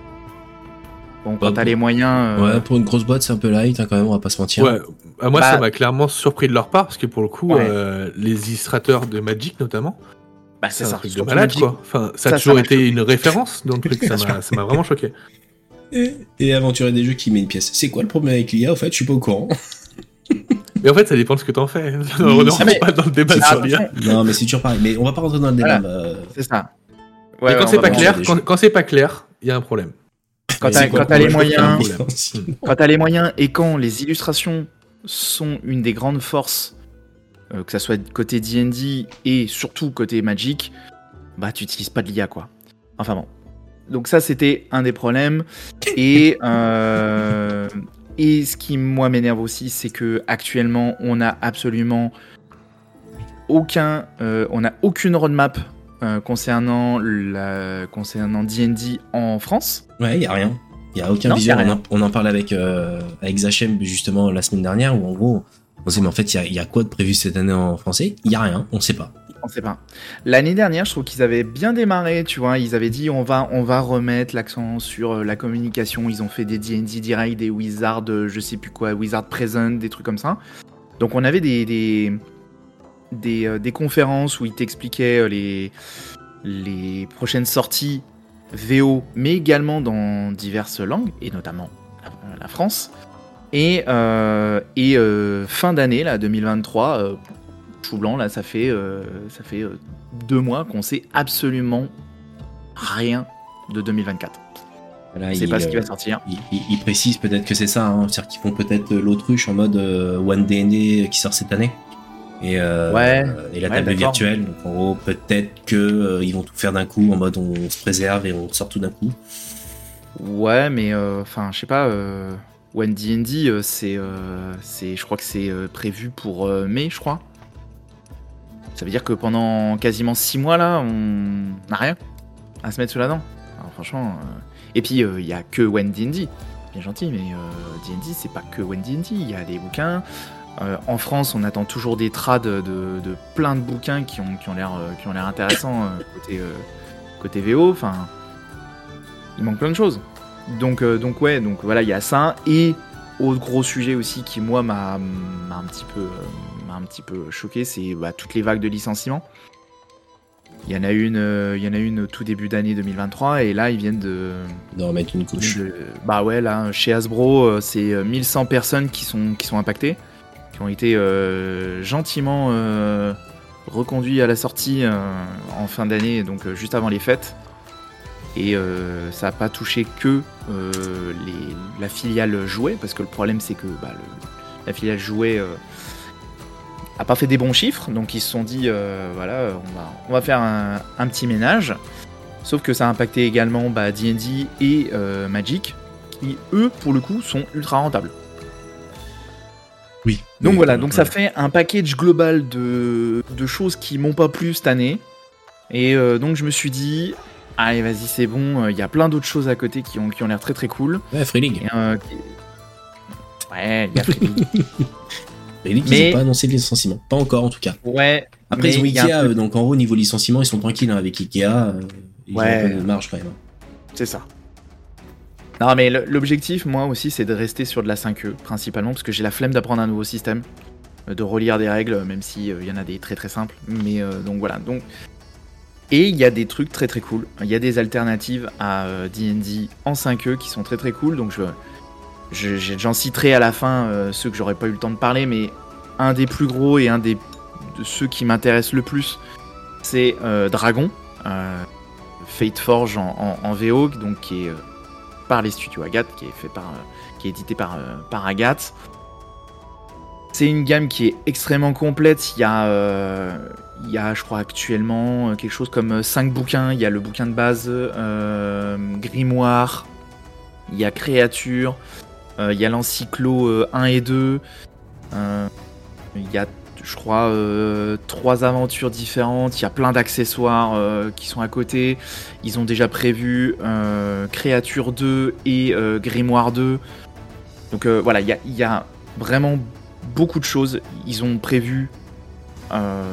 Bon, quand Bah, t'as les moyens... euh, Ouais, pour une grosse boîte, c'est un peu light, hein, quand même, on va pas se mentir. Ouais, à moi Bah- ça m'a clairement surpris de leur part, parce que pour le coup, Ouais. euh, les illustrateurs de Magic notamment, bah, c'est ça. truc de malade quoi. Enfin, ça a Ça, toujours été choqué. une référence dans le truc, ça m'a vraiment choqué. Et, et aventurer des jeux qui met une pièce. C'est quoi le problème avec l'IA, au fait? Je suis pas au courant. Mais en fait, ça dépend de ce que t'en fais. on ne rentre pas dans le débat sur l'IA. non, mais c'est toujours pareil. Mais on va pas rentrer dans le débat. Voilà. euh, C'est ça. Ouais, quand ouais, c'est pas clair, quand, c'est pas clair, il y a un problème. Quand t'as les moyens, quand t'as les moyens et quand les illustrations sont une des grandes forces euh, que ça soit côté D&D et surtout côté Magic, bah tu n'utilises pas de l'IA quoi. Enfin bon. Donc ça c'était un des problèmes et euh, et ce qui moi m'énerve aussi c'est que actuellement on a absolument aucun euh, on a aucune roadmap concernant la concernant D&D en France. Ouais, il y a rien. Il y a aucun Non, visuel. y a On, en, on en parlait avec avec Zachem justement la semaine dernière où en gros on sait mais en fait il y a, quoi de prévu cette année en français? Il y a rien, on sait pas. On sait pas. L'année dernière, je trouve qu'ils avaient bien démarré, tu vois. Ils avaient dit on va, on va remettre l'accent sur euh, la communication. Ils ont fait des D&D direct, des Wizard, euh, je sais plus quoi, Wizard Present, des trucs comme ça. Donc on avait des des, des, euh, conférences où ils t'expliquaient les les prochaines sorties VO, mais également dans diverses langues et notamment la France. Et, euh, et euh, fin d'année là 2023. euh, chou blanc, là, ça fait, ça fait deux mois qu'on sait absolument rien de 2024. Voilà, C'est pas ce qui va sortir. il, il- il précise peut-être que c'est ça, hein. c'est-à-dire qu'ils font peut-être l'autruche en mode euh, One D&D qui sort cette année. Et, euh, Ouais, et la ouais, table virtuelle. Donc en gros, peut-être que euh, ils vont tout faire d'un coup en mode on se préserve et on sort tout d'un coup. Ouais, mais enfin, je sais pas. One D&D, euh, c'est, euh, c'est, je crois que c'est euh, prévu pour mai, je crois. Ça veut dire que pendant quasiment six mois là, on n'a rien à se mettre sous la dent. Franchement. Et puis il y a que One D&D, bien gentil, mais D&D c'est pas que One D&D. Il y a des bouquins. En France, on attend toujours des trades de, plein de bouquins qui ont, l'air, qui ont l'air intéressants côté, côté VO. Enfin, il manque plein de choses. Donc, euh, donc ouais, donc voilà, il y a ça. Et autre gros sujet aussi qui moi m'a, m'a un petit peu, euh, m'a un petit peu choqué, c'est bah, toutes les vagues de licenciements. Il y en a une, euh, il y en a une au tout début d'année 2023 et là ils viennent de, De remettre une couche. de- bah ouais là chez Hasbro c'est euh, 1100 personnes qui sont qui sont impactées, qui ont été euh, gentiment euh, reconduits à la sortie en fin d'année, donc juste avant les fêtes. Et euh, ça n'a pas touché que euh, les- la filiale jouet, parce que le problème c'est que bah, le- la filiale jouet euh, a pas fait des bons chiffres, donc ils se sont dit euh, voilà on va, on va faire un, un petit ménage. Sauf que ça a impacté également bah, D&D et euh, Magic, qui eux pour le coup sont ultra rentables. Oui. Donc Oui, voilà, donc ça fait un package global de, de choses qui m'ont pas plu cette année. Et euh, donc je me suis dit, allez vas-y c'est bon, euh, il y a plein d'autres choses à côté qui ont, qui ont l'air très très cool. Ouais, Free League. Euh, qui- Ouais, il y a Free League. Free League, Mais- ils ont pas annoncé de licenciement. Pas encore en tout cas. Ouais. Après, ils ont Ikea, euh, donc en gros, niveau licenciement, ils sont tranquilles hein, avec Ikea. euh, ils Ouais. ont un peu de marge quand même. C'est ça. Non, mais l'objectif, moi aussi, c'est de rester sur de la 5e, principalement, parce que j'ai la flemme d'apprendre un nouveau système, euh, de relire des règles, même si il y en a des très très simples. Mais euh, donc voilà. Donc... Et il y a des trucs très très cool. Il y a des alternatives à euh, D&D en 5e qui sont très très cool. Donc je, j'en citerai à la fin euh, ceux que j'aurais pas eu le temps de parler, mais un des plus gros et un des de ceux qui m'intéressent le plus, c'est euh, Dragon. Euh, Fate Forge en, VO, donc qui est euh, par les studios Agathe, qui est fait par, euh, qui est édité par, euh, par Agathe. C'est une gamme qui est extrêmement complète. Il y a, euh, il y a je crois actuellement euh, quelque chose comme 5 bouquins. Il y a le bouquin de base euh, Grimoire, il y a Créature, euh, il y a l'encyclo euh, 1 et 2. euh, il y a je crois, euh, trois aventures différentes. Il y a plein d'accessoires euh, qui sont à côté. Ils ont déjà prévu euh, Créature 2 et euh, Grimoire 2. Donc euh, voilà, il y a, il y a vraiment beaucoup de choses. Ils ont prévu euh,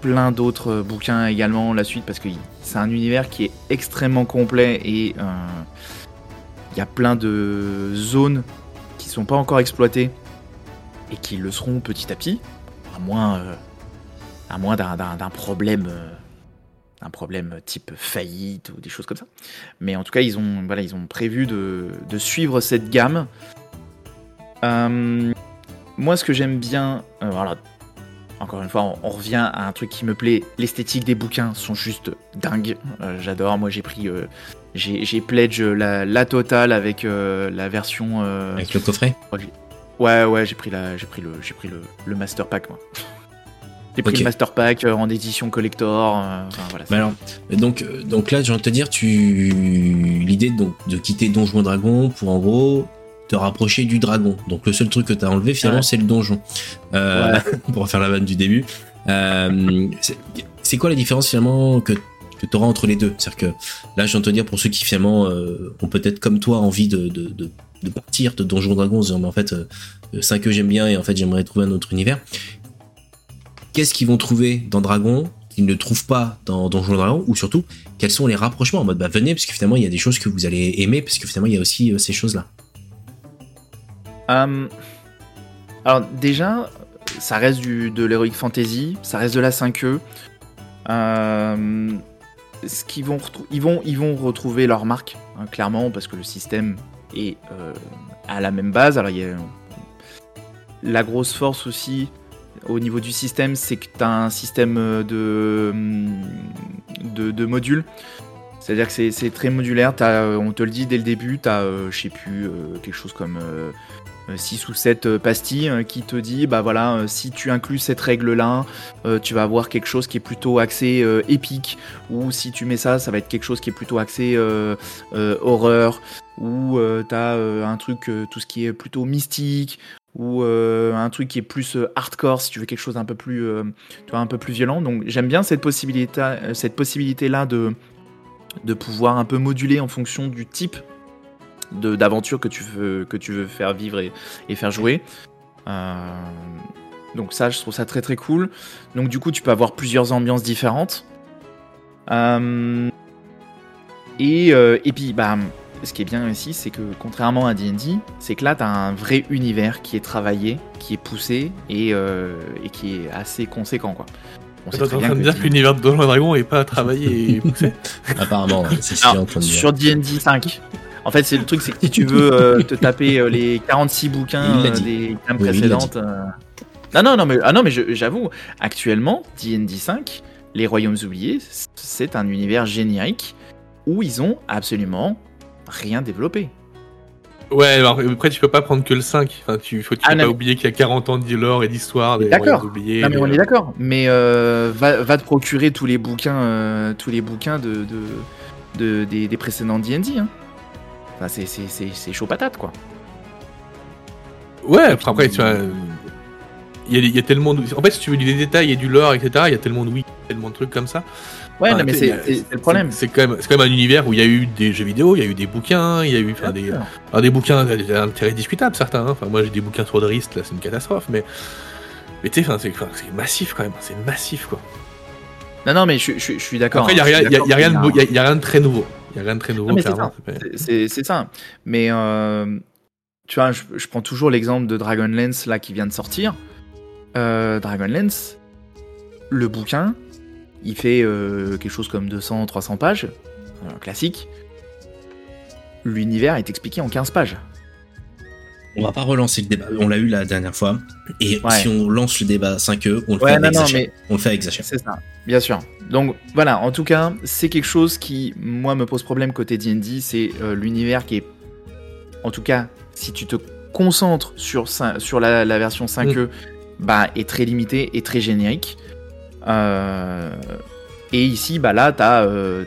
plein d'autres bouquins également la suite parce que c'est un univers qui est extrêmement complet et euh, il y a plein de zones qui sont pas encore exploitées et qui le seront petit à petit à moins, euh, d'un, problème, type faillite ou des choses comme ça. Mais en tout cas, ils ont, voilà, ils ont prévu de, suivre cette gamme. Moi, ce que j'aime bien, euh, voilà, encore une fois, on, on revient à un truc qui me plaît. L'esthétique des bouquins sont juste dingues. Euh, j'adore. Moi, j'ai pris, euh, j'ai, pledge la, la totale avec la version. euh, Avec le coffret? Ouais, ouais, j'ai pris la, j'ai pris le, j'ai pris le, le master pack moi. J'ai pris le Master Pack en édition collector. enfin, voilà. Alors, donc, donc là, j'ai envie de te dire, tu l'idée donc de quitter Donjon Dragon pour en gros te rapprocher du dragon. Donc le seul truc que tu as enlevé finalement, c'est le donjon. Euh, pour faire la vanne du début. Euh, c'est- quoi la différence finalement que que tu auras entre les deux? C'est-à-dire que là, j'ai envie de te dire pour ceux qui finalement euh, ont peut-être comme toi envie de, de, de, de partir de Donjon Dragon, en se disant, mais en fait, euh, 5e j'aime bien et en fait j'aimerais trouver un autre univers. Qu'est-ce qu'ils vont trouver dans Dragon qu'ils ne trouvent pas dans Donjon Dragon ou surtout quels sont les rapprochements? En mode bah venez parce que finalement il y a des choses que vous allez aimer parce que finalement il y a aussi euh, ces choses là. Euh, alors déjà, ça reste du, de l'Heroic Fantasy, ça reste de la 5e. Euh, ce qu'ils vont, ils vont, ils vont retrouver leur marque, hein, clairement, parce que le système est euh, à la même base. Alors il y a la grosse force aussi au niveau du système, c'est que tu as un système euh, de, de, modules. C'est-à-dire que c'est- très modulaire, euh, on te le dit dès le début, tu as, je sais plus, euh, quelque chose comme 6 ou 7 pastilles euh, qui te dit, bah voilà, euh, si tu inclus cette règle-là, euh, tu vas avoir quelque chose qui est plutôt axé euh, épique, ou si tu mets ça, ça va être quelque chose qui est plutôt axé euh, euh, horreur, ou tu as un truc, euh, tout ce qui est plutôt mystique, ou euh, un truc qui est plus euh, hardcore si tu veux quelque chose un peu plus euh, un peu plus violent. Donc j'aime bien cette possibilité euh, là de pouvoir un peu moduler en fonction du type d'aventure que tu veux que tu veux faire vivre et, et faire jouer Euh, donc ça je trouve ça très très cool donc du coup tu peux avoir plusieurs ambiances différentes Euh, et, euh, et puis bah ce qui est bien ici, c'est que contrairement à D&D, c'est que là, tu as un vrai univers qui est travaillé, qui est poussé et, euh, et qui est assez conséquent. Quoi. On sait T'es en train de que dire que l'univers de Donjons et Dragons est pas travaillé et poussé Apparemment c'est ce qu'il est Alors, en train de dire. sur D&D 5, en fait, c'est le truc, c'est que si tu veux euh, te taper euh, les 46 bouquins euh, des games Oui, précédentes... euh, Non, non, non, mais, ah non, mais je- j'avoue, actuellement, D&D 5, Les Royaumes Oubliés, c'est un univers générique où ils ont absolument rien développé. Ouais, alors après tu peux pas prendre que le 5. Enfin, tu faut, tu Ah, peux non, pas mais- oublier qu'il y a 40 ans d'lore et d'histoire des D'accord. royaumes oubliés. Non mais des- on est d'accord. Mais euh, va, va te procurer tous les bouquins, euh, tous les bouquins de, de, de- des, des précédents D&D. Hein. Enfin, c'est, chaud patate quoi. Ouais, après, après, tu vois, euh, il y, a, il y a tellement de... En fait, si tu veux des détails et du lore, etc., il y a tellement de oui, tellement de trucs comme ça. Ouais, Enfin, non, mais c'est, le problème. C'est quand, même- c'est quand même un univers où il y a eu des jeux vidéo, il y a eu des bouquins, il y a eu enfin, des, alors, des bouquins d'intérêt discutable, certains. hein. Enfin, moi, j'ai des bouquins sur Drist, là, c'est une catastrophe, mais... Mais tu sais, c'est, massif quand même, c'est massif, quoi. Non, non, mais je, je- je suis d'accord. Après, il y a hein, je rien, suis il y a- il y a rien de d'accord, beau- il y a- il y a rien de très nouveau. Il y a rien de très nouveau, mais c'est ça. Mais euh, tu vois, je, je prends toujours l'exemple de Dragonlance là qui vient de sortir. Euh, Dragonlance, le bouquin, il fait euh, quelque chose comme 200-300 pages, classique. L'univers est expliqué en 15 pages. On va pas relancer le débat, on l'a eu la dernière fois et Ouais. si on lance le débat 5e, on le Ouais, fait non, avec non, Zacher. mais On le fait avec Zacher. C'est ça, bien sûr. Donc voilà, en tout cas, c'est quelque chose qui, moi, me pose problème côté D&D, c'est euh, l'univers qui est, en tout cas, si tu te concentres sur, sur la, la version 5e, bah, est très limité et très générique. Euh, et ici, bah là, t'as, euh,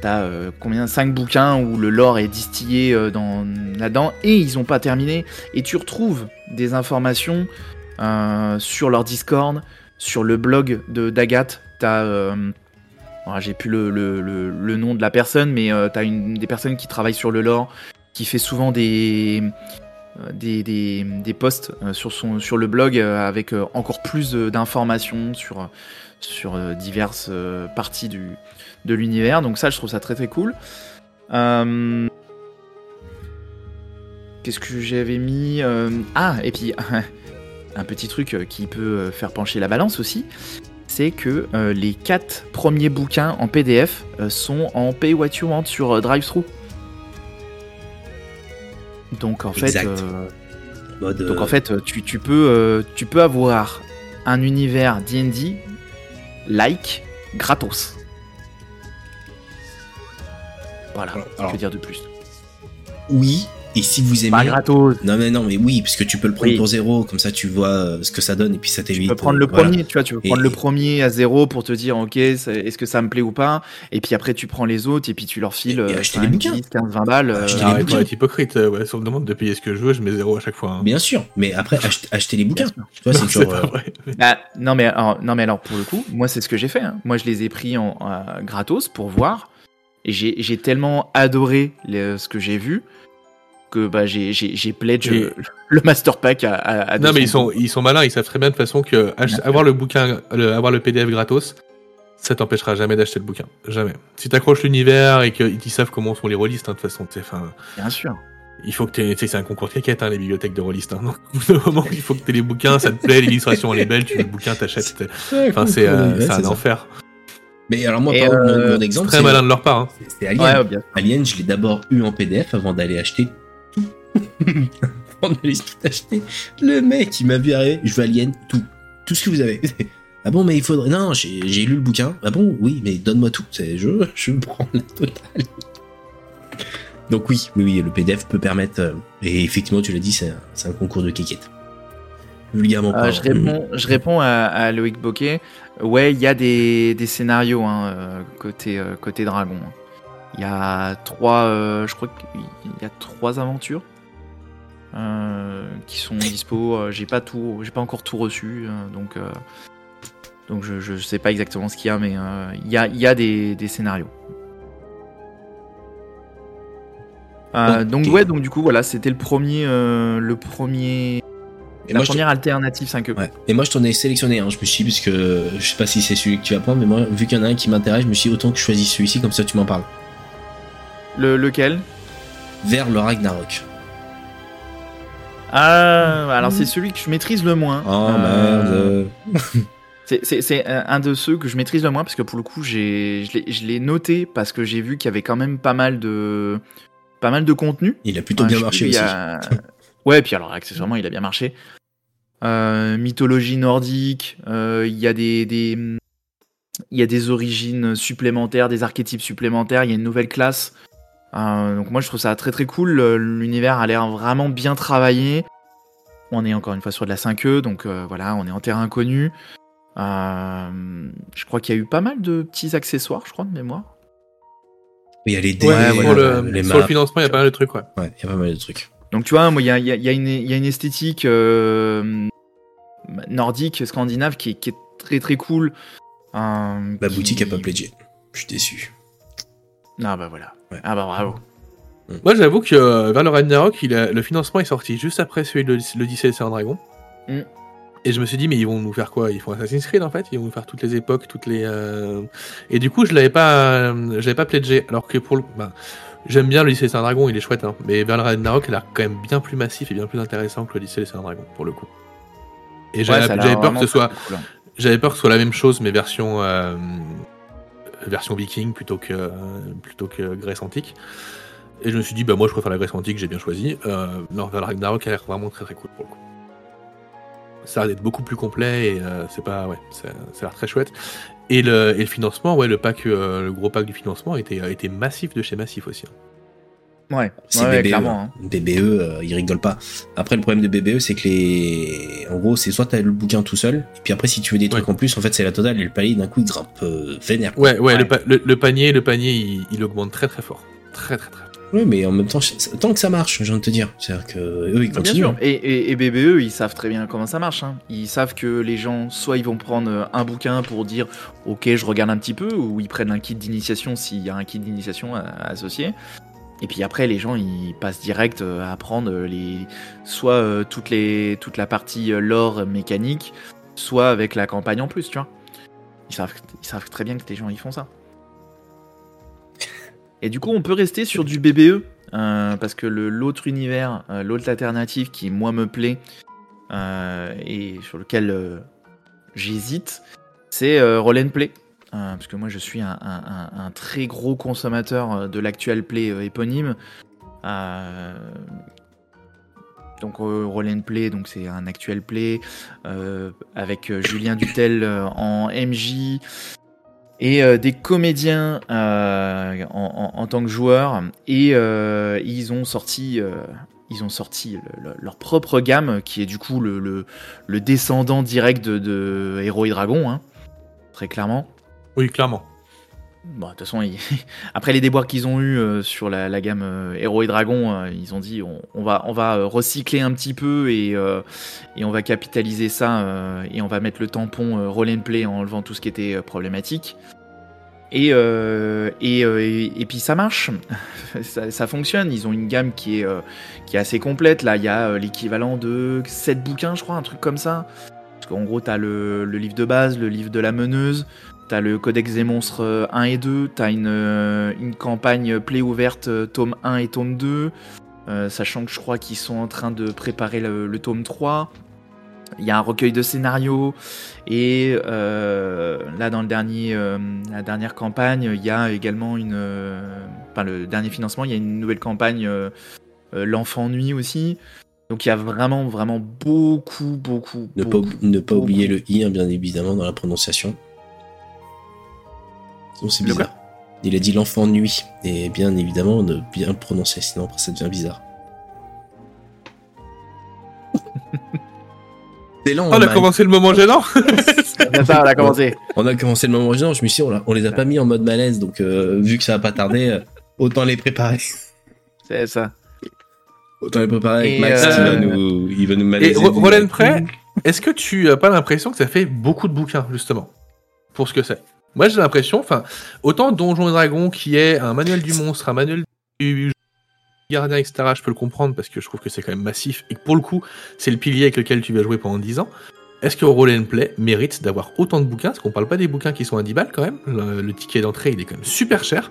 t'as, euh, combien? 5 bouquins où le lore est distillé euh, dans, là-dedans et ils ont pas terminé. Et tu retrouves des informations euh, sur leur Discord, sur le blog de d'Agathe. T'as, alors, j'ai plus le, nom de la personne, mais t'as une des personnes qui travaillent sur le lore, qui fait souvent des des, des, posts sur, son, sur le blog avec encore plus d'informations sur, sur diverses parties du, de l'univers. Donc ça, je trouve ça très très cool. Euh, Qu'est-ce que j'avais mis Euh, Ah, et puis un petit truc euh, qui peut faire pencher la balance aussi, c'est que euh, les quatre premiers bouquins en PDF sont en pay what you want sur DriveThru. Donc en fait, Mode, donc en fait, tu, tu peux, tu peux avoir un univers D&D like gratos. Voilà, Alors, que dire de plus oui, Et si vous aimez. Pas gratos. Non, mais non, mais oui, parce que tu peux le prendre Oui. pour zéro, comme ça tu vois euh, ce que ça donne et puis ça Tu t'évite. peux prendre euh, le voilà. premier, tu vois, tu peux Et- prendre le premier à zéro pour te dire, ok, est-ce que ça me plaît ou pas? Et puis après, tu prends les autres et puis tu leur files Et- et euh, acheter les 5, bouquins. 10, 15, 20 balles. euh, Acheter les Arrête bouquins. d'être hypocrite, euh, ouais, si on me demande de payer ce que je veux, je mets zéro à chaque fois. hein. Bien sûr, mais après, ach- acheter les bouquins. Tu vois, c'est Non, toujours. pas euh, vrai. Bah, non, mais alors, non, mais alors, pour le coup, moi, c'est ce que j'ai fait. hein. Moi, je les ai pris en euh, gratos pour voir. Et j'ai tellement adoré les- ce que j'ai vu que bah, j'ai pledge Et- le Master Pack à, à, à Non, mais 200 ils sont, ils sont malins, ils savent très bien de toute façon que avoir le bouquin, le- avoir le PDF gratos, ça t'empêchera jamais d'acheter le bouquin. Jamais. Si t'accroches l'univers et qu'ils savent comment sont les rôlistes, hein, de toute façon, tu sais, enfin, Bien sûr. il faut que tu sais, c'est un concours de caquettes, hein, les bibliothèques de rôlistes. Hein. Donc, au bout d'un moment, il faut que t'aies les bouquins, ça te plaît, l'illustration elle est belle, tu le bouquin, t'achètes. t'es- Enfin, c'est, euh, un ça. Mais alors, moi, par exemple, mon- euh, mon exemple, Très c'est malin de leur part. Hein. c'est Alien. Ouais, bien. Alien, je l'ai d'abord eu en PDF avant d'aller acheter tout. avant d'aller tout acheter. Le mec, il m'a vu arriver, je veux Alien, tout. Tout ce que vous avez. Ah bon, mais il faudrait. Non, j'ai lu le bouquin. Ah bon, oui, mais donne-moi tout. C'est- Je, je prends la totale. Donc oui, oui, oui, le PDF peut permettre. euh, et effectivement, tu l'as dit, c'est un, concours de kékette. Vulgairement Euh, je réponds, je réponds à, à Loïc Boquet. Ouais, il y a des, des scénarios hein, euh, côté, euh, côté dragon. Il y a trois, euh, je crois qu'il y a trois aventures euh, qui sont dispo. J'ai pas tout, j'ai pas encore tout reçu, donc donc je, je sais pas exactement ce qu'il y a, mais il y a, il y a des, des scénarios. Donc ouais, donc du coup voilà, c'était le premier, le premier, Et la moi, je première alternative 5e. Ouais. Et moi, je t'en ai sélectionné un. Je me suis dit, parce que je sais pas si c'est celui que tu vas prendre, mais moi, vu qu'il y en a un qui m'intéresse, je me suis dit, autant que je choisisse celui-ci, comme ça tu m'en parles. Le, lequel? Vers le Ragnarok. Ah, alors c'est celui que je maîtrise le moins. Oh Euh, merde. c'est- un de ceux que je maîtrise le moins parce que pour le coup, je l'ai- je noté parce que j'ai vu qu'il y avait quand même pas mal de, pas mal de contenu. Il a plutôt bien je marché aussi. a- ouais, puis alors accessoirement, il a bien marché. Euh, mythologie nordique, euh, il y a des, des- il y a des origines supplémentaires, des archétypes supplémentaires. Il y a une nouvelle classe. Euh, donc moi, je trouve ça très très cool. L'univers a l'air vraiment bien travaillé. On est encore une fois sur de la 5e, donc euh, voilà, on est en terrain inconnu. Euh, je crois qu'il y a eu pas mal de petits accessoires, je crois, de mémoire. Il y a les dés, Ouais, Ouais, sur, voilà, le, les sur le financement, il y a pas mal de trucs, ouais. Ouais, il y a pas mal de trucs. Donc tu vois, moi, il y a, il y a- il y a une- il y a une esthétique euh, nordique, scandinave, qui est, qui est très très cool. Euh, La qui- boutique a pas pledgé. Je suis déçu. Ah bah voilà. Ouais. Ah bah bravo. Moi, j'avoue que euh, vers le Ragnarok, il a- le financement est sorti juste après celui de l'Odyssée et le Dragon. Mm. Et je me suis dit, mais ils vont nous faire quoi? Ils font Assassin's Creed en fait? Ils vont nous faire toutes les époques, toutes les. euh, Et du coup, je l'avais pas, euh, je l'avais pas pledgé. Alors que pour le. bah, J'aime bien l'Odyssée et le Dragon, il est chouette, hein. mais vers le Ragnarok, il a l'air quand même bien plus massif et bien plus intéressant que l'Odyssée et le Dragon, pour le coup. Et j'avais peur que ce soit. cool, hein. J'avais peur que ce soit la même chose, mais version euh, version viking plutôt que plutôt que Grèce antique. Et je me suis dit, bah moi je préfère la Grèce antique, j'ai bien choisi. Euh, non, Val Ragnarok a l'air vraiment très très cool pour le coup. Ça a l'air d'être beaucoup plus complet et euh, c'est pas ouais, ça, ça a l'air très chouette. Et le, et le financement, ouais, le pack, euh, le gros pack du financement était, était massif de chez Massif aussi. hein. Ouais, C'est ouais, BBE. clairement. hein. BBE, euh, ils rigolent pas. Après, le problème de BBE, c'est que les. En gros, c'est soit t'as le bouquin tout seul, et puis après, si tu veux des trucs en plus, en fait, c'est la totale, et le palier, d'un coup, il grimpe euh, vénère. Ouais, ouais, Ouais. Le, pa- le- le panier, le panier, il, il augmente très très fort, très très très. Oui, mais en même temps, tant que ça marche, j'ai envie de te dire. C'est-à-dire que eux, ils Bien continuent. sûr. Et, et, et BBE, ils savent très bien comment ça marche. hein. Ils savent que les gens, soit ils vont prendre euh, un bouquin pour dire Ok, je regarde un petit peu, ou ils prennent un kit d'initiation s'il y a un kit d'initiation associé. Et puis après, les gens, ils passent direct euh, à apprendre les, soit euh, toutes les, toute la partie lore mécanique, soit avec la campagne en plus, tu vois. Ils savent, ils savent très bien que les gens, ils font ça. Et du coup, on peut rester sur du BBE, euh, parce que l'autre univers, euh, l'autre alternative qui, moi, me plaît, euh, et sur lequel j'hésite, c'est Roll and Play. Parce que moi, je suis un, très gros consommateur de l'actuel Play éponyme. Donc, Roll and Play, donc c'est un actuel Play, avec Julien Dutel en MJ. Et euh, des comédiens euh, en, en- tant que joueurs. Et euh, ils ont sorti, ils ont sorti le- le- leur propre gamme, qui est du coup le, le, descendant direct de, de Héros et Dragons, hein, très clairement. Oui, clairement. Bon, de toute façon, après les déboires qu'ils ont eu euh, sur la, gamme euh, Héros et Dragons, euh, ils ont dit on, va, recycler un petit peu et, on va capitaliser ça et on va mettre le tampon roll and play en enlevant tout ce qui était problématique. Et, et, et, puis ça marche, ça, fonctionne. Ils ont une gamme qui est, qui est assez complète. Là, il y a l'équivalent de 7 bouquins, je crois, un truc comme ça. Parce qu'en gros, tu as le livre de base, le livre de la meneuse, T'as le Codex des monstres euh, 1 et 2, t'as une, euh, une campagne play ouverte euh, tome 1 et tome 2, euh, sachant que je crois qu'ils sont en train de préparer le, le tome 3. Il y a un recueil de scénarios et euh, là dans le dernier, euh, la dernière campagne, il y a également une, euh, enfin le dernier financement, il y a une nouvelle campagne euh, euh, l'enfant nuit aussi. Donc il y a vraiment vraiment beaucoup beaucoup. Ne pas, ne pas beaucoup. oublier le i, hein, bien évidemment, dans la prononciation. Sinon, c'est bizarre. Il a dit l'enfant nuit. Et bien évidemment, de bien prononcer, sinon après ça devient bizarre. C'est lent, Oh, on a Mike. commencé le moment gênant ça, on a commencé. On a commencé le moment original, je me suis dit, on, les a pas mis en mode malaise, donc euh, vu que ça va pas tarder, euh, autant les préparer. C'est ça. Autant les préparer avec Et, Max qui euh, va nous, il va nous Et malaiser. Ro- Roland Prey, est-ce que tu as pas l'impression que ça fait beaucoup de bouquins, justement Pour ce que c'est? Moi, j'ai l'impression, enfin, autant Donjons et Dragons qui est un manuel du monstre, un manuel du gardien, etc., je peux le comprendre parce que je trouve que c'est quand même massif et que pour le coup, c'est le pilier avec lequel tu vas jouer pendant 10 ans. Est-ce que Roll and Play mérite d'avoir autant de bouquins? Parce qu'on parle pas des bouquins qui sont à 10 balles quand même. Le, le ticket d'entrée, il est quand même super cher.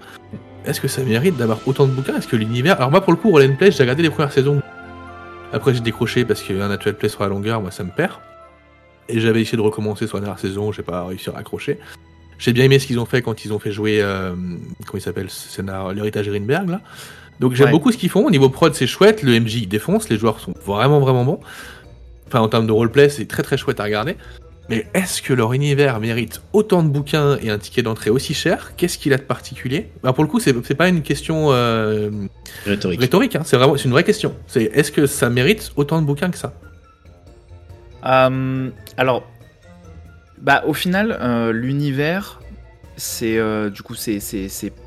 Est-ce que ça mérite d'avoir autant de bouquins? Est-ce que l'univers. Alors, moi, pour le coup, Roll and Play, j'ai regardé les premières saisons. Après, j'ai décroché parce qu'un actual play sur la longueur, moi, ça me perd. Et j'avais essayé de recommencer sur la dernière saison, j'ai pas réussi à raccrocher. J'ai bien aimé ce qu'ils ont fait quand ils ont fait jouer. euh, comment il s'appelle L'héritage Greenberg, là. Donc j'aime Ouais. beaucoup ce qu'ils font. Au niveau prod, c'est chouette. Le MJ, il défonce. Les joueurs sont vraiment, vraiment bons. Enfin, en termes de roleplay, c'est très, très chouette à regarder. Mais est-ce que leur univers mérite autant de bouquins et un ticket d'entrée aussi cher? Qu'est-ce qu'il a de particulier? Bah, Pour le coup, c'est c'est pas une question euh, Rhétorique. rhétorique, hein. c'est vraiment c'est une vraie question. C'est est-ce que ça mérite autant de bouquins que ça? Euh, alors, bah, au final, euh, l'univers, c'est euh, du coup c'est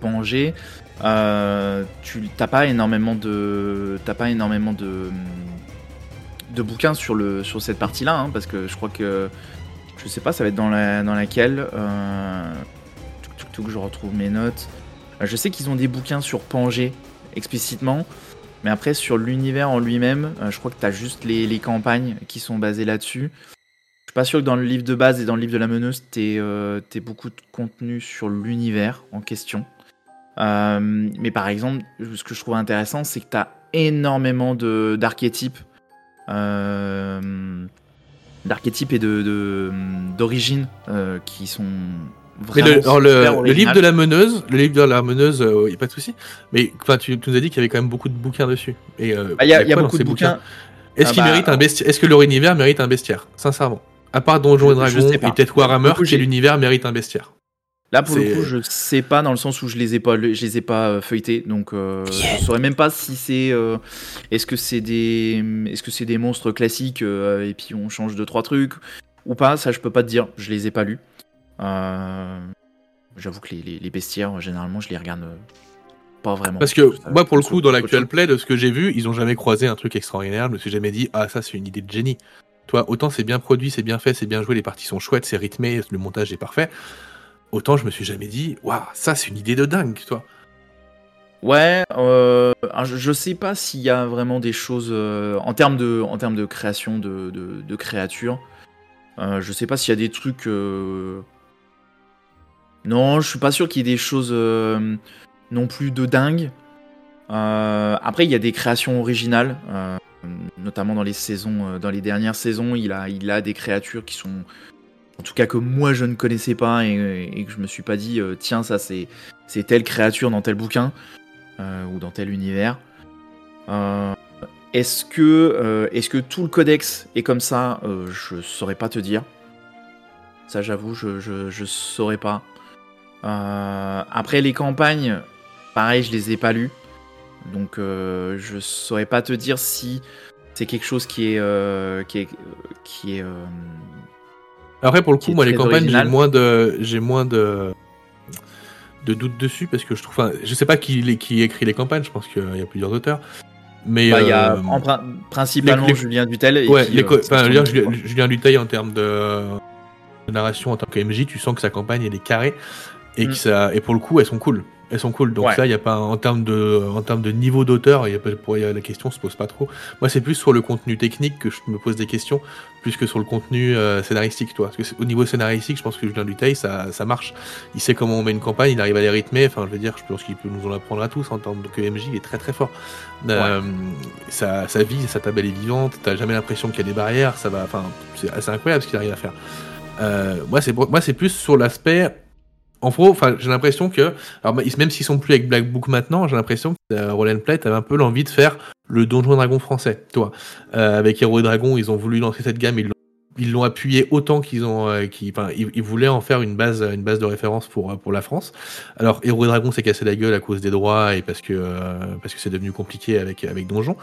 Pangée. Euh, tu t'as pas énormément de t'as pas énormément de de bouquins sur le sur cette partie-là, hein, parce que je crois que je sais pas, ça va être dans la dans laquelle euh, tuc, tuc, je retrouve mes notes. Euh, Je sais qu'ils ont des bouquins sur Pangée explicitement. Mais après, sur l'univers en lui-même, euh, je crois que tu as juste les, les campagnes qui sont basées là-dessus. Je suis pas sûr que dans le livre de base et dans le livre de la meneuse, tu aies, beaucoup de contenu sur l'univers en question. Euh, mais par exemple, ce que je trouve intéressant, c'est que tu as énormément de- d'archétypes. euh, d'archétypes et de- de- d'origines euh, qui sont Mais vraiment le, alors, le- super le livre de la meneuse, le livre de la meneuse, il n'y a pas de souci. Mais enfin, tu, tu nous as dit qu'il y avait quand même beaucoup de bouquins dessus. Et euh, Bah, Il y a, y beaucoup de bouquins. Est-ce Ah qu'il bah, mérite un alors- bestiaire Est-ce que leur univers mérite un bestiaire? Sincèrement. À part Donjons et Dragons et peut-être Warhammer, coup, quel univers mérite un bestiaire Là pour le coup, je sais pas dans le sens où je les ai pas, je les ai pas euh, feuilletés, donc euh, je saurais même pas si c'est, euh, est-ce que c'est des, est-ce que c'est des monstres classiques euh, et puis on change de trois trucs ou pas, ça je peux pas te dire, je les ai pas lus. Euh, J'avoue que les, les- les bestiaires généralement je les regarde euh, pas vraiment. Parce que Ça- moi, pour le coup, dans chose. play, de ce que j'ai vu, ils ont jamais croisé un truc extraordinaire. Je me suis jamais dit, ah, ça, c'est une idée de génie. Toi, autant c'est bien produit, c'est bien fait, c'est bien joué, les parties sont chouettes, c'est rythmé, le montage est parfait. Autant je me suis jamais dit, waouh, ça, c'est une idée de dingue, toi. Ouais, euh, je, sais pas s'il y a vraiment des choses euh, en termes de, création de, créatures. euh, je sais pas s'il y a des trucs. euh, Non, je suis pas sûr qu'il y ait des choses non plus de dingue. Après, il y a des créations originales, notamment dans les saisons, euh, dans les dernières saisons, il a, il a des créatures qui sont, en tout cas que moi je ne connaissais pas et, que je me suis pas dit, euh, tiens, ça c'est, c'est telle créature dans tel bouquin euh, ou dans tel univers. Euh, est-ce que, euh, est-ce que tout le codex est comme ça? Euh, Je saurais pas te dire. Ça, j'avoue, je, je, saurais pas. Euh, après les campagnes, pareil, je les ai pas lues. Donc euh, je saurais pas te dire si c'est quelque chose qui est euh, qui est qui est. euh, Après, pour le coup, moi, les campagnes, j'ai moins de, j'ai moins de, de doutes dessus parce que je trouve, enfin, je sais pas qui, qui écrit les campagnes. Je pense qu'il y a plusieurs auteurs. Mais bah, il y a euh, en prin- principalement les- les- Julien Dutel. Et ouais, puis, les enfin, Dutel, Julien, Julien Duteil en termes de, de narration en tant que MJ, tu sens que sa campagne elle est carrée et que Mm. ça, et pour le coup, elles sont cool. Elles sont cool. Donc Ouais. ça, il y a pas en termes de, en termes de niveau d'auteur, il y a pas, pour, il y a- la question se pose pas trop. Moi, c'est plus sur le contenu technique que je me pose des questions, plus que sur le contenu euh, scénaristique, toi. Parce que au niveau scénaristique, je pense que Julien Duteil, ça, ça marche. Il sait comment on met une campagne, il arrive à les rythmer. Enfin, je veux dire, je pense qu'il peut nous en apprendre à tous en termes de que MJ, il est très très fort. Euh, sa, sa vie, sa table elle est vivante. T'as jamais l'impression qu'il y a des barrières. Ça va. Enfin, c'est assez incroyable ce qu'il arrive à faire. Euh, moi, c'est moi, c'est plus sur l'aspect. En gros, j'ai l'impression que, alors bah, même s'ils sont plus avec Black Book maintenant, j'ai l'impression que euh, Roll and Play avait un peu l'envie de faire le Donjon Dragon français, toi. Euh, avec Hero et Dragon, ils ont voulu lancer cette gamme, ils l'ont appuyé autant qu'ils ont, euh, ils, voulaient en faire une base, de référence pour la France. Alors Hero et Dragon s'est cassé la gueule à cause des droits et parce que c'est devenu compliqué avec Donjon.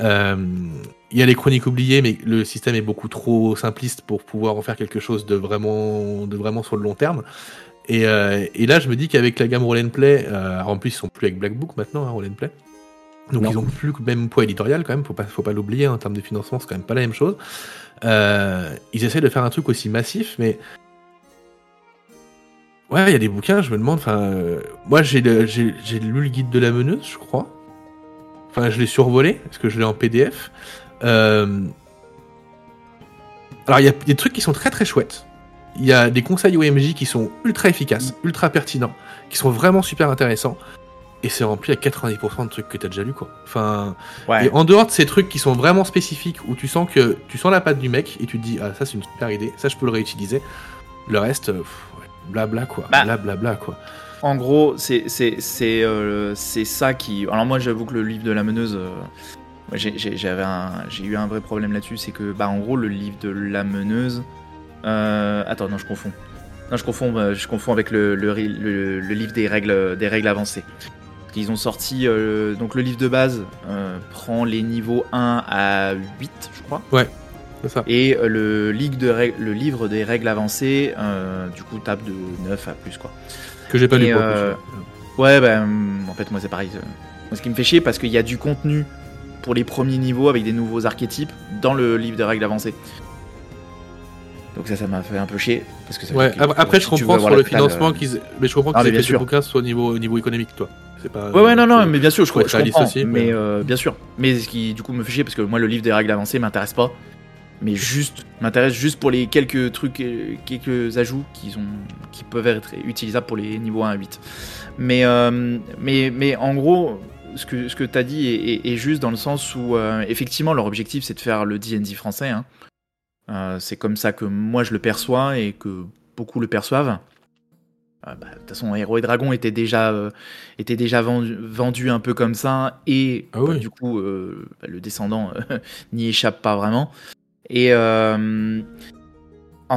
Il y a les chroniques oubliées, mais le système est beaucoup trop simpliste pour pouvoir en faire quelque chose de vraiment sur le long terme. Et, euh, et là, je me dis qu'avec la gamme Roll and Play, euh, en plus ils sont plus avec Black Book maintenant, hein, Roll and Play. Donc Non. ils ont plus le même poids éditorial quand même, faut pas, faut pas l'oublier, en termes de financement, c'est quand même pas la même chose. Euh, ils essaient de faire un truc aussi massif, mais ouais, il y a des bouquins, je me demande, enfin, moi j'ai lu le guide de la meneuse, je crois. Enfin, je l'ai survolé parce que je l'ai en PDF. Alors il y a des trucs qui sont très très chouettes. Il y a des conseils OMJ qui sont ultra efficaces, ultra pertinents, qui sont vraiment super intéressants. Et c'est rempli à 90% de trucs que t'as déjà lu, quoi. Enfin, Ouais. et en dehors de ces trucs qui sont vraiment spécifiques, où tu sens que tu sens la patte du mec et tu te dis ah ça c'est une super idée, ça je peux le réutiliser. Le reste, euh, pff, ouais, blabla quoi, Bah. blabla quoi. En gros, c'est euh, ça qui. Alors moi, j'avoue que le livre de la meneuse, euh, j'avais j'ai eu un vrai problème là-dessus, c'est que bah en gros le livre de la meneuse. Euh, Attends, non, je confonds. Non, je confonds, euh, je confonds avec le, le, ri- le- le livre des règles des règles avancées. Ils ont sorti euh, donc le livre de base euh, prend les niveaux 1 à 8, je crois. C'est ça. Et le, ligue de règles- le livre des règles avancées, du coup, tape de 9 à plus, quoi. Que j'ai pas Et, lu pour. Ouais, bah, hum, en fait, moi, c'est pareil. Moi, ce qui me fait chier, parce qu'il y a du contenu pour les premiers niveaux avec des nouveaux archétypes dans le livre de règles avancées. Donc ça, ça m'a fait un peu chier. Parce que ça Ouais, après, je comprends sur le financement euh, qu'ils. Mais je comprends Ah, qu'ils aient fait des sûr. bouquins sur au niveau, au niveau économique, toi. Pas. Ouais, ouais, non, non, mais bien sûr, je, je comprends. aussi, mais euh, bien sûr. Mais ce qui, du coup, me fait chier parce que moi, le livre des règles avancées m'intéresse pas. Mais juste, m'intéresse juste pour les quelques trucs, euh, quelques ajouts qui, sont, qui peuvent être utilisables pour les niveaux 1 à 8. Mais, euh, mais, mais en gros, ce que, ce que tu as dit est, est- est juste dans le sens où, euh, effectivement, leur objectif, c'est de faire le D&D français. hein. Euh, c'est comme ça que moi, je le perçois et que beaucoup le perçoivent. Euh, bah, De toute façon, Héros et Dragon était déjà, euh, était déjà vendu, vendu un peu comme ça, et Ah bah, du coup, euh, bah, le descendant euh, n'y échappe pas vraiment. Et en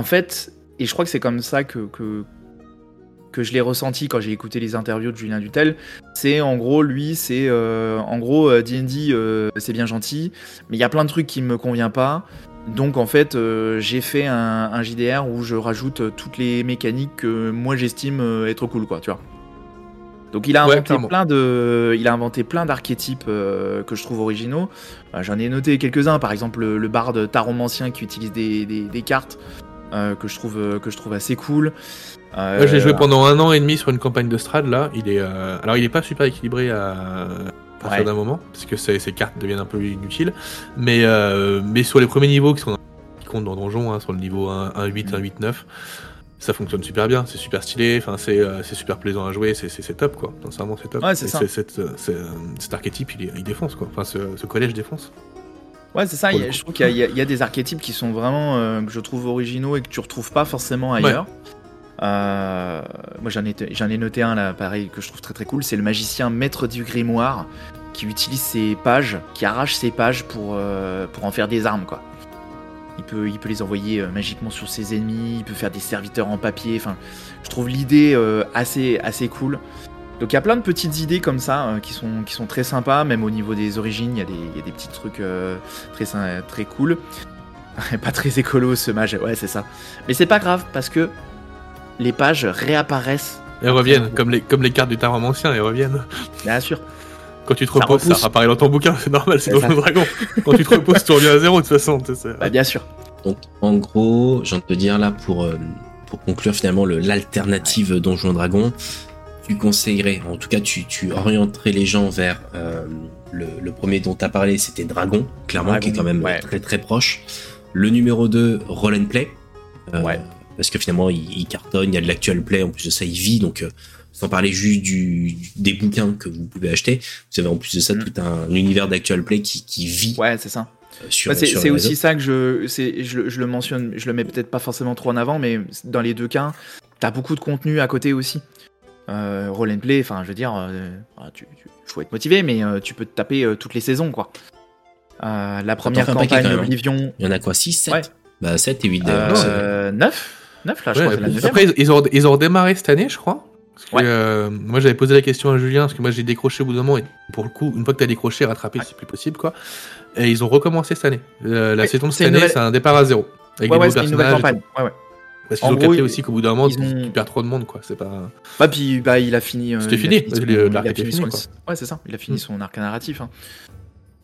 fait, et je crois que c'est comme ça que, que, que je l'ai ressenti quand j'ai écouté les interviews de Julien Dutel, c'est en gros, lui, c'est en gros, D&D, c'est bien gentil, mais il y a plein de trucs qui me conviennent pas. Donc en fait, euh, j'ai fait un, un JDR où je rajoute euh, toutes les mécaniques que moi j'estime euh, être cool, quoi, tu vois. Donc il a inventé plein de, il a inventé plein d'archétypes euh, que je trouve originaux. Euh, J'en ai noté quelques-uns, par exemple le, le barde taromancien qui utilise des, des- des cartes que je trouve que je trouve assez cool. Moi, j'ai joué pendant un an et demi sur une campagne de Strad là. Il est, alors il est pas super équilibré à partir Ouais. d'un moment parce que ces, ces cartes deviennent un peu inutiles. Mais euh, mais sur les premiers niveaux qui sont qui comptent dans donjon, hein, sur le niveau 1, 1 8, 1 8, 9, ça fonctionne super bien. C'est super stylé. Enfin c'est euh, super plaisant à jouer. C'est top quoi. Sincèrement c'est top. Ouais, c'est euh, euh, cet archétype il, défonce quoi. Enfin ce, ce collège défonce. Ouais, c'est ça. A- je trouve qu'il y, a- y des archétypes qui sont vraiment euh, que je trouve originaux et que tu retrouves pas forcément ailleurs. Euh, moi, j'en ai, j'en ai noté un là, pareil, que je trouve très très cool. C'est le magicien maître du grimoire qui utilise ses pages, qui arrache ses pages pour, euh, pour en faire des armes, quoi. Il peut, il peut les envoyer euh, magiquement sur ses ennemis, il peut faire des serviteurs en papier. Enfin, je trouve l'idée euh, assez, assez cool. Donc il y a plein de petites idées comme ça qui, sont, qui sont très sympas, même au niveau des origines, il y, a des- il y a des petits trucs très, très cool. pas très écolo ce mage, ouais c'est ça. Mais c'est pas grave parce que les pages réapparaissent, Elles reviennent, comme les, comme les cartes du tarot ancien, elles reviennent. bien sûr. Quand tu te Ça reposes, ça, apparaît dans ton bouquin, c'est normal, c'est dans le dragon. Quand tu te reposes, tu reviens à zéro de toute façon. Bah, bien sûr. Donc, en gros, j'ai envie de te dire là, pour, euh, pour conclure finalement le- l'alternative Donjon Dragon, tu conseillerais, en tout cas, tu, tu orienterais les gens vers euh, le, le premier dont tu as parlé, c'était Dragon, clairement, Dragon, qui est quand même ouais. très très proche. Le numéro 2, Roll and Play. euh, Ouais. Parce que finalement, il, il cartonne, il y a de l'actual play, en plus de ça, il vit, donc euh, sans parler juste du, des bouquins que vous pouvez acheter, vous avez en plus de ça Mm. tout un univers d'actual play qui, qui vit Ouais, c'est ça. euh, Bah, c'est aussi ça que je, je, le- je le mentionne, je le mets peut-être pas forcément trop en avant, mais dans les deux cas, t'as beaucoup de contenu à côté aussi. Euh, roll and play, enfin, je veux dire, euh, ah, tu, tu- faut être motivé, mais euh, tu peux te taper euh, toutes les saisons, quoi. Euh, la première paquet campagne quand même, hein. Oblivion, Il y en a quoi 6, 7 Ouais. Bah 7 et 8 d'ailleurs. c'est- euh, 9 9 là, je Ouais, crois, après, ils- ils ont, ils ont redémarré cette année, je crois. Parce que, Ouais. euh, moi, j'avais posé la question à Julien, parce que moi, j'ai décroché au bout d'un moment, et pour le coup, une fois que t'as décroché, rattraper, c'est plus possible, quoi. Et ils ont recommencé cette année. Euh, la Ouais, saison de cette année, nouvelle- c'est un départ à zéro. Avec Ouais, des ouais, nouveaux personnages. Ouais, ouais. Parce qu'ils ont capté aussi qu'au bout d'un moment, ont- tu perds trop de monde, quoi. C'est pas. Bah, puis bah, il a fini. euh, C'était il a fini, son- le- il a fini fini, son- Ouais, c'est ça. Il a fini Mm. son arc narratif. hein.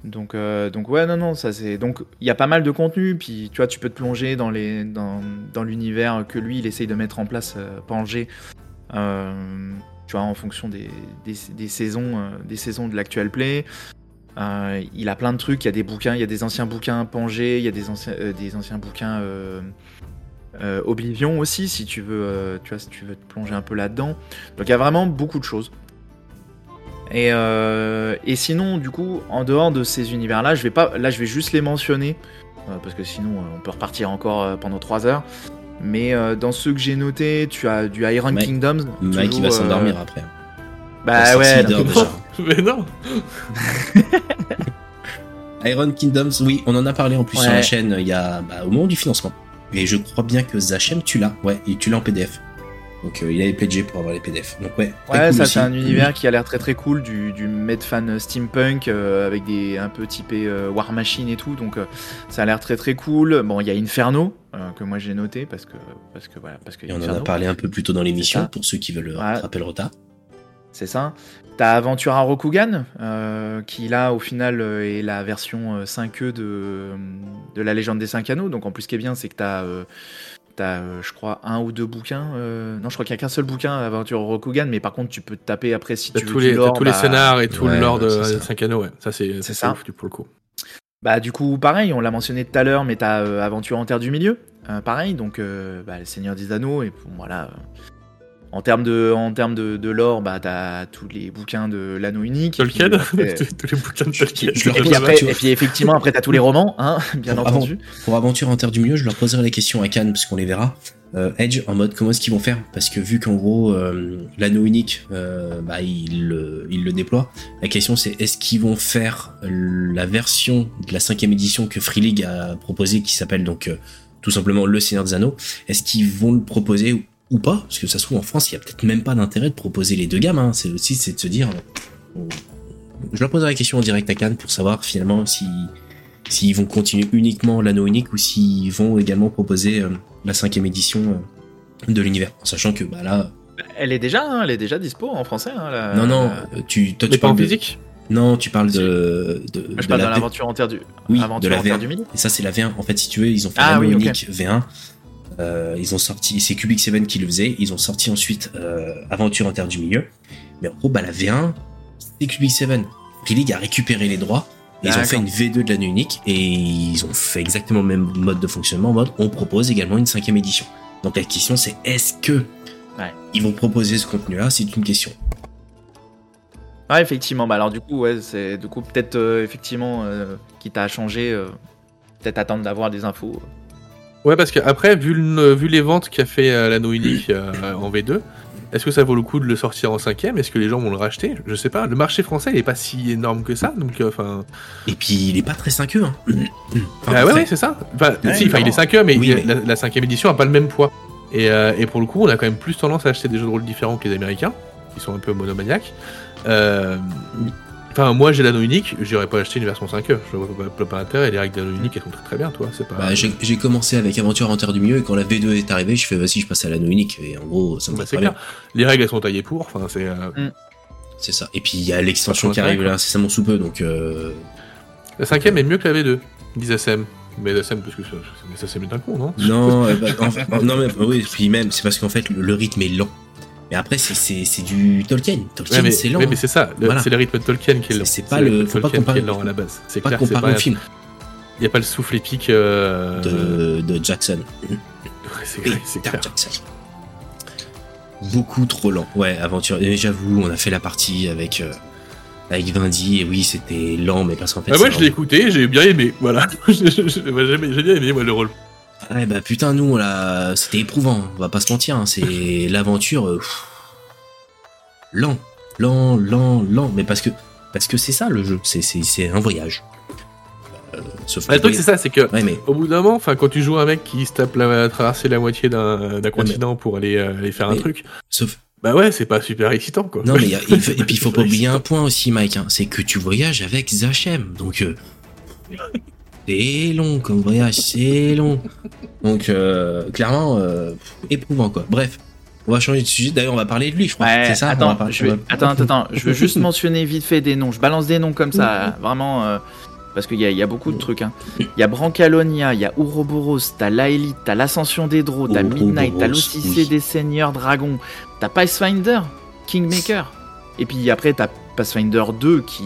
Donc, euh, donc ouais, non, non, ça c'est. Donc, il y a pas mal de contenu. Puis, tu vois, tu peux te plonger dans les, dans, dans l'univers que lui, il essaye de mettre en place, euh, Pangé. Euh, tu vois, en fonction des, des, saisons, euh, des saisons de l'actuel play. Euh, il a plein de trucs. Il y a des bouquins, il y a des anciens bouquins Pangé, il y a des anciens, des anciens bouquins. Oblivion aussi, si tu veux, tu vois, si tu veux te plonger un peu là-dedans. Donc il y a vraiment beaucoup de choses. Et, et sinon, du coup, en dehors de ces univers-là, je vais pas, là, je vais juste les mentionner parce que sinon, on peut repartir encore pendant 3 heures. Mais euh, dans ceux que j'ai notés, tu as du Iron Mike- Kingdoms. Mike il toujours, va s'endormir euh, après. Bah ouais. déjà. Mais non Iron Kingdoms, oui, on en a parlé en plus sur la chaîne il y a bah, au moment du financement. Et je crois bien que Zachem, tu l'as, ouais, et tu l'as en PDF. Donc euh, il avait pledgé pour avoir les PDF. Donc ouais, Ouais, cool ça c'est un univers qui a l'air très très cool, du, du Medfan steampunk euh, avec des un peu typé euh, War Machine et tout, donc euh, ça a l'air très très cool. Bon, il y a Inferno euh, que moi j'ai noté parce que parce que voilà parce que Et on en a parlé un peu plus tôt dans l'émission pour ceux qui veulent Ouais. rattraper le retard. c'est ça. T'as Aventura Rokugan euh, qui là au final euh, est la version euh, 5e de de la légende des 5 anneaux. Donc en plus ce qui est bien c'est que t'as euh, T'as, euh, je crois, un ou deux bouquins. euh, Non, je crois qu'il n'y a qu'un seul bouquin, Aventure Rokugan, mais par contre, tu peux te taper après si T'as tu veux tous, les, t'as tous les bah, scénars et tout ouais, le lore de c'est ça. 5 anneaux, ouais. Ça, c'est C'est ça. ça. ouf, pour le coup. Bah du coup pareil, on l'a mentionné tout à l'heure, mais t'as euh, Aventure en Terre du Milieu, pareil, donc bah, le Seigneur des Anneaux, et voilà. En termes de, en termes de, de lore, bah t'as tous les bouquins de l'anneau unique. et puis, Tolkien après- tous, les bouquins de Tolkien. je et, puis après- et effectivement après t'as tous les romans, hein, bien entendu. Pour Aventure en Terre du Milieu, je leur poserai la question à Cannes, parce qu'on les verra. Euh, Edge, en mode comment est-ce qu'ils vont faire? Parce que vu qu'en gros, euh, l'anneau unique, euh, bah, il, le- il le déploie, la question c'est est-ce qu'ils vont faire la version de la cinquième édition que Free League a proposé, qui s'appelle donc euh, tout simplement Le Seigneur des Anneaux? Est-ce qu'ils vont le proposer ou- pas Parce que ça se trouve en France, il y a peut-être même pas d'intérêt de proposer les deux gammes. Hein. C'est aussi c'est de se dire. euh, Je leur poserai la question en direct à Cannes pour savoir finalement si s'ils vont continuer uniquement l'anneau unique ou s'ils vont également proposer euh, la cinquième édition euh, de l'univers. En sachant que bah là, Elle est déjà, hein, elle est déjà dispo en français. Hein, la- non non, tu toi Mais tu pas en parles de, non tu parles de de, Je de parle la V- l'aventure en Terre du, oui Aventure de la en Terre V1. du Milieu. Et ça c'est la V1. En fait si tu veux ils ont fait Ah l'anneau oui, unique V1. Euh, ils ont sorti, c'est Cubic 7 qui le faisait. Ils ont sorti ensuite euh, Aventure en Terre du Milieu. Mais en gros, bah, la V1, c'est Cubic 7. Free League a récupéré les droits. Et ils ont fait une V2 de l'année unique et ils ont fait exactement le même mode de fonctionnement. En mode, on propose également une cinquième édition. Donc la question c'est est-ce que Ouais. ils vont proposer ce contenu-là? C'est une question. Ah effectivement, bah alors du coup ouais, c'est du coup peut-être euh, effectivement quitte à changer, peut-être attendre d'avoir des infos. Ouais, parce qu'après, vu, le- vu les ventes qu'a fait euh, l'anneau unique euh, en V2, Est-ce que ça vaut le coup de le sortir en cinquième? Est-ce que les gens vont le racheter? Je sais pas. Le marché français, il est pas si énorme que ça, donc euh, enfin. Et puis il est pas très 5 e hein. Enfin, ah ouais, ouais, c'est ça. Enfin, Ouais, si, enfin, il est non. 5 mais, Oui, il- mais- La, la cinquième édition a pas le même poids. Et, euh, et pour le coup, on a quand même plus tendance à acheter des jeux de rôle différents que les Américains, qui sont un peu monomaniaques. Enfin, moi j'ai l'anneau unique, j'irais pas acheter une version 5e. Je vois pas, pas, pas l'intérêt. Les règles d'anneau unique elles sont très très bien, toi. C'est pas. Bah, j'ai commencé avec Aventure en Terre du Milieu et quand la V2 est arrivée, je fais vas-y, je passe à l'anneau unique et en gros, ça me Bah, très bien. Les règles elles sont taillées pour. Enfin, c'est. euh, C'est ça. Et puis il y a l'extension qui arrive là, c'est ça mon sous peu donc. Euh... La cinquième est mieux que la V2, disent SM. Mais SM parce que ça, ça c'est d'un con, non? Non, euh, bah, en- non mais oui, puis même c'est parce qu'en fait le, le rythme est lent. Mais après c'est du Tolkien. Tolkien Ouais, mais c'est lent. ouais, mais c'est ça. Voilà. C'est le rythme de Tolkien qui est lent. C'est- pas le faut pas comparer- est lent à la base. C'est pas comparer au film Il y a pas le souffle épique. euh, de, de Jackson. Ouais, c'est clair. Jackson. Beaucoup trop lent. Ouais, aventure. Et j'avoue, on a fait la partie avec euh, avec Vindy et oui, c'était lent, mais parce qu'en fait. Ah, moi je l'ai écouté, j'ai bien aimé. Voilà. J'ai j'ai bien aimé moi le rôle. Ouais, bah putain, nous, l'a- c'était éprouvant, on va pas se mentir, hein, c'est l'aventure. euh, lent, lent, lent, lent, mais parce que parce que c'est ça le jeu, c'est c'est c'est un voyage. Euh, sauf Ah, le truc c'est ça, c'est que Ouais, mais au bout d'un moment, enfin quand tu joues un mec qui se tape la, traverser la moitié d'un d'un continent pour aller, euh, aller faire un truc, sauf bah ouais, c'est pas super excitant quoi. non, mais y a- et puis il faut pas oublier un point aussi, Mike, hein, c'est que tu voyages avec Zachem, donc euh, c'est long comme voyage, c'est long. Donc euh, clairement euh, éprouvant quoi. Bref. On va changer de sujet. D'ailleurs, on va parler de lui, je crois. Ouais, c'est ça. attends, parler- je vais- on va- attends, attends, attends, je veux juste mentionner vite fait des noms. Je balance des noms comme ça, vraiment, euh, parce qu'il y, y a beaucoup de trucs. hein. Il y a Brancalonia, il y a Ouroboros, t'as l'Aelite, t'as l'Ascension des Drôs, t'as Midnight, t'as l'Odyssée oui. des Seigneurs Dragons, t'as Pathfinder, Kingmaker. Et puis après, t'as Pathfinder 2 qui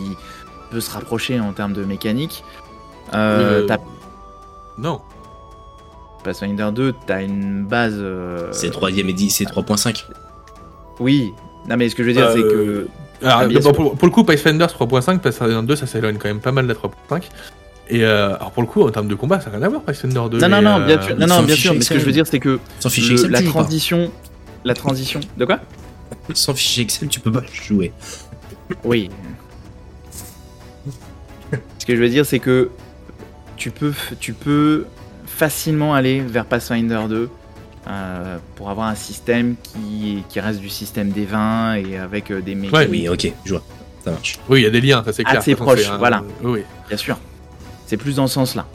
peut se rapprocher en termes de mécanique. Euh, Euh, Non. Pathfinder 2, t'as une base. euh, C'est 3ème et 10, c'est 3.5. Oui. Non, mais ce que je veux dire, Euh, c'est que. Alors, Ah, pour, le coup, Pathfinder 3.5, Pathfinder 2, ça s'éloigne quand même pas mal de la 3.5. Et euh, alors pour le coup, en termes de combat, ça n'a rien à voir Pathfinder 2. Non, non, non, bien euh, non, non, bien sûr, mais ce que je veux dire, c'est que Sans fichier le- Excel, la tu joues pas. transition. La transition. De quoi? Sans fichier Excel, tu peux pas jouer. Oui. Ce que je veux dire, c'est que tu peux, tu peux facilement aller vers Pathfinder 2 euh, pour avoir un système qui, qui reste du système des vins et avec euh, des mécaniques. Oui, ok, je vois. Ça marche. Oui, il y a des liens, ça c'est clair. Assez proche, un- voilà. Oui. Bien sûr. C'est plus dans ce sens-là.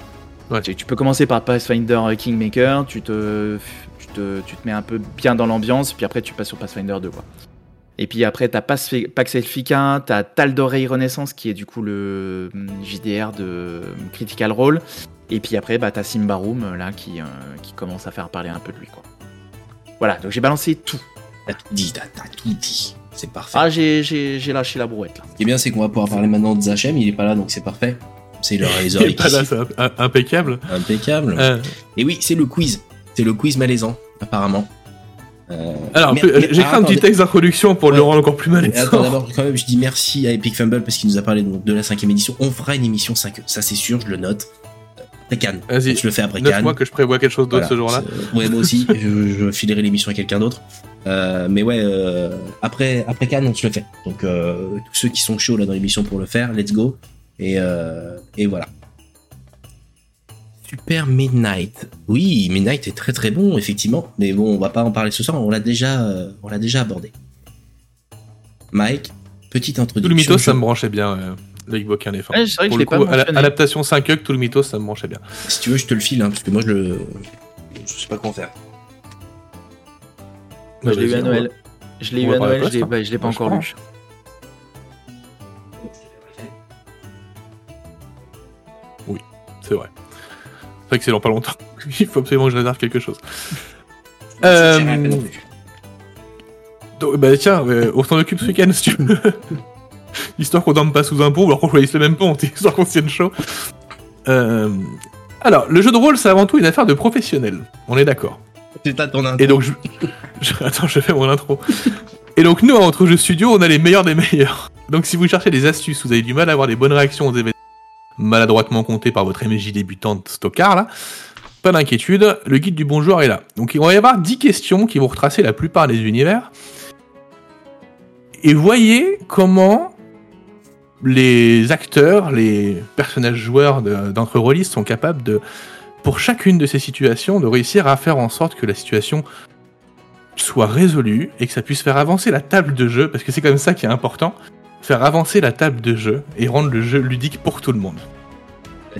Ouais. Tu, tu peux commencer par Pathfinder Kingmaker, tu te, tu, te, tu te mets un peu bien dans l'ambiance, puis après tu passes sur Pathfinder 2. Quoi. Et puis après, t'as Pax Pax Elfica, t'as Tal'Dorei Renaissance, qui est du coup le hum, JDR de hum, Critical Role. Et puis après, bah, t'as Simbarum, euh, là, qui, euh, qui commence à faire parler un peu de lui. Quoi. Voilà, donc j'ai balancé tout. T'as tout dit, t'as tout dit. C'est parfait. Ah, j'ai- j'ai j'ai lâché la brouette, là. Ce qui est bien, c'est qu'on va pouvoir parler maintenant de Zachem. Il est pas là, donc c'est parfait. C'est le les Il pas là, impeccable. Impeccable. Euh, Et oui, c'est le quiz. C'est le quiz malaisant, apparemment. Euh, alors, j'ai ah, écrit un petit texte d'introduction pour le rendre encore plus Mais Attends, d'abord, quand même, je dis merci à Epic Fumble parce qu'il nous a parlé donc, de la cinquième édition. On fera une émission 5 Ça, c'est sûr, je le note. Après Cannes. Vas-y, Je le fais après Cannes. Note-moi que je prévois quelque chose d'autre Voilà, ce jour-là. Ouais, moi aussi. je, je filerai l'émission à quelqu'un d'autre. Euh, mais ouais, euh, après, après Cannes, on se le fait. Donc, euh, tous ceux qui sont chauds là dans l'émission pour le faire, let's go. Et, euh, et voilà. Super Midnight. Oui, Midnight est très très bon, effectivement. Mais bon, on va pas en parler ce soir. On l'a déjà, euh, on l'a déjà abordé. Mike, petite Tout introduction. le mythos, ça me branchait bien, euh, Lake Bocan et Ouais, c'est vrai que Pour je le pas mentionné. adaptation 5 Huck, tout le mythos, ça me branchait bien. Si tu veux, je te le file, hein, parce que moi, je le, je sais pas comment faire. Moi, je l'ai eu à Noël. Je l'ai eu à Noël, je l'ai poste, bah, je l'ai pas encore lu. C'est vrai. Vrai que c'est dans pas longtemps. Il faut absolument que je réserve quelque chose. Euh, donc, bah tiens, euh, on s'en occupe ce week-end si tu veux. Histoire qu'on dorme pas sous un pont, alors qu'on choisisse le même pont, histoire qu'on tienne chaud. Euh, alors, le jeu de rôle, c'est avant tout une affaire de professionnels. On est d'accord. C'est pas ton Et donc, je... je- Attends, je fais mon intro. Et donc, nous, entre jeux studio, on a les meilleurs des meilleurs. Donc, si vous cherchez des astuces, vous avez du mal à avoir des bonnes réactions aux événements, maladroitement comptés par votre MJ débutante Stockard, là, pas d'inquiétude, le guide du bon joueur est là. Donc, il va y avoir 10 questions qui vont retracer la plupart des univers. et voyez comment les acteurs, les personnages joueurs de- d'entre rôlistes sont capables de, pour chacune de ces situations, de réussir à faire en sorte que la situation soit résolue et que ça puisse faire avancer la table de jeu, parce que c'est comme ça qui est important, faire avancer la table de jeu et rendre le jeu ludique pour tout le monde.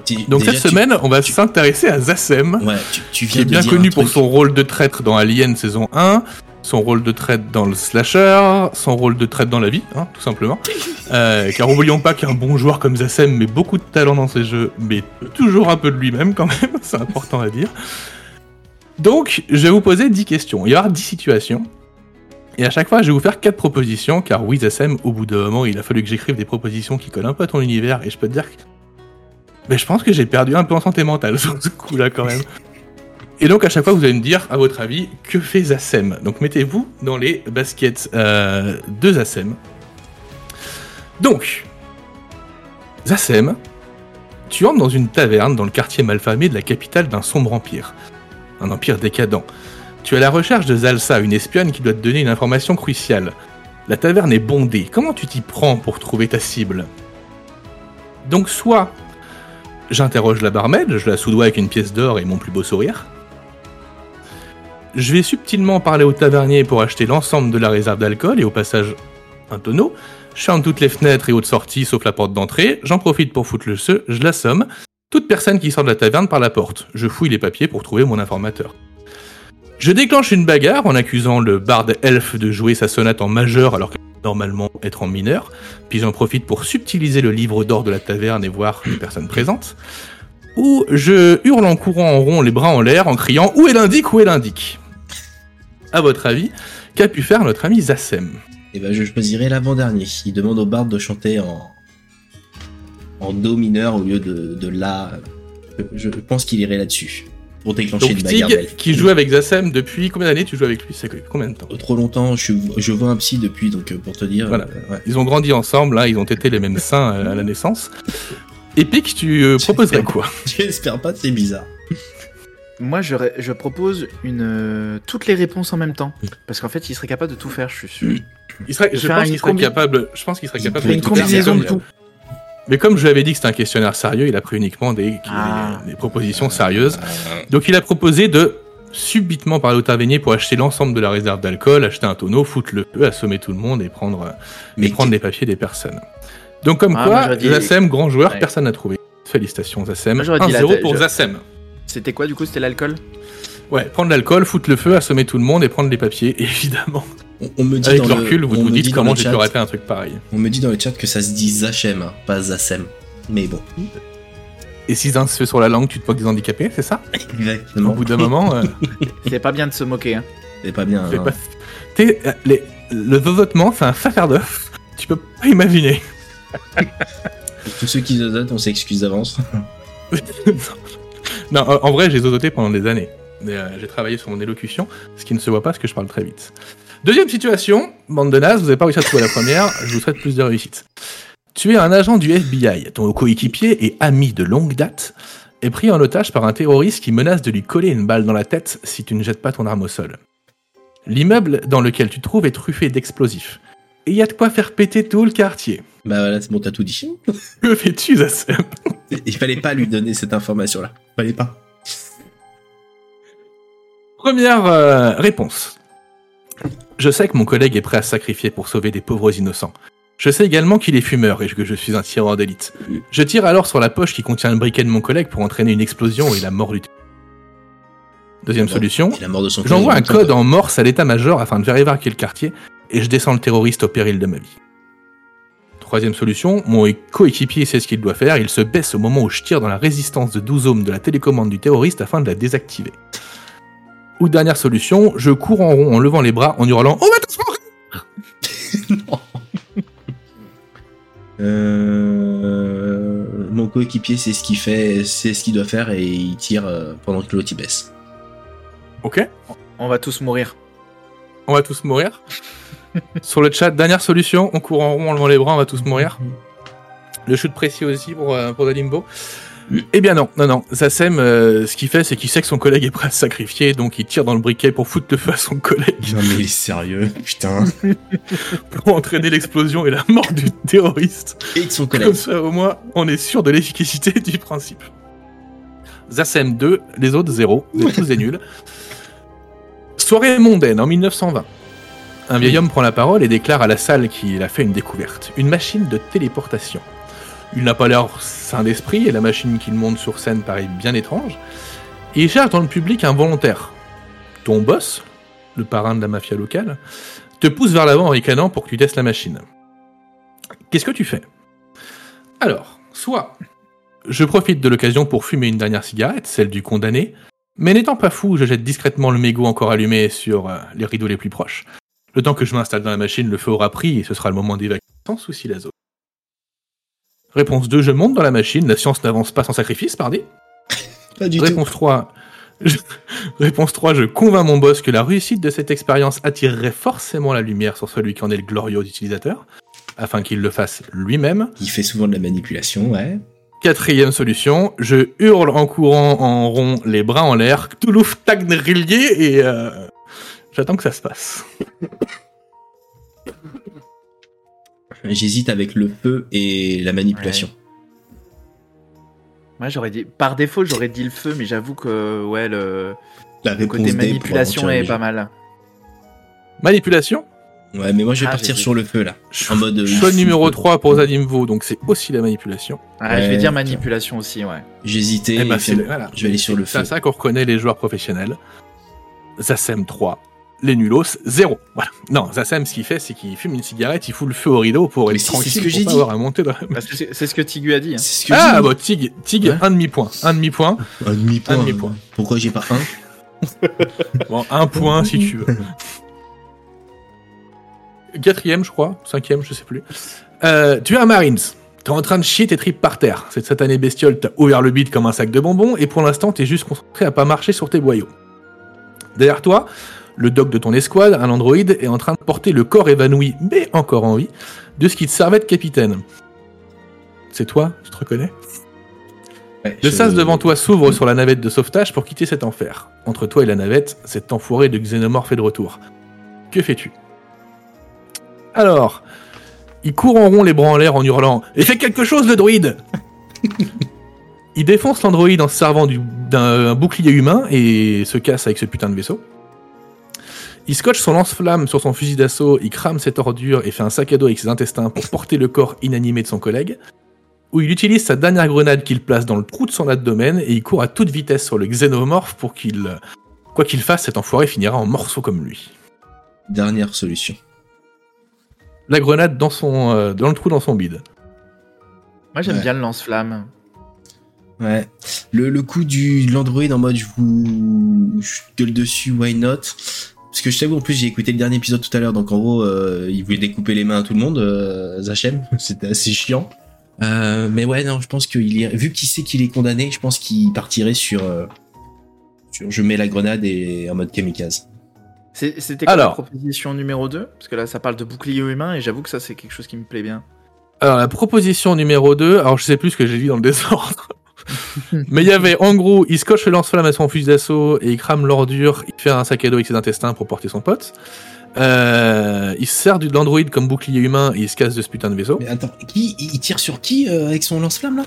Tu- Donc déjà, cette tu- semaine, on va s'intéresser à Zassem, Ouais, tu, tu qui est bien connu pour son rôle de traître dans Alien saison 1, son rôle de traître dans le slasher, son rôle de traître dans la vie, hein, tout simplement. Euh, car oublions pas qu'un bon joueur comme Zassem met beaucoup de talent dans ses jeux, mais toujours un peu de lui-même quand même, c'est important à dire. Donc, je vais vous poser 10 questions. Il y aura 10 situations. Et à chaque fois, je vais vous faire 4 propositions, car Zassem, au bout d'un moment, il a fallu que j'écrive des propositions qui collent un peu à ton univers, et je peux te dire que... Mais je pense que j'ai perdu un peu en santé mentale sur ce coup-là quand même. Et donc à chaque fois, vous allez me dire, à votre avis, que fait Zassem Donc mettez-vous dans les baskets euh, de Zassem. Donc, Zassem, tu entres dans une taverne dans le quartier malfamé de la capitale d'un sombre empire. Un empire décadent. Tu es à la recherche de Zalsa, une espionne qui doit te donner une information cruciale. La taverne est bondée. Comment tu t'y prends pour trouver ta cible? Donc soit j'interroge la barmaid, je la soudoie avec une pièce d'or et mon plus beau sourire. Je vais subtilement parler au tavernier pour acheter l'ensemble de la réserve d'alcool et au passage un tonneau. Je ferme toutes les fenêtres et hautes sorties sauf la porte d'entrée. J'en profite pour foutre le feu, je l'assomme. Toute personne qui sort de la taverne par la porte. Je fouille les papiers pour trouver mon informateur. Je déclenche une bagarre en accusant le barde elfe de jouer sa sonate en majeur alors que normalement être en mineur. Puis j'en profite pour subtiliser le livre d'or de la taverne et voir les personnes présentes. Ou je hurle en courant en rond les bras en l'air en criant Où est l'indique Où est l'indique À votre avis, qu'a pu faire notre ami Zassem? Et ben, je choisirais l'avant-dernier. Il demande au barde de chanter en, en do mineur au lieu de, de la. Je pense qu'il irait là-dessus. Pour déclencher Donc une bagarre. Stig, d'elfe. qui joue avec Zassem depuis combien d'années tu joues avec lui? C'est combien de temps? Trop longtemps, je, je vois un psy depuis, donc euh, pour te dire. Voilà. euh, ouais. Ils ont grandi ensemble, là, ils ont été les mêmes saints à la naissance. Epic, tu euh, proposerais quoi? J'espère pas, c'est bizarre. Moi, je, je propose une, euh, toutes les réponses en même temps. Parce qu'en fait, il serait capable de tout faire, je suis sûr. il serait, Je pense une qu'il serait combi- capable. Je pense qu'il serait Il capable de Une tout faire, combinaison de tout. Mais comme je lui avais dit que c'était un questionnaire sérieux, il a pris uniquement des, Ah. des, des propositions sérieuses. Donc il a proposé de subitement parler au tavernier pour acheter l'ensemble de la réserve d'alcool, acheter un tonneau, foutre le feu, assommer tout le monde et prendre, et prendre les papiers des personnes. Donc comme Ah, quoi, dit- Zassem, grand joueur, Ouais. personne n'a trouvé. Félicitations Zassem. Moi, j'aurais dit la 1-0 tête, pour je- Zassem. C'était quoi du coup C'était l'alcool? Ouais, prendre l'alcool, foutre le feu, assommer tout le monde et prendre les papiers, évidemment. On, on me dit Avec dans le recul, vous on vous me dit dites comment j'ai pu rater un truc pareil. On me dit dans le chat que ça se dit Zachem, hein, pas Zassem. Mais bon. Et si un se fait sur la langue, tu te moques des handicapés, c'est ça? Au Exactement. bout d'un moment, euh, C'est pas bien de se moquer. Hein. C'est pas bien. hein. pas- euh, les- le zozotement, c'est un faire d'œuf. Tu peux pas imaginer. Tous ceux qui zozotent, on s'excuse d'avance. non, en vrai, j'ai zozoté pendant des années. Euh, j'ai travaillé sur mon élocution, ce qui ne se voit pas parce que je parle très vite. Deuxième situation, bande de nazes, vous n'avez pas réussi à trouver la première, je vous souhaite plus de réussite. Tu es un agent du FBI, ton coéquipier et ami de longue date est pris en otage par un terroriste qui menace de lui coller une balle dans la tête si tu ne jettes pas ton arme au sol. L'immeuble dans lequel tu te trouves est truffé d'explosifs. Et il y a de quoi faire péter tout le quartier. Bah voilà, c'est bon, t'as tout dit. Que fais-tu, Zassem Il fallait pas lui donner cette information-là. Fallait pas. Première euh, réponse. Je sais que mon collègue est prêt à se sacrifier pour sauver des pauvres innocents. Je sais également qu'il est fumeur et que je suis un tireur d'élite. Je tire alors sur la poche qui contient le briquet de mon collègue pour entraîner une explosion et la mort du Deuxième solution. De J'envoie un code en morse à l'état-major afin de évacuer le quartier et je descends le terroriste au péril de ma vie. Troisième solution, mon coéquipier sait ce qu'il doit faire, il se baisse au moment où je tire dans la résistance de 12 ohms de la télécommande du terroriste afin de la désactiver. Ou dernière solution, je cours en rond en levant les bras en hurlant Oh, va te mourir Euh, mon coéquipier sait ce qu'il fait, c'est ce qu'il doit faire et il tire euh, pendant que l'autre baisse. Ok, On va tous mourir. on va tous mourir. Sur le chat, dernière solution, on court en rond en levant les bras, on va tous mourir. Le shoot précis aussi pour, euh, pour Dalimbo. Eh bien non, non, non. Zassem, euh, ce qu'il fait, c'est qu'il sait que son collègue est prêt à se sacrifier, donc il tire dans le briquet pour foutre le feu à son collègue, Non mais il est sérieux, putain. pour entraîner l'explosion et la mort du terroriste. Et de son Comme collègue. ça, au moins, on est sûr de l'efficacité du principe. Zassem 2, les autres 0, vous êtes tous des nuls. Soirée mondaine en 1920. Un vieil homme prend la parole et déclare à la salle qu'il a fait une découverte, une machine de téléportation. Il n'a pas l'air sain d'esprit et la machine qu'il monte sur scène paraît bien étrange. Et il cherche dans le public un volontaire. Ton boss, le parrain de la mafia locale, te pousse vers l'avant en ricanant pour que tu testes la machine. Qu'est-ce que tu fais? Alors, soit je profite de l'occasion pour fumer une dernière cigarette, celle du condamné, mais n'étant pas fou, je jette discrètement le mégot encore allumé sur euh, les rideaux les plus proches. Le temps que je m'installe dans la machine, le feu aura pris et ce sera le moment d'évacuer sans souci la zone. Réponse 2, je monte dans la machine, la science n'avance pas sans sacrifice, pardi. Pas du tout. Réponse 3, je... Réponse 3, je convainc mon boss que la réussite de cette expérience attirerait forcément la lumière sur celui qui en est le glorieux utilisateur, afin qu'il le fasse lui-même. Il fait souvent de la manipulation, ouais. Quatrième solution, je hurle en courant en rond, les bras en l'air, Toulouf Tagnerillier, et euh, j'attends que ça se passe. J'hésite avec le feu et la manipulation. Moi, j'aurais dit, par défaut, j'aurais dit le feu, mais j'avoue que, ouais, le, La le réponse côté manipulation est pas mal. Manipulation, Ouais, mais moi je vais Ah, partir sur le feu là. En mode. euh, choix numéro fout- 3 pour Zadimvo, donc c'est aussi la manipulation. Ah, je vais Ouais, dire manipulation aussi, ouais. J'hésitais. Eh ben, et c'est- finalement, voilà. Je vais aller sur le C'est à feu. ça qu'on reconnaît les joueurs professionnels. Zassem 3, les nulos 0. Voilà. Non, Zassem, ce qu'il fait, c'est qu'il fume une cigarette, il fout le feu au rideau pour Mais être tranquille, ce que pour j'ai pas dit. avoir à monter dans la... C'est ce que Tigu a dit. hein. C'est ce que Ah, bah, Tig, Tig, Ouais. un demi-point. Un demi-point. dit. Un demi-point. un demi-point. Pourquoi j'ai pas un Bon, un point si tu veux. Quatrième, je crois. Cinquième, je sais plus. Euh, tu es un Marines. T'es en train de chier tes tripes par terre. Cette satanée bestiole t'a ouvert le bide comme un sac de bonbons et pour l'instant t'es juste concentré à pas marcher sur tes boyaux. Derrière toi, le doc de ton escouade, un androïde, est en train de porter le corps évanoui, mais encore en vie, de ce qui te servait de capitaine. C'est toi, tu te reconnais? Ouais, Le je- sas devant toi s'ouvre sur la navette de sauvetage pour quitter cet enfer. Entre toi et la navette, cet enfoiré de xénomorphe est de retour. Que fais-tu? Alors, il court en rond les bras en l'air en hurlant « Et fais quelque chose, le druide !» Il défonce l'androïde en se servant du- d'un bouclier humain et se casse avec ce putain de vaisseau. Il scotche son lance-flamme sur son fusil d'assaut, il crame cette ordure et fait un sac à dos avec ses intestins pour porter le corps inanimé de son collègue où il utilise sa dernière grenade qu'il place dans le trou de son abdomen et il court à toute vitesse sur le xénomorphe pour qu'il... Quoi qu'il fasse, cet enfoiré finira en morceaux comme lui. Dernière solution. La grenade dans, son, euh, dans le trou dans son bide. Moi, j'aime Ouais. bien le lance-flamme. Ouais. Le, le coup du de l'Android en mode je vous je gueule dessus, why not? Parce que je t'avoue, en plus, j'ai écouté le dernier épisode tout à l'heure, donc en gros, euh, il voulait découper les mains à tout le monde, euh, Zachem. C'était assez chiant. Euh, mais ouais, non, je pense qu'il irait- vu qu'il sait qu'il est condamné, je pense qu'il partirait sur, euh, sur je mets la grenade et en mode kamikaze. C'était quoi Alors. la proposition numéro 2 Parce que là, ça parle de bouclier humain et j'avoue que ça, c'est quelque chose qui me plaît bien. Alors la proposition numéro 2, alors je sais plus ce que j'ai dit dans le désordre. Mais il y avait en gros, il scotche le lance-flamme à son fusil d'assaut et il crame l'ordure, il fait un sac à dos avec ses intestins pour porter son pote. Euh, il se sert de l'android comme bouclier humain et il se casse de ce putain de vaisseau. Mais attends, qui il tire sur qui euh, avec son lance-flamme là?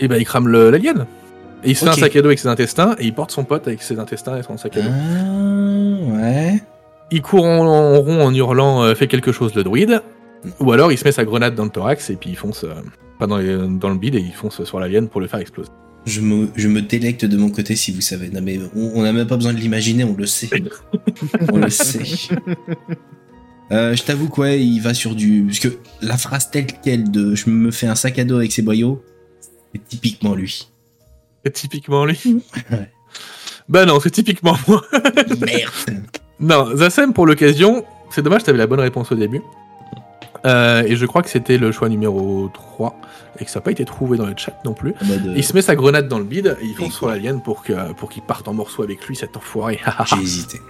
Et ben il crame le- l'alien. Et il se fait un sac à dos avec ses intestins et il porte son pote avec ses intestins et son sac à dos. Ah, ouais. Il court en, en rond en hurlant euh, Fais quelque chose le druide. Ou alors il se met sa grenade dans le thorax et puis il fonce, pas dans, les- dans le bide et il fonce sur l'alien pour le faire exploser. Je me, je me délecte de mon côté si vous savez. Non mais on n'a même pas besoin de l'imaginer, on le sait. on le sait. Euh, je t'avoue que ouais, il va sur du... Parce que la phrase telle quelle de je me fais un sac à dos avec ses boyaux, c'est typiquement lui. C'est typiquement lui. Ouais. Bah non, c'est typiquement moi. Merde. non, Zassem pour l'occasion, c'est dommage, t'avais la bonne réponse au début. Euh, et je crois que c'était le choix numéro 3 et que ça n'a pas été trouvé dans le chat non plus. Euh, Il se met sa grenade dans le bide et il fonce sur l'alien pour que pour qu'il parte en morceaux avec lui, cet enfoiré. J'ai hésité.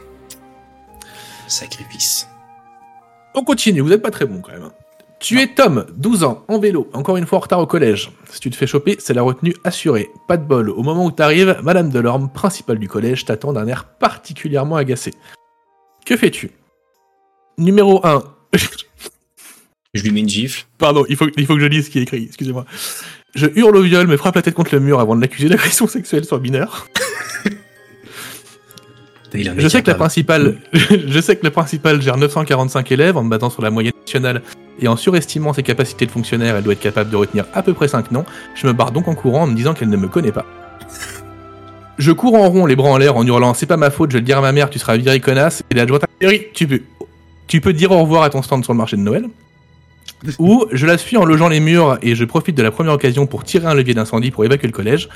Sacrifice. On continue, vous êtes pas très bon quand même. hein. Tu es Tom, 12 ans, en vélo, encore une fois en retard au collège. Si tu te fais choper, c'est la retenue assurée. Pas de bol, au moment où t'arrives, Madame Delorme, principale du collège, t'attend d'un air particulièrement agacé. Que fais-tu? Numéro 1. Je lui mets une gifle. Pardon, il faut, il faut que je lise ce qui est écrit, excusez-moi. Je hurle au viol, me frappe la tête contre le mur avant de l'accuser d'agression sexuelle sur mineur. Je sais que la principale, je sais que la principale gère 945 élèves en me battant sur la moyenne nationale et en surestimant ses capacités de fonctionnaire, elle doit être capable de retenir à peu près 5 noms. Je me barre donc en courant en me disant qu'elle ne me connaît pas. Je cours en rond, les bras en l'air, en hurlant c'est pas ma faute, je vais le dire à ma mère, tu seras viré connasse. Et l'adjointe dit, tu peux, tu peux dire au revoir à ton stand sur le marché de Noël. Ou je la suis en logeant les murs et je profite de la première occasion pour tirer un levier d'incendie pour évacuer le collège.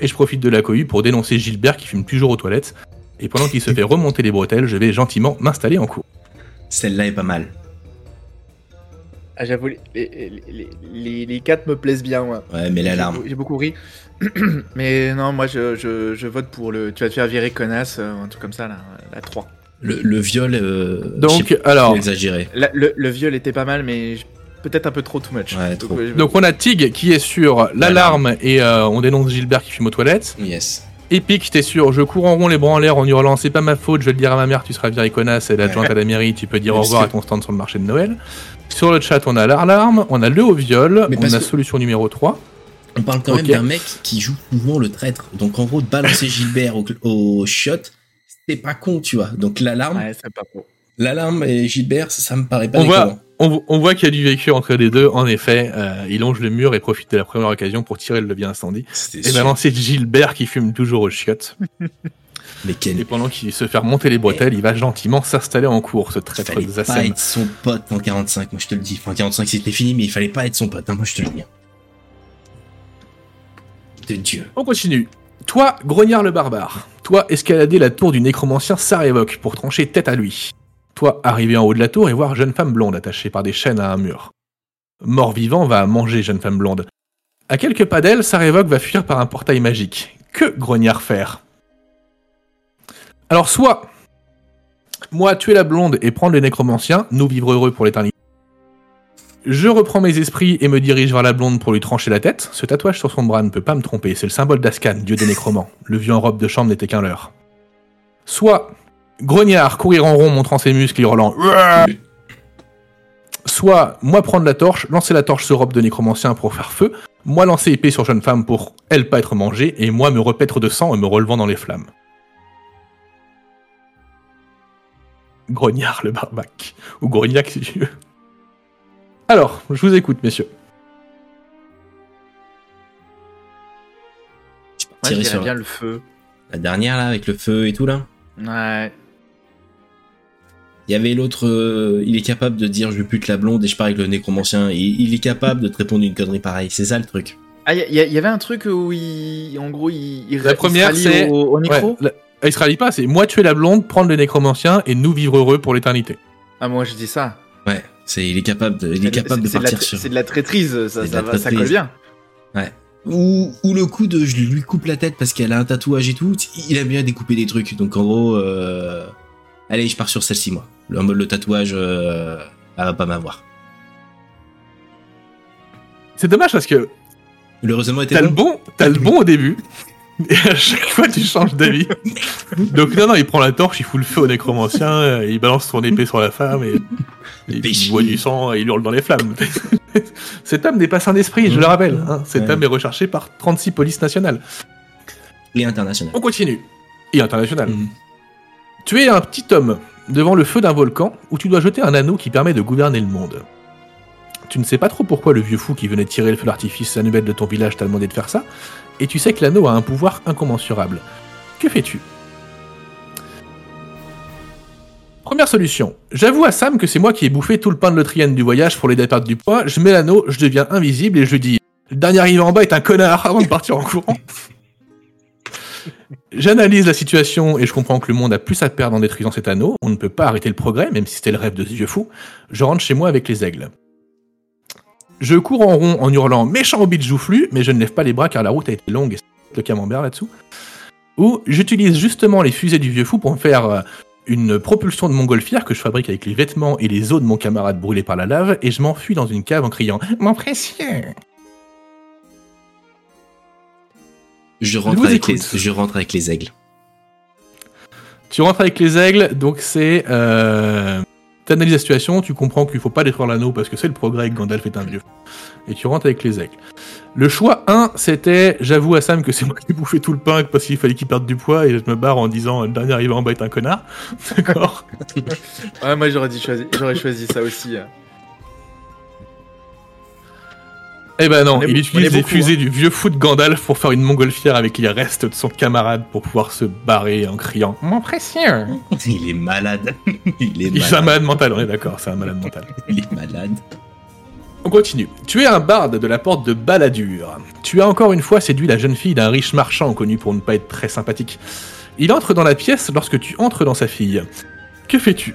Et je profite de la cohue pour dénoncer Gilbert qui fume toujours aux toilettes. Et pendant qu'il se fait remonter les bretelles, je vais gentiment m'installer en cours. Celle-là est pas mal. Ah, j'avoue, les, les, les, les- les quatre me plaisent bien, moi. Ouais, mais l'alarme. J'ai beaucoup ri. Mais non, moi, je, je, je vote pour le. Tu vas te faire virer connasse, euh, un truc comme ça, là. La 3. Le, le viol. Euh, Donc, alors, exagéré. La- le, le viol était pas mal, mais je- peut-être un peu trop too much. Ouais, trop. donc on a Tig qui est sur l'alarme et euh, on dénonce Gilbert qui fume aux toilettes. Yes. Epic, t'es sûr, je cours en rond les bras en l'air en hurlant c'est pas ma faute, je vais le dire à ma mère, tu seras viré connasse, et l'adjointe à la mairie, tu peux dire au revoir à ton stand sur le marché de Noël. Sur le chat, on a l'alarme, on a le au viol, on a solution numéro 3. On parle quand même d'un mec qui joue souvent le traître. Donc en gros, de balancer Gilbert au, au shot, c'est pas con, tu vois. Donc l'alarme, Ouais, c'est pas trop. l'alarme et Gilbert, ça, ça me paraît pas On. On, on voit qu'il y a du vécu entre les deux, en effet. euh, il longe le mur et profite de la première occasion pour tirer le levier incendie. Et sûr. balancer Gilbert qui fume toujours aux chiottes. Mais quel Et pendant qu'il se fait remonter les bretelles, il va gentiment s'installer en cours, ce Il traître fallait des pas être son pote en 45, moi je te le dis. Enfin, 45 c'était fini, mais il fallait pas être son pote, hein, moi je te le dis. De Dieu. On continue. Toi, Grognard le barbare. Toi, escalader la tour du nécromancien Sarevok pour trancher tête à lui. Toi, arriver en haut de la tour et voir jeune femme blonde attachée par des chaînes à un mur. Mort-vivant va manger jeune femme blonde. À quelques pas d'elle, Sarevok va fuir par un portail magique. Que Grognard faire Alors soit, moi tuer la blonde et prendre le nécromancien, nous vivre heureux pour l'éternité. Je reprends mes esprits et me dirige vers la blonde pour lui trancher la tête. Ce tatouage sur son bras ne peut pas me tromper, c'est le symbole d'Ascan, dieu des nécromants. Le vieux en robe de chambre n'était qu'un leurre. Soit, grognard, courir en rond montrant ses muscles et hurlant. Soit, moi prendre la torche, lancer la torche sur robe de nécromancien pour faire feu, moi lancer épée sur jeune femme pour elle pas être mangée, et moi me repaître de sang et me relevant dans les flammes. Grognard le barbac. Ou grognac si tu veux. Alors, je vous écoute, messieurs. Tirer sur bien le feu. la dernière là, avec le feu et tout là. Ouais. Il y avait l'autre, euh, il est capable de dire je pute la blonde et je pars avec le nécromancien. Et il est capable de te répondre une connerie pareille. C'est ça le truc. Ah, il y, avait un truc où il. En gros, il. il La il première, rallie c'est- Au, au micro Ouais, la- ah, il se rallie pas, c'est moi tuer la blonde, prendre le nécromancien et nous vivre heureux pour l'éternité. Ah, moi, je dis ça. Ouais, c'est il est capable de, il est C'est- capable de partir tra- sur. C'est de la traîtrise, ça, C'est de ça, la va, ça colle bien. Ou, ou le coup de je lui coupe la tête parce qu'elle a un tatouage et tout. Il aime bien découper des trucs. Donc en gros, euh... allez, je pars sur celle-ci moi. Le, le tatouage, euh... elle va pas m'avoir. C'est dommage parce que Le raisonnement était t'as le bon. t'as le bon au début, et à chaque fois tu changes d'avis. Donc non, non, il prend la torche, il fout le feu au nécromancien, euh, il balance son épée sur la femme et, il boit du sang et il hurle dans les flammes. Cet homme n'est pas sain d'esprit, je le rappelle. hein. Cet Ouais. homme est recherché par 36 polices nationales. Et international. On continue. Et international. Mhm. Tu es un petit homme devant le feu d'un volcan où tu dois jeter un anneau qui permet de gouverner le monde. Tu ne sais pas trop pourquoi le vieux fou qui venait tirer le feu d'artifice annuel de ton village t'a demandé de faire ça, et tu sais que l'anneau a un pouvoir incommensurable. Que fais-tu? Première solution. J'avoue à Sam que c'est moi qui ai bouffé tout le pain de l'Autrienne du voyage pour à perdre du poids, je mets l'anneau, je deviens invisible et je dis Le dernier arrivé en bas est un connard avant de partir en courant. J'analyse la situation et je comprends que le monde a plus à perdre en détruisant cet anneau. On ne peut pas arrêter le progrès, même si c'était le rêve de ce vieux fou. Je rentre chez moi avec les aigles. Je cours en rond en hurlant méchant hobbit joufflu, mais je ne lève pas les bras car la route a été longue et c'est le camembert là-dessous. Ou j'utilise justement les fusées du vieux fou pour me faire euh, une propulsion de montgolfière que je fabrique avec les vêtements et les os de mon camarade brûlés par la lave et je m'enfuis dans une cave en criant Mon précieux Je rentre, avec les, je rentre avec les aigles. Tu rentres avec les aigles, donc c'est. Euh, T'analyses la situation, tu comprends qu'il faut pas détruire l'anneau parce que c'est le progrès et que Gandalf est un vieux. Et tu rentres avec les aigles. Le choix 1, c'était j'avoue à Sam que c'est moi qui ai bouffé tout le pain parce qu'il fallait qu'il perde du poids et je me barre en disant le dernier arrivé en bas est un connard. D'accord Ouais, moi j'aurais dit choisi, j'aurais choisi ça aussi. hein. Eh ben non, est il utilise est les beaucoup, fusées du vieux fou de Gandalf pour faire une montgolfière avec les restes de son camarade pour pouvoir se barrer en criant Mon précieux Il est malade. Il est Il est un malade. malade mental, on est d'accord, c'est un malade mental. Il est malade. On continue. Tu es un barde de la porte de Balladur. Tu as encore une fois séduit la jeune fille d'un riche marchand connu pour ne pas être très sympathique. Il entre dans la pièce lorsque tu entres dans sa fille. Que fais-tu?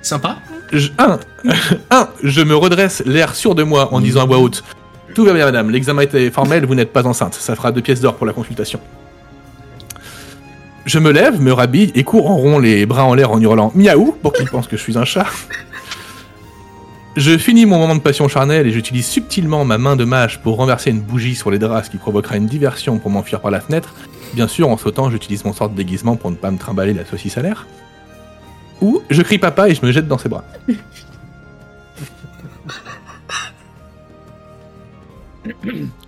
Sympa. Je, un, un, je me redresse l'air sûr de moi en disant à voix haute Tout va bien, madame, l'examen était formel, vous n'êtes pas enceinte. Ça fera deux pièces d'or pour la consultation. Je me lève, me rhabille et cours en rond les bras en l'air en hurlant miaou pour qu'il pense que je suis un chat. Je finis mon moment de passion charnelle et j'utilise subtilement ma main de mage pour renverser une bougie sur les draps, ce qui provoquera une diversion pour m'enfuir par la fenêtre. Bien sûr, en sautant, j'utilise mon sort de déguisement pour ne pas me trimballer la saucisse à l'air. Ou je crie papa et je me jette dans ses bras.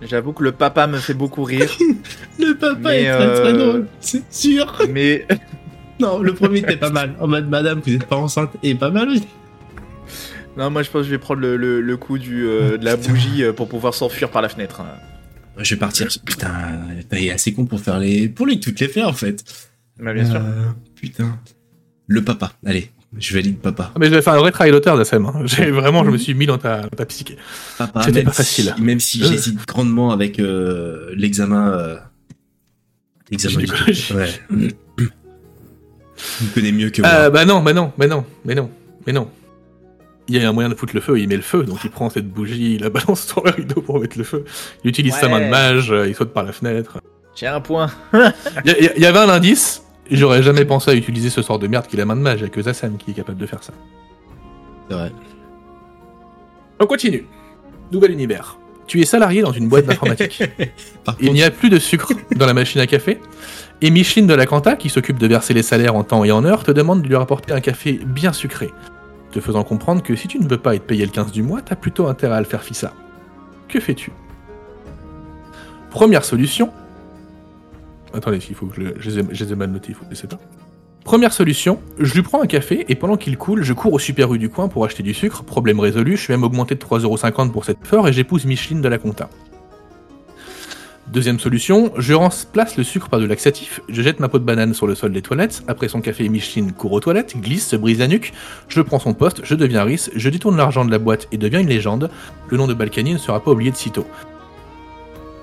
J'avoue que le papa me fait beaucoup rire, Le papa est très très euh, drôle, c'est sûr. mais Non, le premier était pas mal. En mode madame, vous êtes pas enceinte et pas mal aussi. non, moi je pense que je vais prendre le, le- le coup du, euh, de la Putain. bougie euh, pour pouvoir s'enfuir par la fenêtre. hein. Je vais partir. Putain, t'es assez con pour faire les, pour les toutes les faire en fait. Bah, bien sûr. Putain. Le papa. Allez, je valide papa. Ah, mais j'avais fait un vrai travail d'auteur d'Assem. Hein. J'ai vraiment, je me suis mis dans ta, ta psyché. Papa. C'était pas si- facile. même si Euh. j'hésite grandement avec euh, l'examen. euh, L'examen du Gynécologie. Ouais. Il me connaît mieux que moi. Euh, bah non, bah non, bah non, mais non, mais non. Il y a un moyen de foutre le feu, il met le feu, donc il prend cette bougie, il la balance sur le rideau pour mettre le feu. Il utilise sa main de mage, il saute par la fenêtre. J'ai un point. Il y, a- il y avait un indice, j'aurais jamais pensé à utiliser ce sort de merde qui est la main de mage, il y a que Zassam qui est capable de faire ça. C'est vrai. On continue. Nouvel univers. Tu es salarié dans une boîte d'informatique. Il n'y a plus de sucre dans la machine à café. Et Micheline de la Canta, qui s'occupe de verser les salaires en temps et en heure, te demande de lui rapporter un café bien sucré, te faisant comprendre que si tu ne veux pas être payé le 15 du mois, t'as plutôt intérêt à le faire fissa. Que fais-tu? Première solution. Attendez, il je, le- je les ai, les mal notés, il faut que je pas. Première solution, je lui prends un café et pendant qu'il coule, je cours au Super U du coin pour acheter du sucre. Problème résolu, je suis même augmenté de 3,50€ pour cette fort et j'épouse Micheline de la Conta. Deuxième solution, je remplace le sucre par de laxatif, je jette ma peau de banane sur le sol des toilettes, après son café Micheline court aux toilettes, glisse, se brise la nuque, je prends son poste, je deviens riche, je détourne l'argent de la boîte et deviens une légende, le nom de Balkany ne sera pas oublié de sitôt.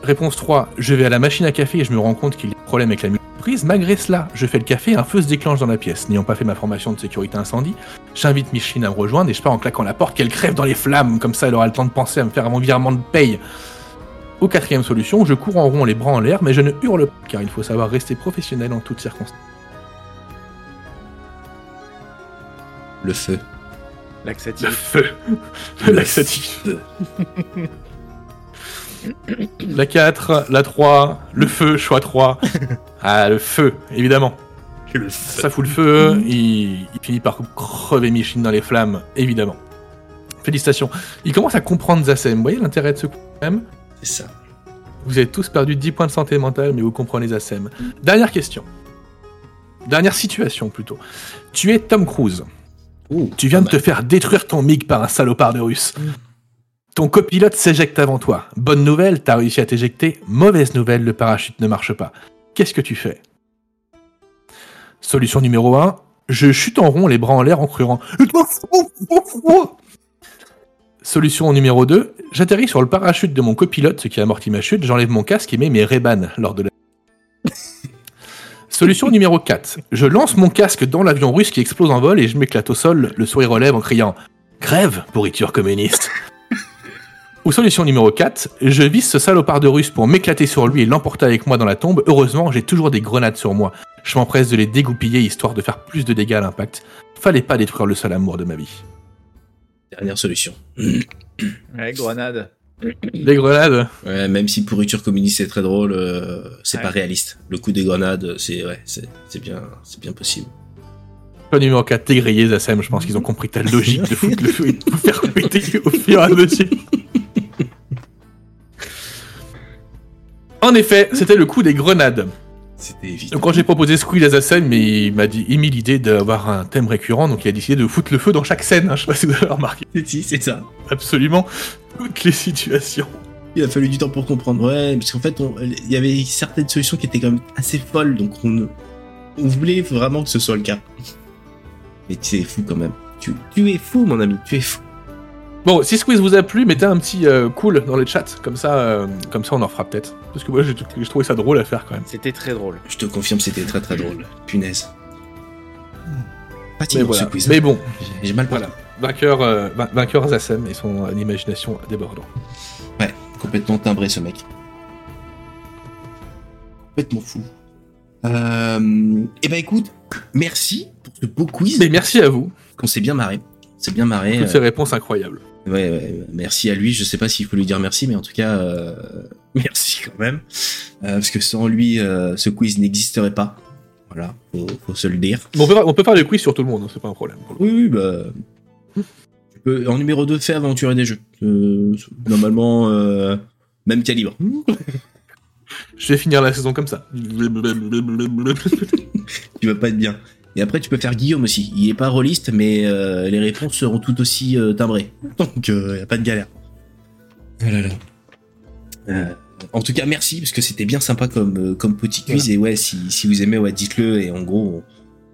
Réponse 3, je vais à la machine à café et je me rends compte qu'il y a un problème avec la prise. Malgré cela, je fais le café, un feu se déclenche dans la pièce. N'ayant pas fait ma formation de sécurité incendie, j'invite Micheline à me rejoindre et je pars en claquant la porte qu'elle crève dans les flammes, comme ça elle aura le temps de penser à me faire mon virement de paye. Ou quatrième solution, je cours en rond les bras en l'air, mais je ne hurle pas, car il faut savoir rester professionnel en toutes circonstances. le feu. Le Laxatif. feu. Le laxatif. La 4, la 3, le feu, choix 3. Ah, le feu, évidemment. Ça fout le feu, il, il finit par crever Micheline dans les flammes, évidemment. Félicitations. Il commence à comprendre Zassem. Vous voyez l'intérêt de ce coup même? C'est ça. Vous avez tous perdu 10 points de santé mentale, mais vous comprenez Zassem. Dernière question. Dernière situation, plutôt. Tu es Tom Cruise. Ouh, Tu viens de te faire détruire ton MiG par un salopard de russe. Ton copilote s'éjecte avant toi. Bonne nouvelle, t'as réussi à t'éjecter. Mauvaise nouvelle, le parachute ne marche pas. Qu'est-ce que tu fais? Solution numéro 1. Je chute en rond, les bras en l'air en criant Solution numéro 2. J'atterris sur le parachute de mon copilote, ce qui amortit ma chute. J'enlève mon casque et mets mes Ray-Ban lors de la. Solution numéro 4. Je lance mon casque dans l'avion russe qui explose en vol et je m'éclate au sol, le sourire lèvres en criant Crève, pourriture communiste Ou solution numéro 4. Je vise ce salopard de russe pour m'éclater sur lui et l'emporter avec moi dans la tombe. Heureusement, j'ai toujours des grenades sur moi. Je m'empresse de les dégoupiller histoire de faire plus de dégâts à l'impact. Fallait pas détruire le seul amour de ma vie. Dernière solution. Ouais, grenade. Les grenades Ouais, même si pourriture communiste c'est très drôle, euh, c'est Ouais. pas réaliste. Le coup des grenades, c'est ouais, c'est c'est bien, c'est bien possible. Choix numéro 4, t'es grillé, Zassem. Je pense qu'ils ont compris ta logique de foutre le feu et de tout faire péter au fur et à mesure. En effet, c'était le coup des grenades. C'était évident. Donc quand j'ai proposé Squid à Zassem, mais il m'a dit, émis l'idée d'avoir un thème récurrent, donc il a décidé de foutre le feu dans chaque scène. hein. Je sais pas si vous avez remarqué. Si, c'est ça. Absolument toutes les situations. Il a fallu du temps pour comprendre. Ouais, parce qu'en fait, il y avait certaines solutions qui étaient quand même assez folles, donc on, on voulait vraiment que ce soit le cas. Mais c'est fou quand même. Tu, tu es fou, mon ami, tu es fou. Bon, si Squeeze vous a plu, mettez un petit euh, cool dans le chat, comme ça, euh, comme ça on en fera peut-être. Parce que moi j'ai trouvé ça drôle à faire quand même. C'était très drôle. Je te confirme, c'était très très drôle. Punaise. Mais Fatigant voilà. ce quiz. Mais bon, J'ai- mal parlé. voilà. Vainqueur, euh, vain- vainqueur Zassem et son euh, imagination débordant. Ouais, complètement timbré ce mec. Complètement fou. Euh, eh ben écoute, merci pour ce beau quiz. Mais merci à vous, qu'on s'est bien marré. C'est bien marré. toutes ces réponses incroyables. Ouais, ouais, merci à lui. Je sais pas s'il faut lui dire merci, mais en tout cas, euh, merci quand même. Euh, parce que sans lui, euh, ce quiz n'existerait pas. Voilà, faut, faut se le dire. Bon, on, peut, on peut faire des quiz sur tout le monde, hein, c'est pas un problème. Oui, oui, bah. tu peux- en numéro 2, fais aventurer des jeux. Euh, normalement, même calibre. Je vais finir la saison comme ça. Tu vas pas être bien. Et après, tu peux faire Guillaume aussi. Il est pas rôliste, mais euh, les réponses seront tout aussi euh, timbrées. Donc, il y a pas de galère. Ah là là. Euh, en tout cas, merci, parce que c'était bien sympa comme, euh, comme petit quiz. Et ouais, si, si vous aimez, ouais, dites-le. Et en gros,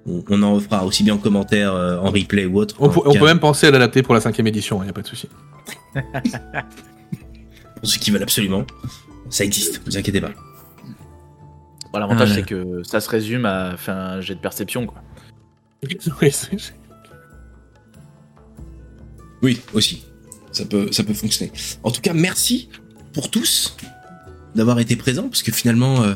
on, on en refera aussi bien en commentaire, euh, en replay ou autre. On, peut- on même penser à l'adapter pour la cinquième édition, il a pas de souci. Pour ceux qui veulent absolument, ça existe, vous inquiétez pas. Bon, L'avantage, Ah, c'est que ça se résume à faire un jet de perception, quoi. Oui, aussi. Ça peut, ça peut fonctionner. En tout cas, merci pour tous d'avoir été présents, parce que finalement, euh,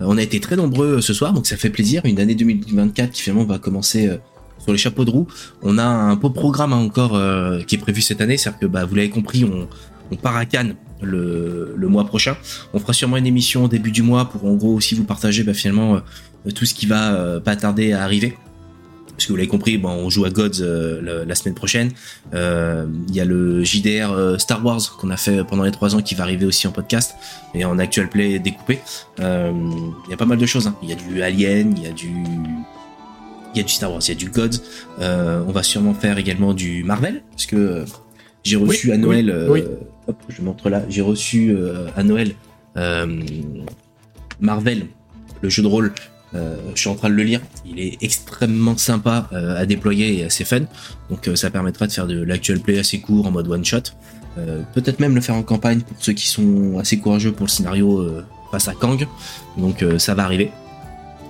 on a été très nombreux ce soir, donc ça fait plaisir. Une année 2024 qui finalement va commencer euh, sur les chapeaux de roue. On a un beau programme hein, encore euh, qui est prévu cette année, c'est-à-dire que bah, vous l'avez compris, on, part à Cannes le, le mois prochain. On fera sûrement une émission au début du mois pour en gros aussi vous partager bah, finalement euh, tout ce qui va euh, pas tarder à arriver. Parce que vous l'avez compris, bon, on joue à Gods euh, la semaine prochaine. Euh, Il y a le JDR euh, Star Wars qu'on a fait pendant les trois ans qui va arriver aussi en podcast et en actual play découpé. Il y a pas mal de choses. hein. Il y a du Alien, il y a du il y a du Star Wars, il y a du Gods. On va sûrement faire également du Marvel parce que j'ai reçu Oui, à Noël. oui, oui. Hop, je montre là. J'ai reçu à Noël Marvel, le jeu de rôle. Euh, je suis en train de le lire. Il est extrêmement sympa euh, à déployer et assez fun. Donc euh, ça permettra de faire de l'actual play assez court en mode one shot. Peut-être même le faire en campagne pour ceux qui sont assez courageux pour le scénario face à Kang. Donc ça va arriver.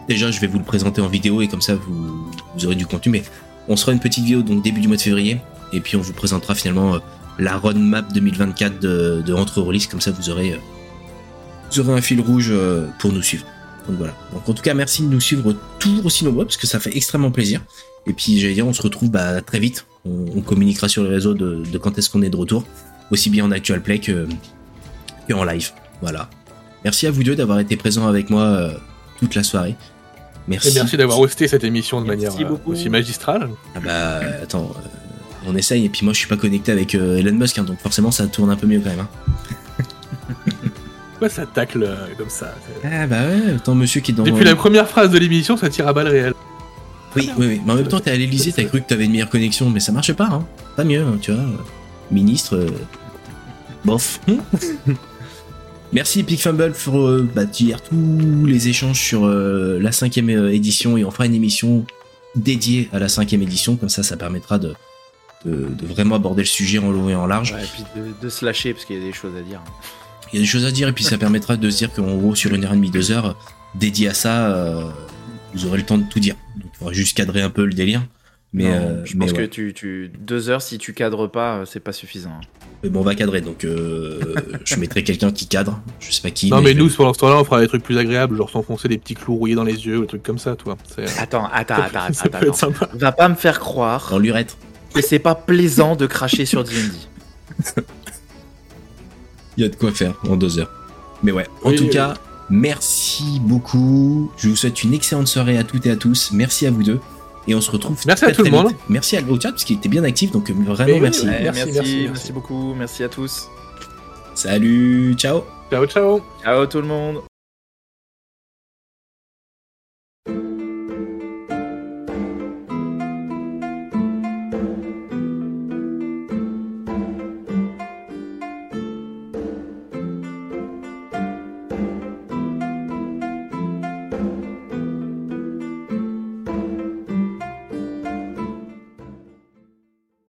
Déjà je vais vous le présenter en vidéo et comme ça vous, aurez du contenu. Mais on sera une petite vidéo donc début du mois de février. Et puis on vous présentera finalement la roadmap 2024 de, de Entre Release. Comme ça vous aurez, vous aurez un fil rouge pour nous suivre. Donc voilà. Donc en tout cas, merci de nous suivre toujours aussi nombreux parce que ça fait extrêmement plaisir. Et puis j'allais dire, on se retrouve bah, très vite. On, on communiquera sur les réseaux de, de quand est-ce qu'on est de retour, aussi bien en actual play que, que en live. Voilà. Merci à vous deux d'avoir été présents avec moi euh, toute la soirée. Merci. Et merci d'avoir hosté cette émission de Merci manière euh, beaucoup. aussi magistrale. Ah bah attends, euh, on essaye et puis moi je suis pas connecté avec euh, Elon Musk, hein, donc forcément ça tourne un peu mieux quand même. hein. Pourquoi ça tacle euh, comme ça Ah bah ouais, attends monsieur qui est dans. Depuis la première phrase de l'émission, ça tire à balles réelles. Oui, oui, oui. Mais en même temps, t'es à l'Elysée, t'as cru que t'avais une meilleure connexion, mais ça marchait pas, hein. Pas mieux, hein, tu vois. Ministre. euh, Bof. Merci Epic Fumble pour euh, bah, dire tous les échanges sur euh, la cinquième euh, édition et on fera une émission dédiée à la cinquième édition, comme ça, ça permettra de, de, de vraiment aborder le sujet en long et en large. Ouais, et puis de, de se lâcher, parce qu'il y a des choses à dire. Il y a des choses à dire et puis ça permettra de se dire qu'en gros, sur une heure et demie, deux heures, dédié à ça, euh, vous aurez le temps de tout dire. Donc, il faudra juste cadrer un peu le délire. Mais, Non, euh, je mais pense ouais. que tu, tu, deux heures, si tu cadres pas, euh, c'est pas suffisant. hein. Mais bon, on va cadrer, donc euh, je mettrai quelqu'un qui cadre. Je sais pas qui. Non, mais nous, pendant ce temps-là, on fera des trucs plus agréables, genre s'enfoncer des petits clous rouillés dans les yeux ou des trucs comme ça, toi. C'est- Attends, attends, attends, attends, ça attends. peut être sympa. Va pas me faire croire En lurette. que c'est pas plaisant de cracher sur D&D. Il y a de quoi faire en deux heures. Mais ouais, en Oui, tout oui. cas, merci beaucoup. Je vous souhaite une excellente soirée à toutes et à tous. Merci à vous deux. Et on se retrouve Merci très, à tout très le monde. vite. Merci à au chat parce qu'il était bien actif, donc euh, vraiment oui, merci. ouais. Ouais, Merci, merci, merci, merci, merci. beaucoup, merci à tous. Salut, ciao. Ciao, ciao Ciao tout le monde.